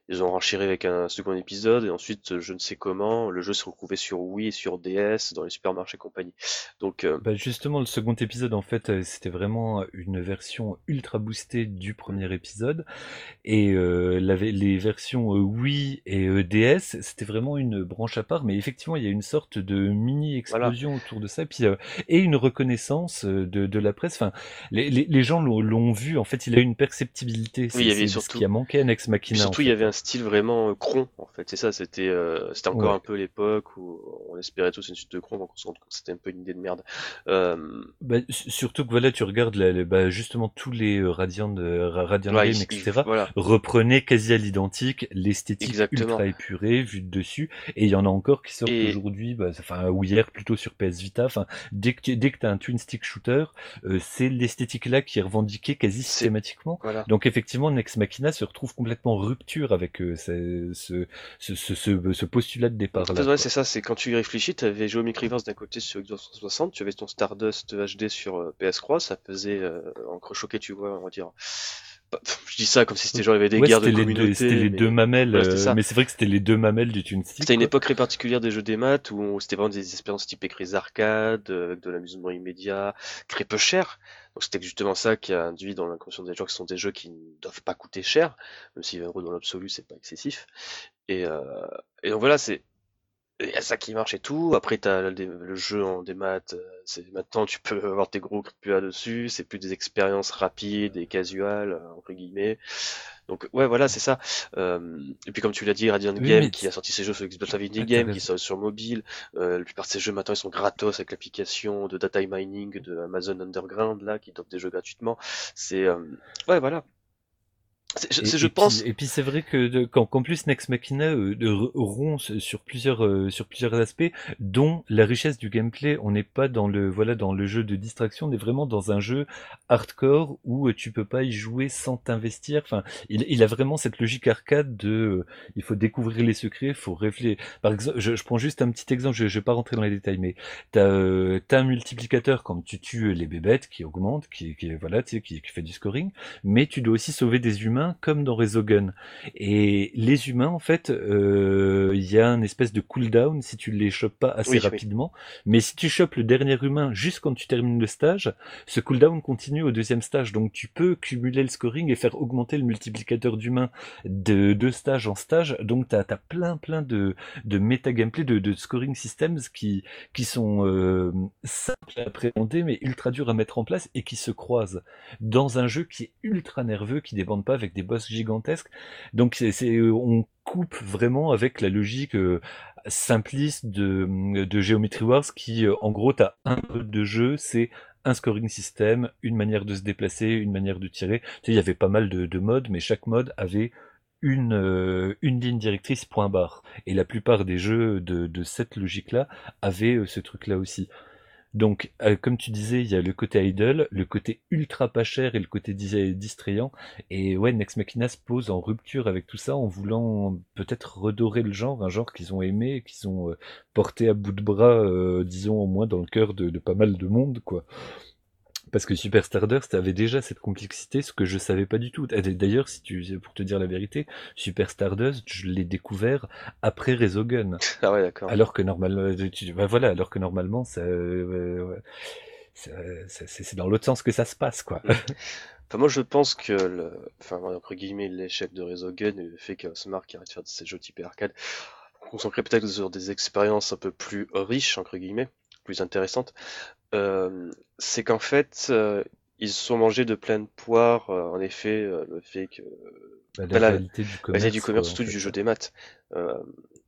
Ils ont renchéré avec un second épisode, et ensuite, euh, je ne sais comment, le jeu se retrouvait sur Wii et sur DS, dans les supermarchés et compagnie. Donc, euh, Bah justement, le second épisode, en fait, euh, c'était vraiment une version ultra boostée du premier épisode. Et euh, la les versions Wii et DS, c'était vraiment une branche à part. Mais effectivement, il y a une sorte de mini-explosion autour de ça. Et, puis, euh, et une reconnaissance de, de la presse. Enfin, les, les, les gens l'ont vu. En fait, il a une perceptibilité. C'est il y avait surtout- ce qui a manqué à Nex Puis Machina. surtout, en il y fait. avait un style vraiment euh, cron, en fait. C'est ça, c'était euh, c'était encore Ouais. un peu l'époque où on espérait tous une suite de cron, donc on se rend compte que c'était un peu une idée de merde. Euh, Bah, surtout que voilà, tu regardes la- la- bah, justement tous les Radiant, Radiant ouais, Game, il- etc. Voilà. reprenaient quasi à l'identique l'esthétique ultra épurée vue de dessus et il y en a encore qui sortent Et- aujourd'hui bah, enfin ou hier plutôt sur PS Vita enfin dès que tu- dès que t'as un twin stick shooter euh, c'est l'esthétique là qui est revendiquée quasi systématiquement Voilà. donc effectivement Nex Machina se retrouve complètement en rupture avec euh, ce, ce, ce, ce, ce- ce postulat de départ En là ouais, c'est ça, c'est quand tu y réfléchis, tu avais Geometry Wars d'un côté sur Xbox 360, tu avais ton Stardust HD sur euh, PS3, ça faisait euh, encre choqué, tu vois, on va dire. Bah, Je dis ça comme si c'était genre il y avait des Ouais, guerres de communauté. c'était les mais- deux mamelles, ça. mais c'est vrai que c'était les deux mamelles du twin. C'était une époque très particulière des jeux des maths où c'était vraiment des expériences type écrits arcade, euh, avec de l'amusement immédiat, très peu cher. Donc c'était justement ça qui a induit dans l'inconscient des gens que ce sont des jeux qui ne doivent pas coûter cher, même si 20 euros dans l'absolu c'est pas excessif. Et, euh, et donc voilà, c'est il y a ça qui marche et tout. Après, t'as le, dé- le jeu en démat. euh, C'est maintenant tu peux avoir tes gros QA dessus. C'est plus des expériences rapides et casuales euh, entre guillemets. Donc ouais, voilà, c'est ça. Euh, et puis comme tu l'as dit, Radiant Oui, Game qui a sorti ses jeux sur Xbox Live Game, qui sont sur mobile. Euh, la plupart de ces jeux maintenant ils sont gratos avec l'application de data mining de Amazon Underground là qui donne des jeux gratuitement. C'est euh, ouais, voilà. Je- Et, c'est- je et pense. puis, et puis c'est vrai que qu'en qu'en plus Nex Machina euh, de- r- rompt sur plusieurs euh, sur plusieurs aspects, dont la richesse du gameplay. On n'est pas dans le voilà dans le jeu de distraction, on est vraiment dans un jeu hardcore où euh, tu peux pas y jouer sans t'investir. Enfin, il, il a vraiment cette logique arcade de euh, il faut découvrir les secrets, faut réfléchir. Par exemple, je, je prends juste un petit exemple, je, je vais pas rentrer dans les détails, mais t'as euh, t'as un multiplicateur quand tu tues les bébêtes qui augmente, qui, qui voilà, tu sais, qui, qui fait du scoring mais tu dois aussi sauver des humains comme dans Resogun. Et les humains, en fait, euh, il y a une espèce de cooldown si tu les chopes pas assez Oui, oui. rapidement. Mais si tu chopes le dernier humain juste quand tu termines le stage, ce cooldown continue au deuxième stage. Donc tu peux cumuler le scoring et faire augmenter le multiplicateur d'humains de, de stage en stage. Donc tu as, plein plein de, de méta gameplay, de, de scoring systems qui, qui sont euh, simples à appréhender mais ultra durs à mettre en place et qui se croisent dans un jeu qui est ultra nerveux, qui débande pas avec des boss gigantesques. Donc c'est, c'est- on coupe vraiment avec la logique euh, simpliste de, de Geometry Wars qui, euh, en gros, t'as un mode de jeu, c'est un scoring system, une manière de se déplacer, une manière de tirer. Il y avait pas mal de, de modes, mais chaque mode avait une, euh, ligne directrice point barre. Et la plupart des jeux de, cette logique-là avaient euh, ce truc-là aussi. Donc, euh, comme tu disais, il y a le côté idle, le côté ultra pas cher et le côté dis- distrayant. Et ouais, Nex Machina se pose en rupture avec tout ça en voulant peut-être redorer le genre, un genre qu'ils ont aimé, qu'ils ont euh, porté à bout de bras, euh, disons au moins dans le cœur de pas mal de monde, quoi. Parce que Super Stardust avait déjà cette complexité, ce que je savais pas du tout. D'ailleurs, si tu, pour te dire la vérité, Super Stardust, je l'ai découvert après Resogun. Ah ouais, d'accord. Alors que normalement, tu- bah voilà, alors que normalement, ça, euh, c'est dans l'autre sens que ça se passe, quoi. Enfin, moi, je pense que, le, enfin, entre guillemets, l'échec de Resogun et le fait que Smart arrête de faire ces jeux type arcade, concentrer peut-être sur des expériences un peu plus riches, entre guillemets, plus intéressantes, euh, c'est qu'en fait, euh, ils se sont mangés de pleines poires, euh, en effet, euh, le fait que, Bah, la réalité du bah, commerce. c'est du commerce, quoi, en surtout du jeu des maths. Euh,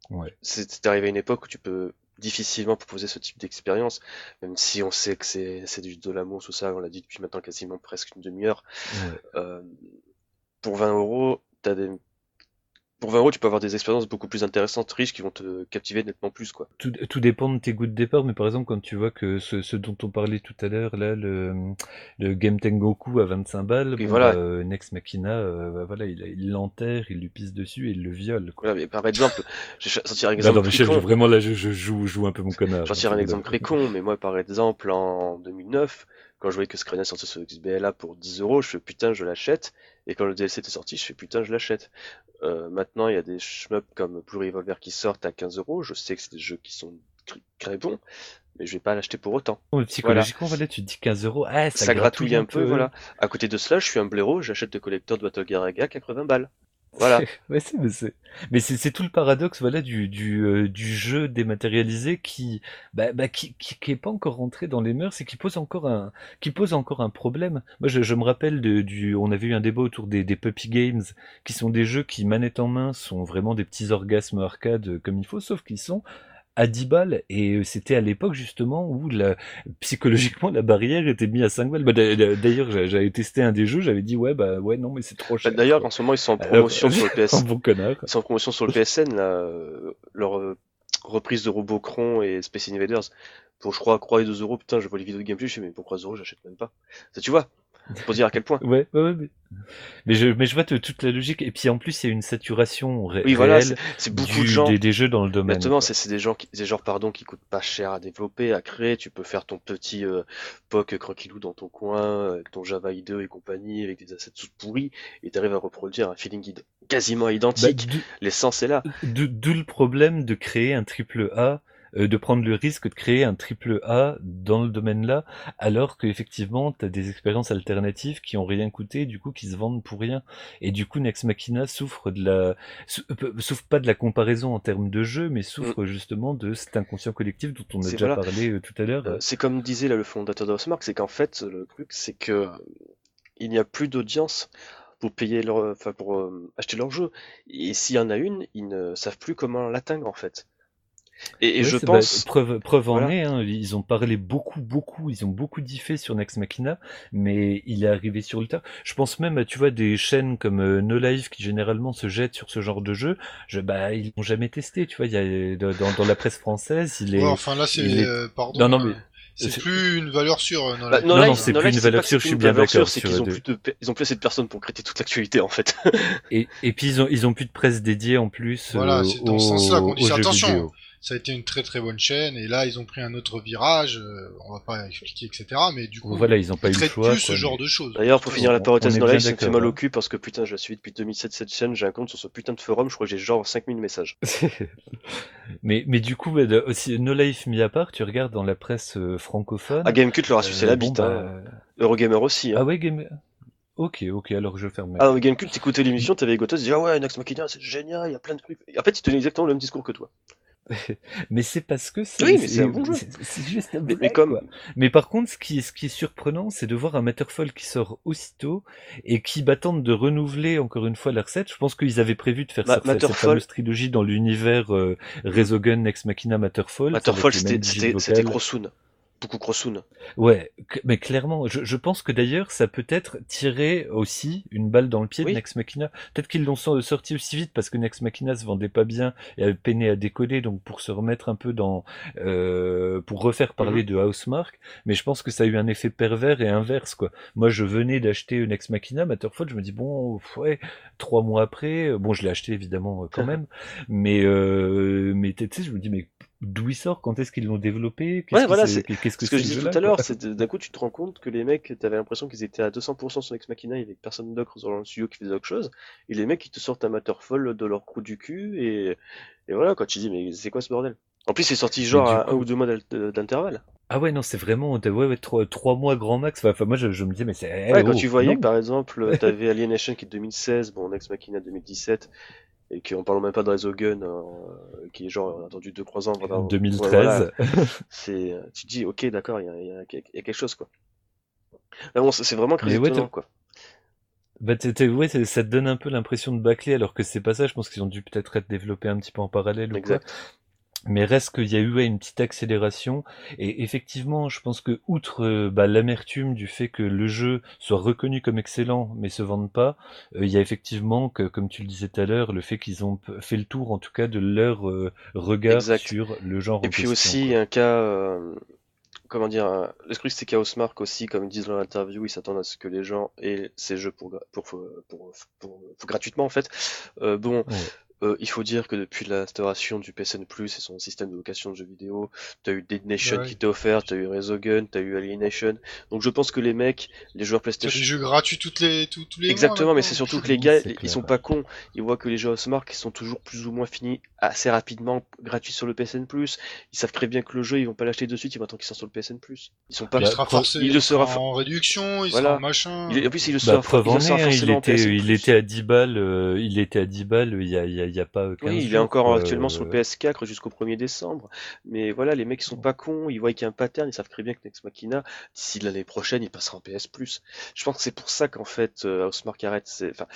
Ouais. c'est arrivé à une époque où tu peux difficilement proposer ce type d'expérience, même si on sait que c'est c'est du de l'amour, tout ça, on l'a dit depuis maintenant quasiment presque une demi-heure. Ouais. Euh, pour 20 euros, t'as des... Pour 20 euros, tu peux avoir des expériences beaucoup plus intéressantes, riches, qui vont te captiver nettement plus, quoi. Tout, tout dépend de tes goûts de départ, mais par exemple, quand tu vois que ce, ce dont on parlait tout à l'heure, là, le, le Game Tengoku à 25 balles, bon, voilà. bah, euh, Nex Machina, euh, bah, voilà, il l'enterre, il lui pisse dessus et il le viole, quoi. Voilà, mais par exemple, je vais sortir un Bah, exemple non, con. vraiment, là, je, je joue, joue un peu mon connard. J'en tire un exemple très con, mais moi, par exemple, en 2009, quand je voyais que Screener sortait sur XBLA pour 10 euros, je fais putain, je l'achète. Et quand le DLC était sorti, je fais putain, je l'achète. Euh, maintenant, il y a des shmups comme Blue Revolver qui sortent à 15 euros. Je sais que c'est des jeux qui sont tr- très bons, mais je vais pas l'acheter pour autant. Ouais, Psychologiquement, voilà. tu te dis 15 euros, ah, ça, Ça, gratouille un peu, voilà. À côté de cela, je suis un blaireau, j'achète le collector de Battle Garaga 80 balles. Voilà. Mais c'est tout le paradoxe, voilà, du, du, euh, du jeu dématérialisé qui, bah, bah, qui, qui, qui est pas encore rentré dans les mœurs et qui pose encore un, qui pose encore un problème. Moi, je, je me rappelle de, du, on avait eu un débat autour des, des puppy games, qui sont des jeux qui, manette en main, sont vraiment des petits orgasmes arcade euh, comme il faut, sauf qu'ils sont à 10 balles et euh, c'était à l'époque justement où la, psychologiquement la barrière était mise à 5 balles. Bah, d'a- d'a- d'ailleurs, j'a- j'avais testé un des jeux, j'avais dit ouais bah ouais non mais c'est trop Bah, cher. D'ailleurs, en ce moment, ils sont en Alors, promotion sur le PS. en bon connard. Ils sont en promotion sur le PSN, là, euh, leur euh, reprise de Robocron et Space Invaders. Pour, je crois, 3 et 2 euros, putain, je vois les vidéos de gameplay, je fais, mais pour 3 euros, j'achète même pas. Ça, tu vois, pour dire à quel point. Ouais, ouais, ouais, mais... mais je, mais je vois toute la logique. Et puis en plus, il y a une saturation ré- Oui, voilà, réelle c'est beaucoup du- de gens. des, des jeux dans le domaine. Exactement, c'est des gens qui, des genres pardon qui coûtent pas cher à développer, à créer. Tu peux faire ton petit euh, POC tranquillou dans ton coin, avec ton Java IDE et compagnie, avec des assets tout pourris, et t'arrives à reproduire un feeling quasiment Bah, identique. d'où- L'essence est là. d'où le problème de créer un triple A euh, de prendre le risque de créer un triple A dans le domaine-là, alors qu'effectivement, tu as des expériences alternatives qui ont rien coûté, du coup, qui se vendent pour rien. Et du coup, Nex Machina souffre de la, euh, souffre pas de la comparaison en termes de jeu, mais souffre justement de cet inconscient collectif dont on a déjà voilà. parlé euh, tout à l'heure. Euh, c'est comme disait là le fondateur de Housemarque, c'est qu'en fait, le truc, c'est que euh, il n'y a plus d'audience pour payer leur, enfin pour euh, acheter leur jeu. Et s'il y en a une, ils ne savent plus comment l'atteindre en fait. Et, et Ouais, je bah, pense, preuve, preuve en Voilà. est, hein, ils ont parlé beaucoup, beaucoup, ils ont beaucoup diffé sur Nex Machina, mais il est arrivé sur le tard. Je pense même à, tu vois, des chaînes comme euh, No Life qui généralement se jettent sur ce genre de jeu. Je, bah, ils l'ont jamais testé, tu vois. Il y a dans, dans la presse française, il est. Ouais, enfin là, c'est. est- euh, pardon. Non, non, mais- euh, C'est plus une valeur sûre. euh, bah. No non, Life- non, c'est plus une valeur sûre, je suis bien d'accord C'est qu'ils ont plus de, ils ont plus assez de personnes pour traiter toute l'actualité en fait. Et, et puis ils ont, ils ont plus de presse dédiée en plus. Voilà, euh, c'est dans ce sens-là qu'on dit Attention. vidéo. Ça a été une très très bonne chaîne, et là, ils ont pris un autre virage. euh, on va pas expliquer, etc. Mais du coup, Voilà, ils ont pas ils eu le traitent choix. plus ce genre mais- de choses. D'ailleurs, pour finir la parenthèse on est No bien Life, ça me fait mal au cul parce que putain, je la suis depuis 2007 cette chaîne, j'ai un compte sur ce putain de forum, je crois que j'ai genre 5000 messages. mais, mais du coup, aussi, No Life mis à part, tu regardes dans la presse euh, francophone. Ah, Gamecult leur a sucé euh, la bon, bite, bah, hein. Eurogamer aussi, hein. Ah ouais, Game... Ok, ok, alors je ferme. Ah, mais Gamecult, t'écoutais l'émission, t'avais Gotos, tu disais, ah ouais, Nex Machina, c'est génial, il y a plein de trucs. Et en fait, il tenait exactement le même discours que toi. Mais c'est parce que c'est Oui, mais c'est un bon juste un Mais- blague, mais comme- quoi. Mais par contre, ce qui est, ce qui est surprenant, c'est de voir un Matterfall qui sort aussitôt et qui bah, tente de renouveler encore une fois la recette. Je pense qu'ils avaient prévu de faire cette fameuse trilogie dans l'univers euh, Resogun, Ex Machina, Matterfall. Matterfall, c'était, mêmes Beaucoup Crossoon. Ouais, mais clairement, je, je pense que d'ailleurs, ça peut être tirer aussi une balle dans le pied Oui. de Nex Machina. Peut-être qu'ils l'ont so- sorti aussi vite parce que Nex Machina se vendait pas bien et avait peiné à décoller, donc pour se remettre un peu dans, euh, pour refaire parler Mhm. de Housemark. Mais je pense que ça a eu un effet pervers et inverse, quoi. Moi, je venais d'acheter Nex Machina, Matterfall, je me dis bon, ouais, trois mois après, bon, je l'ai acheté évidemment euh, quand même, mais euh, mais tu sais, je me dis mais d'où il sort, quand est-ce qu'ils l'ont développé, Qu'est-ce Ouais, que voilà, c'est- qu'est-ce que Ce que je disais tout à l'heure, c'est d'un coup, tu te rends compte que les mecs, t'avais l'impression qu'ils étaient à 200% sur Ex Machina, il y avait personne d'autre dans le studio qui faisait autre chose. Et les mecs, ils te sortent un Matterfall de leur trou du cul, et, et voilà, quoi. Tu dis, mais c'est quoi ce bordel? En plus, c'est sorti genre à coup- un ou deux mois d'intervalle. Ah ouais, non, c'est vraiment, ouais, ouais, trois, trois mois grand max. Enfin, moi, je, je me disais, mais c'est. eh, Ouais, quand oh, tu voyais non. que par exemple, t'avais Alienation qui est 2016, bon, Ex Machina 2017, et qu'on parle même pas de Resogun, euh, qui est genre, on a attendu 2-3 ans pendant. 2013. Ouais, voilà. c'est, euh, tu te dis, ok, d'accord, il y a, y y quelque chose, quoi. Bon, c'est vraiment Mais ouais, quoi. Bah, ouais, c'est- ça te donne un peu l'impression de bâcler, alors que c'est pas ça. Je pense qu'ils ont dû peut-être être développés un petit peu en parallèle ou quoi. Mais reste qu'il y a eu ouais, une petite accélération. Et effectivement, je pense que outre euh, bah, l'amertume du fait que le jeu soit reconnu comme excellent, mais se vende pas, euh, il y a effectivement que, comme tu le disais tout à l'heure, le fait qu'ils ont fait le tour, en tout cas, de leur euh, regard Exact. sur le genre. Et en puis question, aussi, quoi. un cas, euh, comment dire, le truc c'est Chaos Mark aussi, comme ils disent dans l'interview, ils s'attendent à ce que les gens aient ces jeux pour, pour, pour, pour, gratuitement en fait. Euh, bon, Ouais. Euh, il faut dire que depuis l'instauration du PSN Plus et son système de location de jeux vidéo, t'as eu Dead Nation Ouais. qui t'est offert, t'as eu Resogun, t'as eu Alienation. Donc je pense que les mecs, les joueurs C'est des PlayStation, jeux gratuits toutes les, tous, tous les mois. Exactement, mais c'est surtout que les gars, ils sont pas cons. Ils voient que les jeux Housemark ils sont toujours plus ou moins finis assez rapidement, gratuits sur le PSN+. Ils savent très bien que le jeu, ils vont pas l'acheter de suite, ils vont attendre qu'il sorte sur le PSN+. Ils sont pas... Il Bah, sera forcé. il le sera en réduction, il Voilà. sera en machin. il- En plus, il le Bah, sera, il hein, il en était, PSN+. il était à 10 balles, euh, il était à 10 balles il y a, il y a, il y a pas 15 Oui, il est encore actuellement sur le euh, PS4 jusqu'au 1er décembre. Mais voilà, les mecs, ils sont pas cons, ils voient qu'il y a un pattern, ils savent très bien que Nex Machina, d'ici l'année prochaine, il passera en PS+. Je pense que c'est pour ça qu'en fait, euh, Housemarque arrête, c'est, enfin,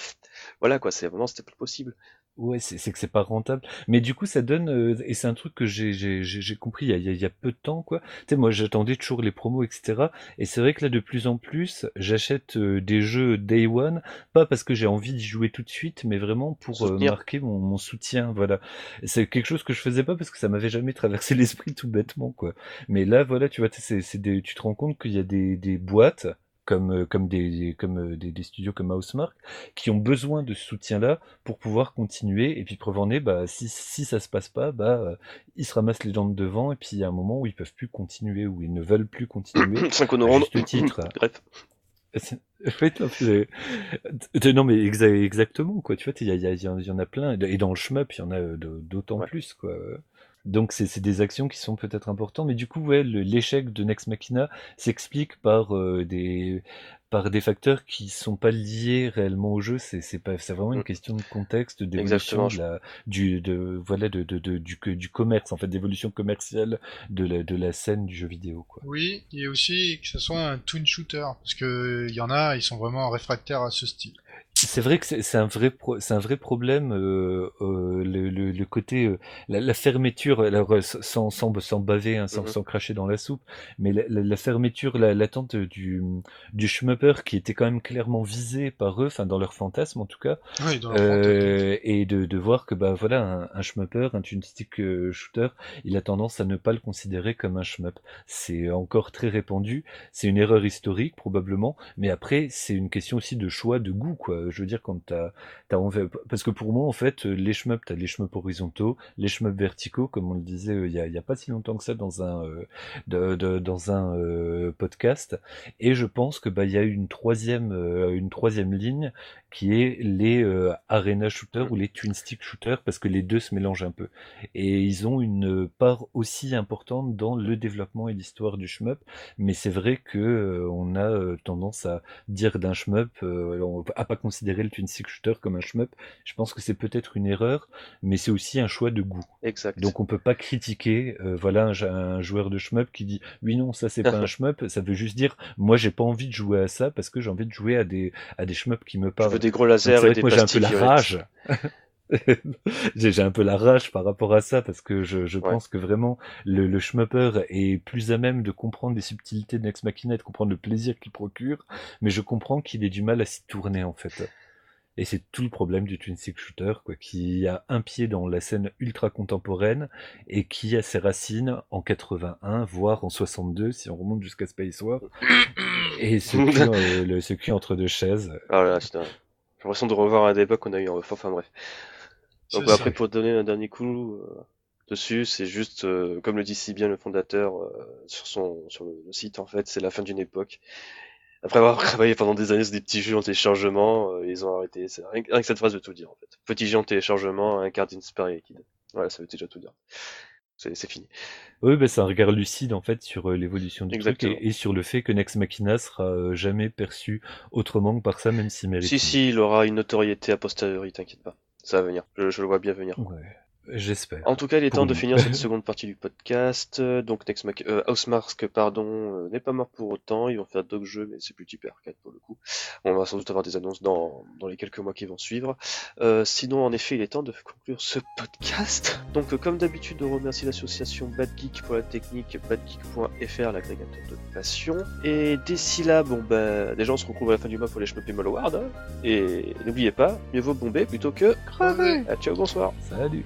voilà quoi, c'est vraiment, c'était plus possible. Ouais, c'est que c'est pas rentable. Mais du coup, ça donne, euh, et c'est un truc que j'ai compris il y a, il y a- peu de temps, quoi. Tu sais, moi, j'attendais toujours les promos, etc. Et c'est vrai que là, de plus en plus, j'achète euh, des jeux Day One, pas parce que j'ai envie d'y jouer tout de suite, mais vraiment pour euh, marquer mon, mon soutien, voilà. C'est quelque chose que je faisais pas parce que ça m'avait jamais traversé l'esprit tout bêtement, quoi. Mais là, voilà, tu vois, c'est tu te rends compte qu'il y a des, des boîtes comme euh, comme des comme euh, des, des studios comme Housemark qui ont besoin de ce soutien-là pour pouvoir continuer. Et puis preuve en est, bah si si ça se passe pas, bah euh, ils se ramassent les de devant et puis il y a un moment où ils peuvent plus continuer, où ils ne veulent plus continuer. 5 à honorantes. juste titre. Bref. Non, mais exa- exactement quoi. Tu vois, il y, en a plein et dans le shmup il y en a d'autant Ouais. plus quoi. Donc c'est des actions qui sont peut-être importantes, mais du coup ouais, l'échec de Nex Machina s'explique par euh, des par des facteurs qui sont pas liés réellement au jeu. C'est c'est pas c'est vraiment une Mm. question de contexte, d'évolution du de voilà de, de, de- du du commerce en fait, d'évolution commerciale de la de la scène du jeu vidéo quoi. Oui, et aussi que ce soit un twin shooter, parce que il y en a, ils sont vraiment réfractaires à ce style. C'est vrai que c'est un vrai pro- c'est un vrai problème euh, euh, le, le, le côté euh, la, la fermeture alors, euh, sans sans sans baver hein, sans, Mhm. sans cracher dans la soupe mais la, la, la fermeture la l'attente du du shmupper qui était quand même clairement visé par eux enfin dans leur fantasme en tout cas Oui, dans leur euh, et de, de voir que bah voilà un, un shmupper un twin stick euh, shooter il a tendance à ne pas le considérer comme un shmup c'est encore très répandu c'est une erreur historique probablement mais après c'est une question aussi de choix de goût quoi je veux dire quand t'as parce que pour moi en fait euh, les shmups t'as les shmups horizontaux les shmups verticaux comme on le disait euh, il y, a, pas si longtemps que ça dans un euh, podcast. Et je pense que bah y a une une troisième ligne qui est les euh, arena shooters ou les twin stick shooters parce que les deux se mélangent un peu. Et ils ont une part aussi importante dans le développement et l'histoire du shmup. Mais c'est vrai que euh, on a euh, tendance à dire d'un shmup à pas considérer le twin stick shooter comme un shmup. Je pense que c'est peut-être une erreur mais c'est aussi un choix de goût. Exact. donc on peut pas critiquer voilà un, un joueur de shmup qui dit oui non ça c'est pas un shmup ça veut juste dire moi j'ai pas envie de jouer à ça parce que j'ai envie de jouer à des à des shmups qui me parlent des gros lasers et des que moi j'ai un peu la rage. j'ai un peu la rage par rapport à ça parce que je, je Ouais. pense que vraiment le, le shmupper est plus à même de comprendre les subtilités de Nex Machina et de comprendre le plaisir qu'il procure, mais je comprends qu'il ait du mal à s'y tourner en fait. Et c'est tout le problème du twin stick shooter, quoi, qui a un pied dans la scène ultra contemporaine et qui a ses racines en 81, voire en 62 si on remonte jusqu'à Space War. Et ce cul, euh, le, ce cul entre deux chaises. Ah là, j'ai l'impression de revoir un débat qu'on a eu en off. Enfin bref. Donc bah, après, pour donner un dernier coup euh, dessus, c'est juste, euh, comme le dit si bien le fondateur euh, sur son sur le, le site, en fait, c'est la fin d'une époque. Après avoir travaillé pendant des années sur des petits jeux en téléchargement, euh, ils ont arrêté. C'est rien, que- cette phrase veut tout dire, en fait. Petit jeu en téléchargement, un card Inspire Kid. Voilà, ça veut déjà tout dire. C'est fini. Oui, bah, c'est un regard lucide en fait sur euh, l'évolution du Exactement. truc et, et sur le fait que Nex Machina sera euh, jamais perçu autrement que par ça, même s'il mérite. Si, si, il aura une notoriété a posteriori, t'inquiète pas. Ça va venir. Je, je le vois bien venir. Ouais, j'espère. En tout cas, il est temps de finir cette seconde partie du podcast. Euh, Donc, Next Mac- euh, Housemarque, pardon, euh, n'est pas mort pour autant. Ils vont faire d'autres jeux, mais c'est plus type arcade pour le coup. On va sans doute avoir des annonces dans, dans les quelques mois qui vont suivre. Euh, sinon, en effet, il est temps de conclure ce podcast. Donc, euh, comme d'habitude, on remercie l'association Bad Geek pour la technique, badgeek.fr, l'agrégateur de passion. Et d'ici là, bon, bah, déjà, on se retrouve à la fin du mois pour les Schmuppy Malloward. hein. Et n'oubliez pas, mieux vaut bomber plutôt que crever. Ah, ciao, bonsoir. Salut.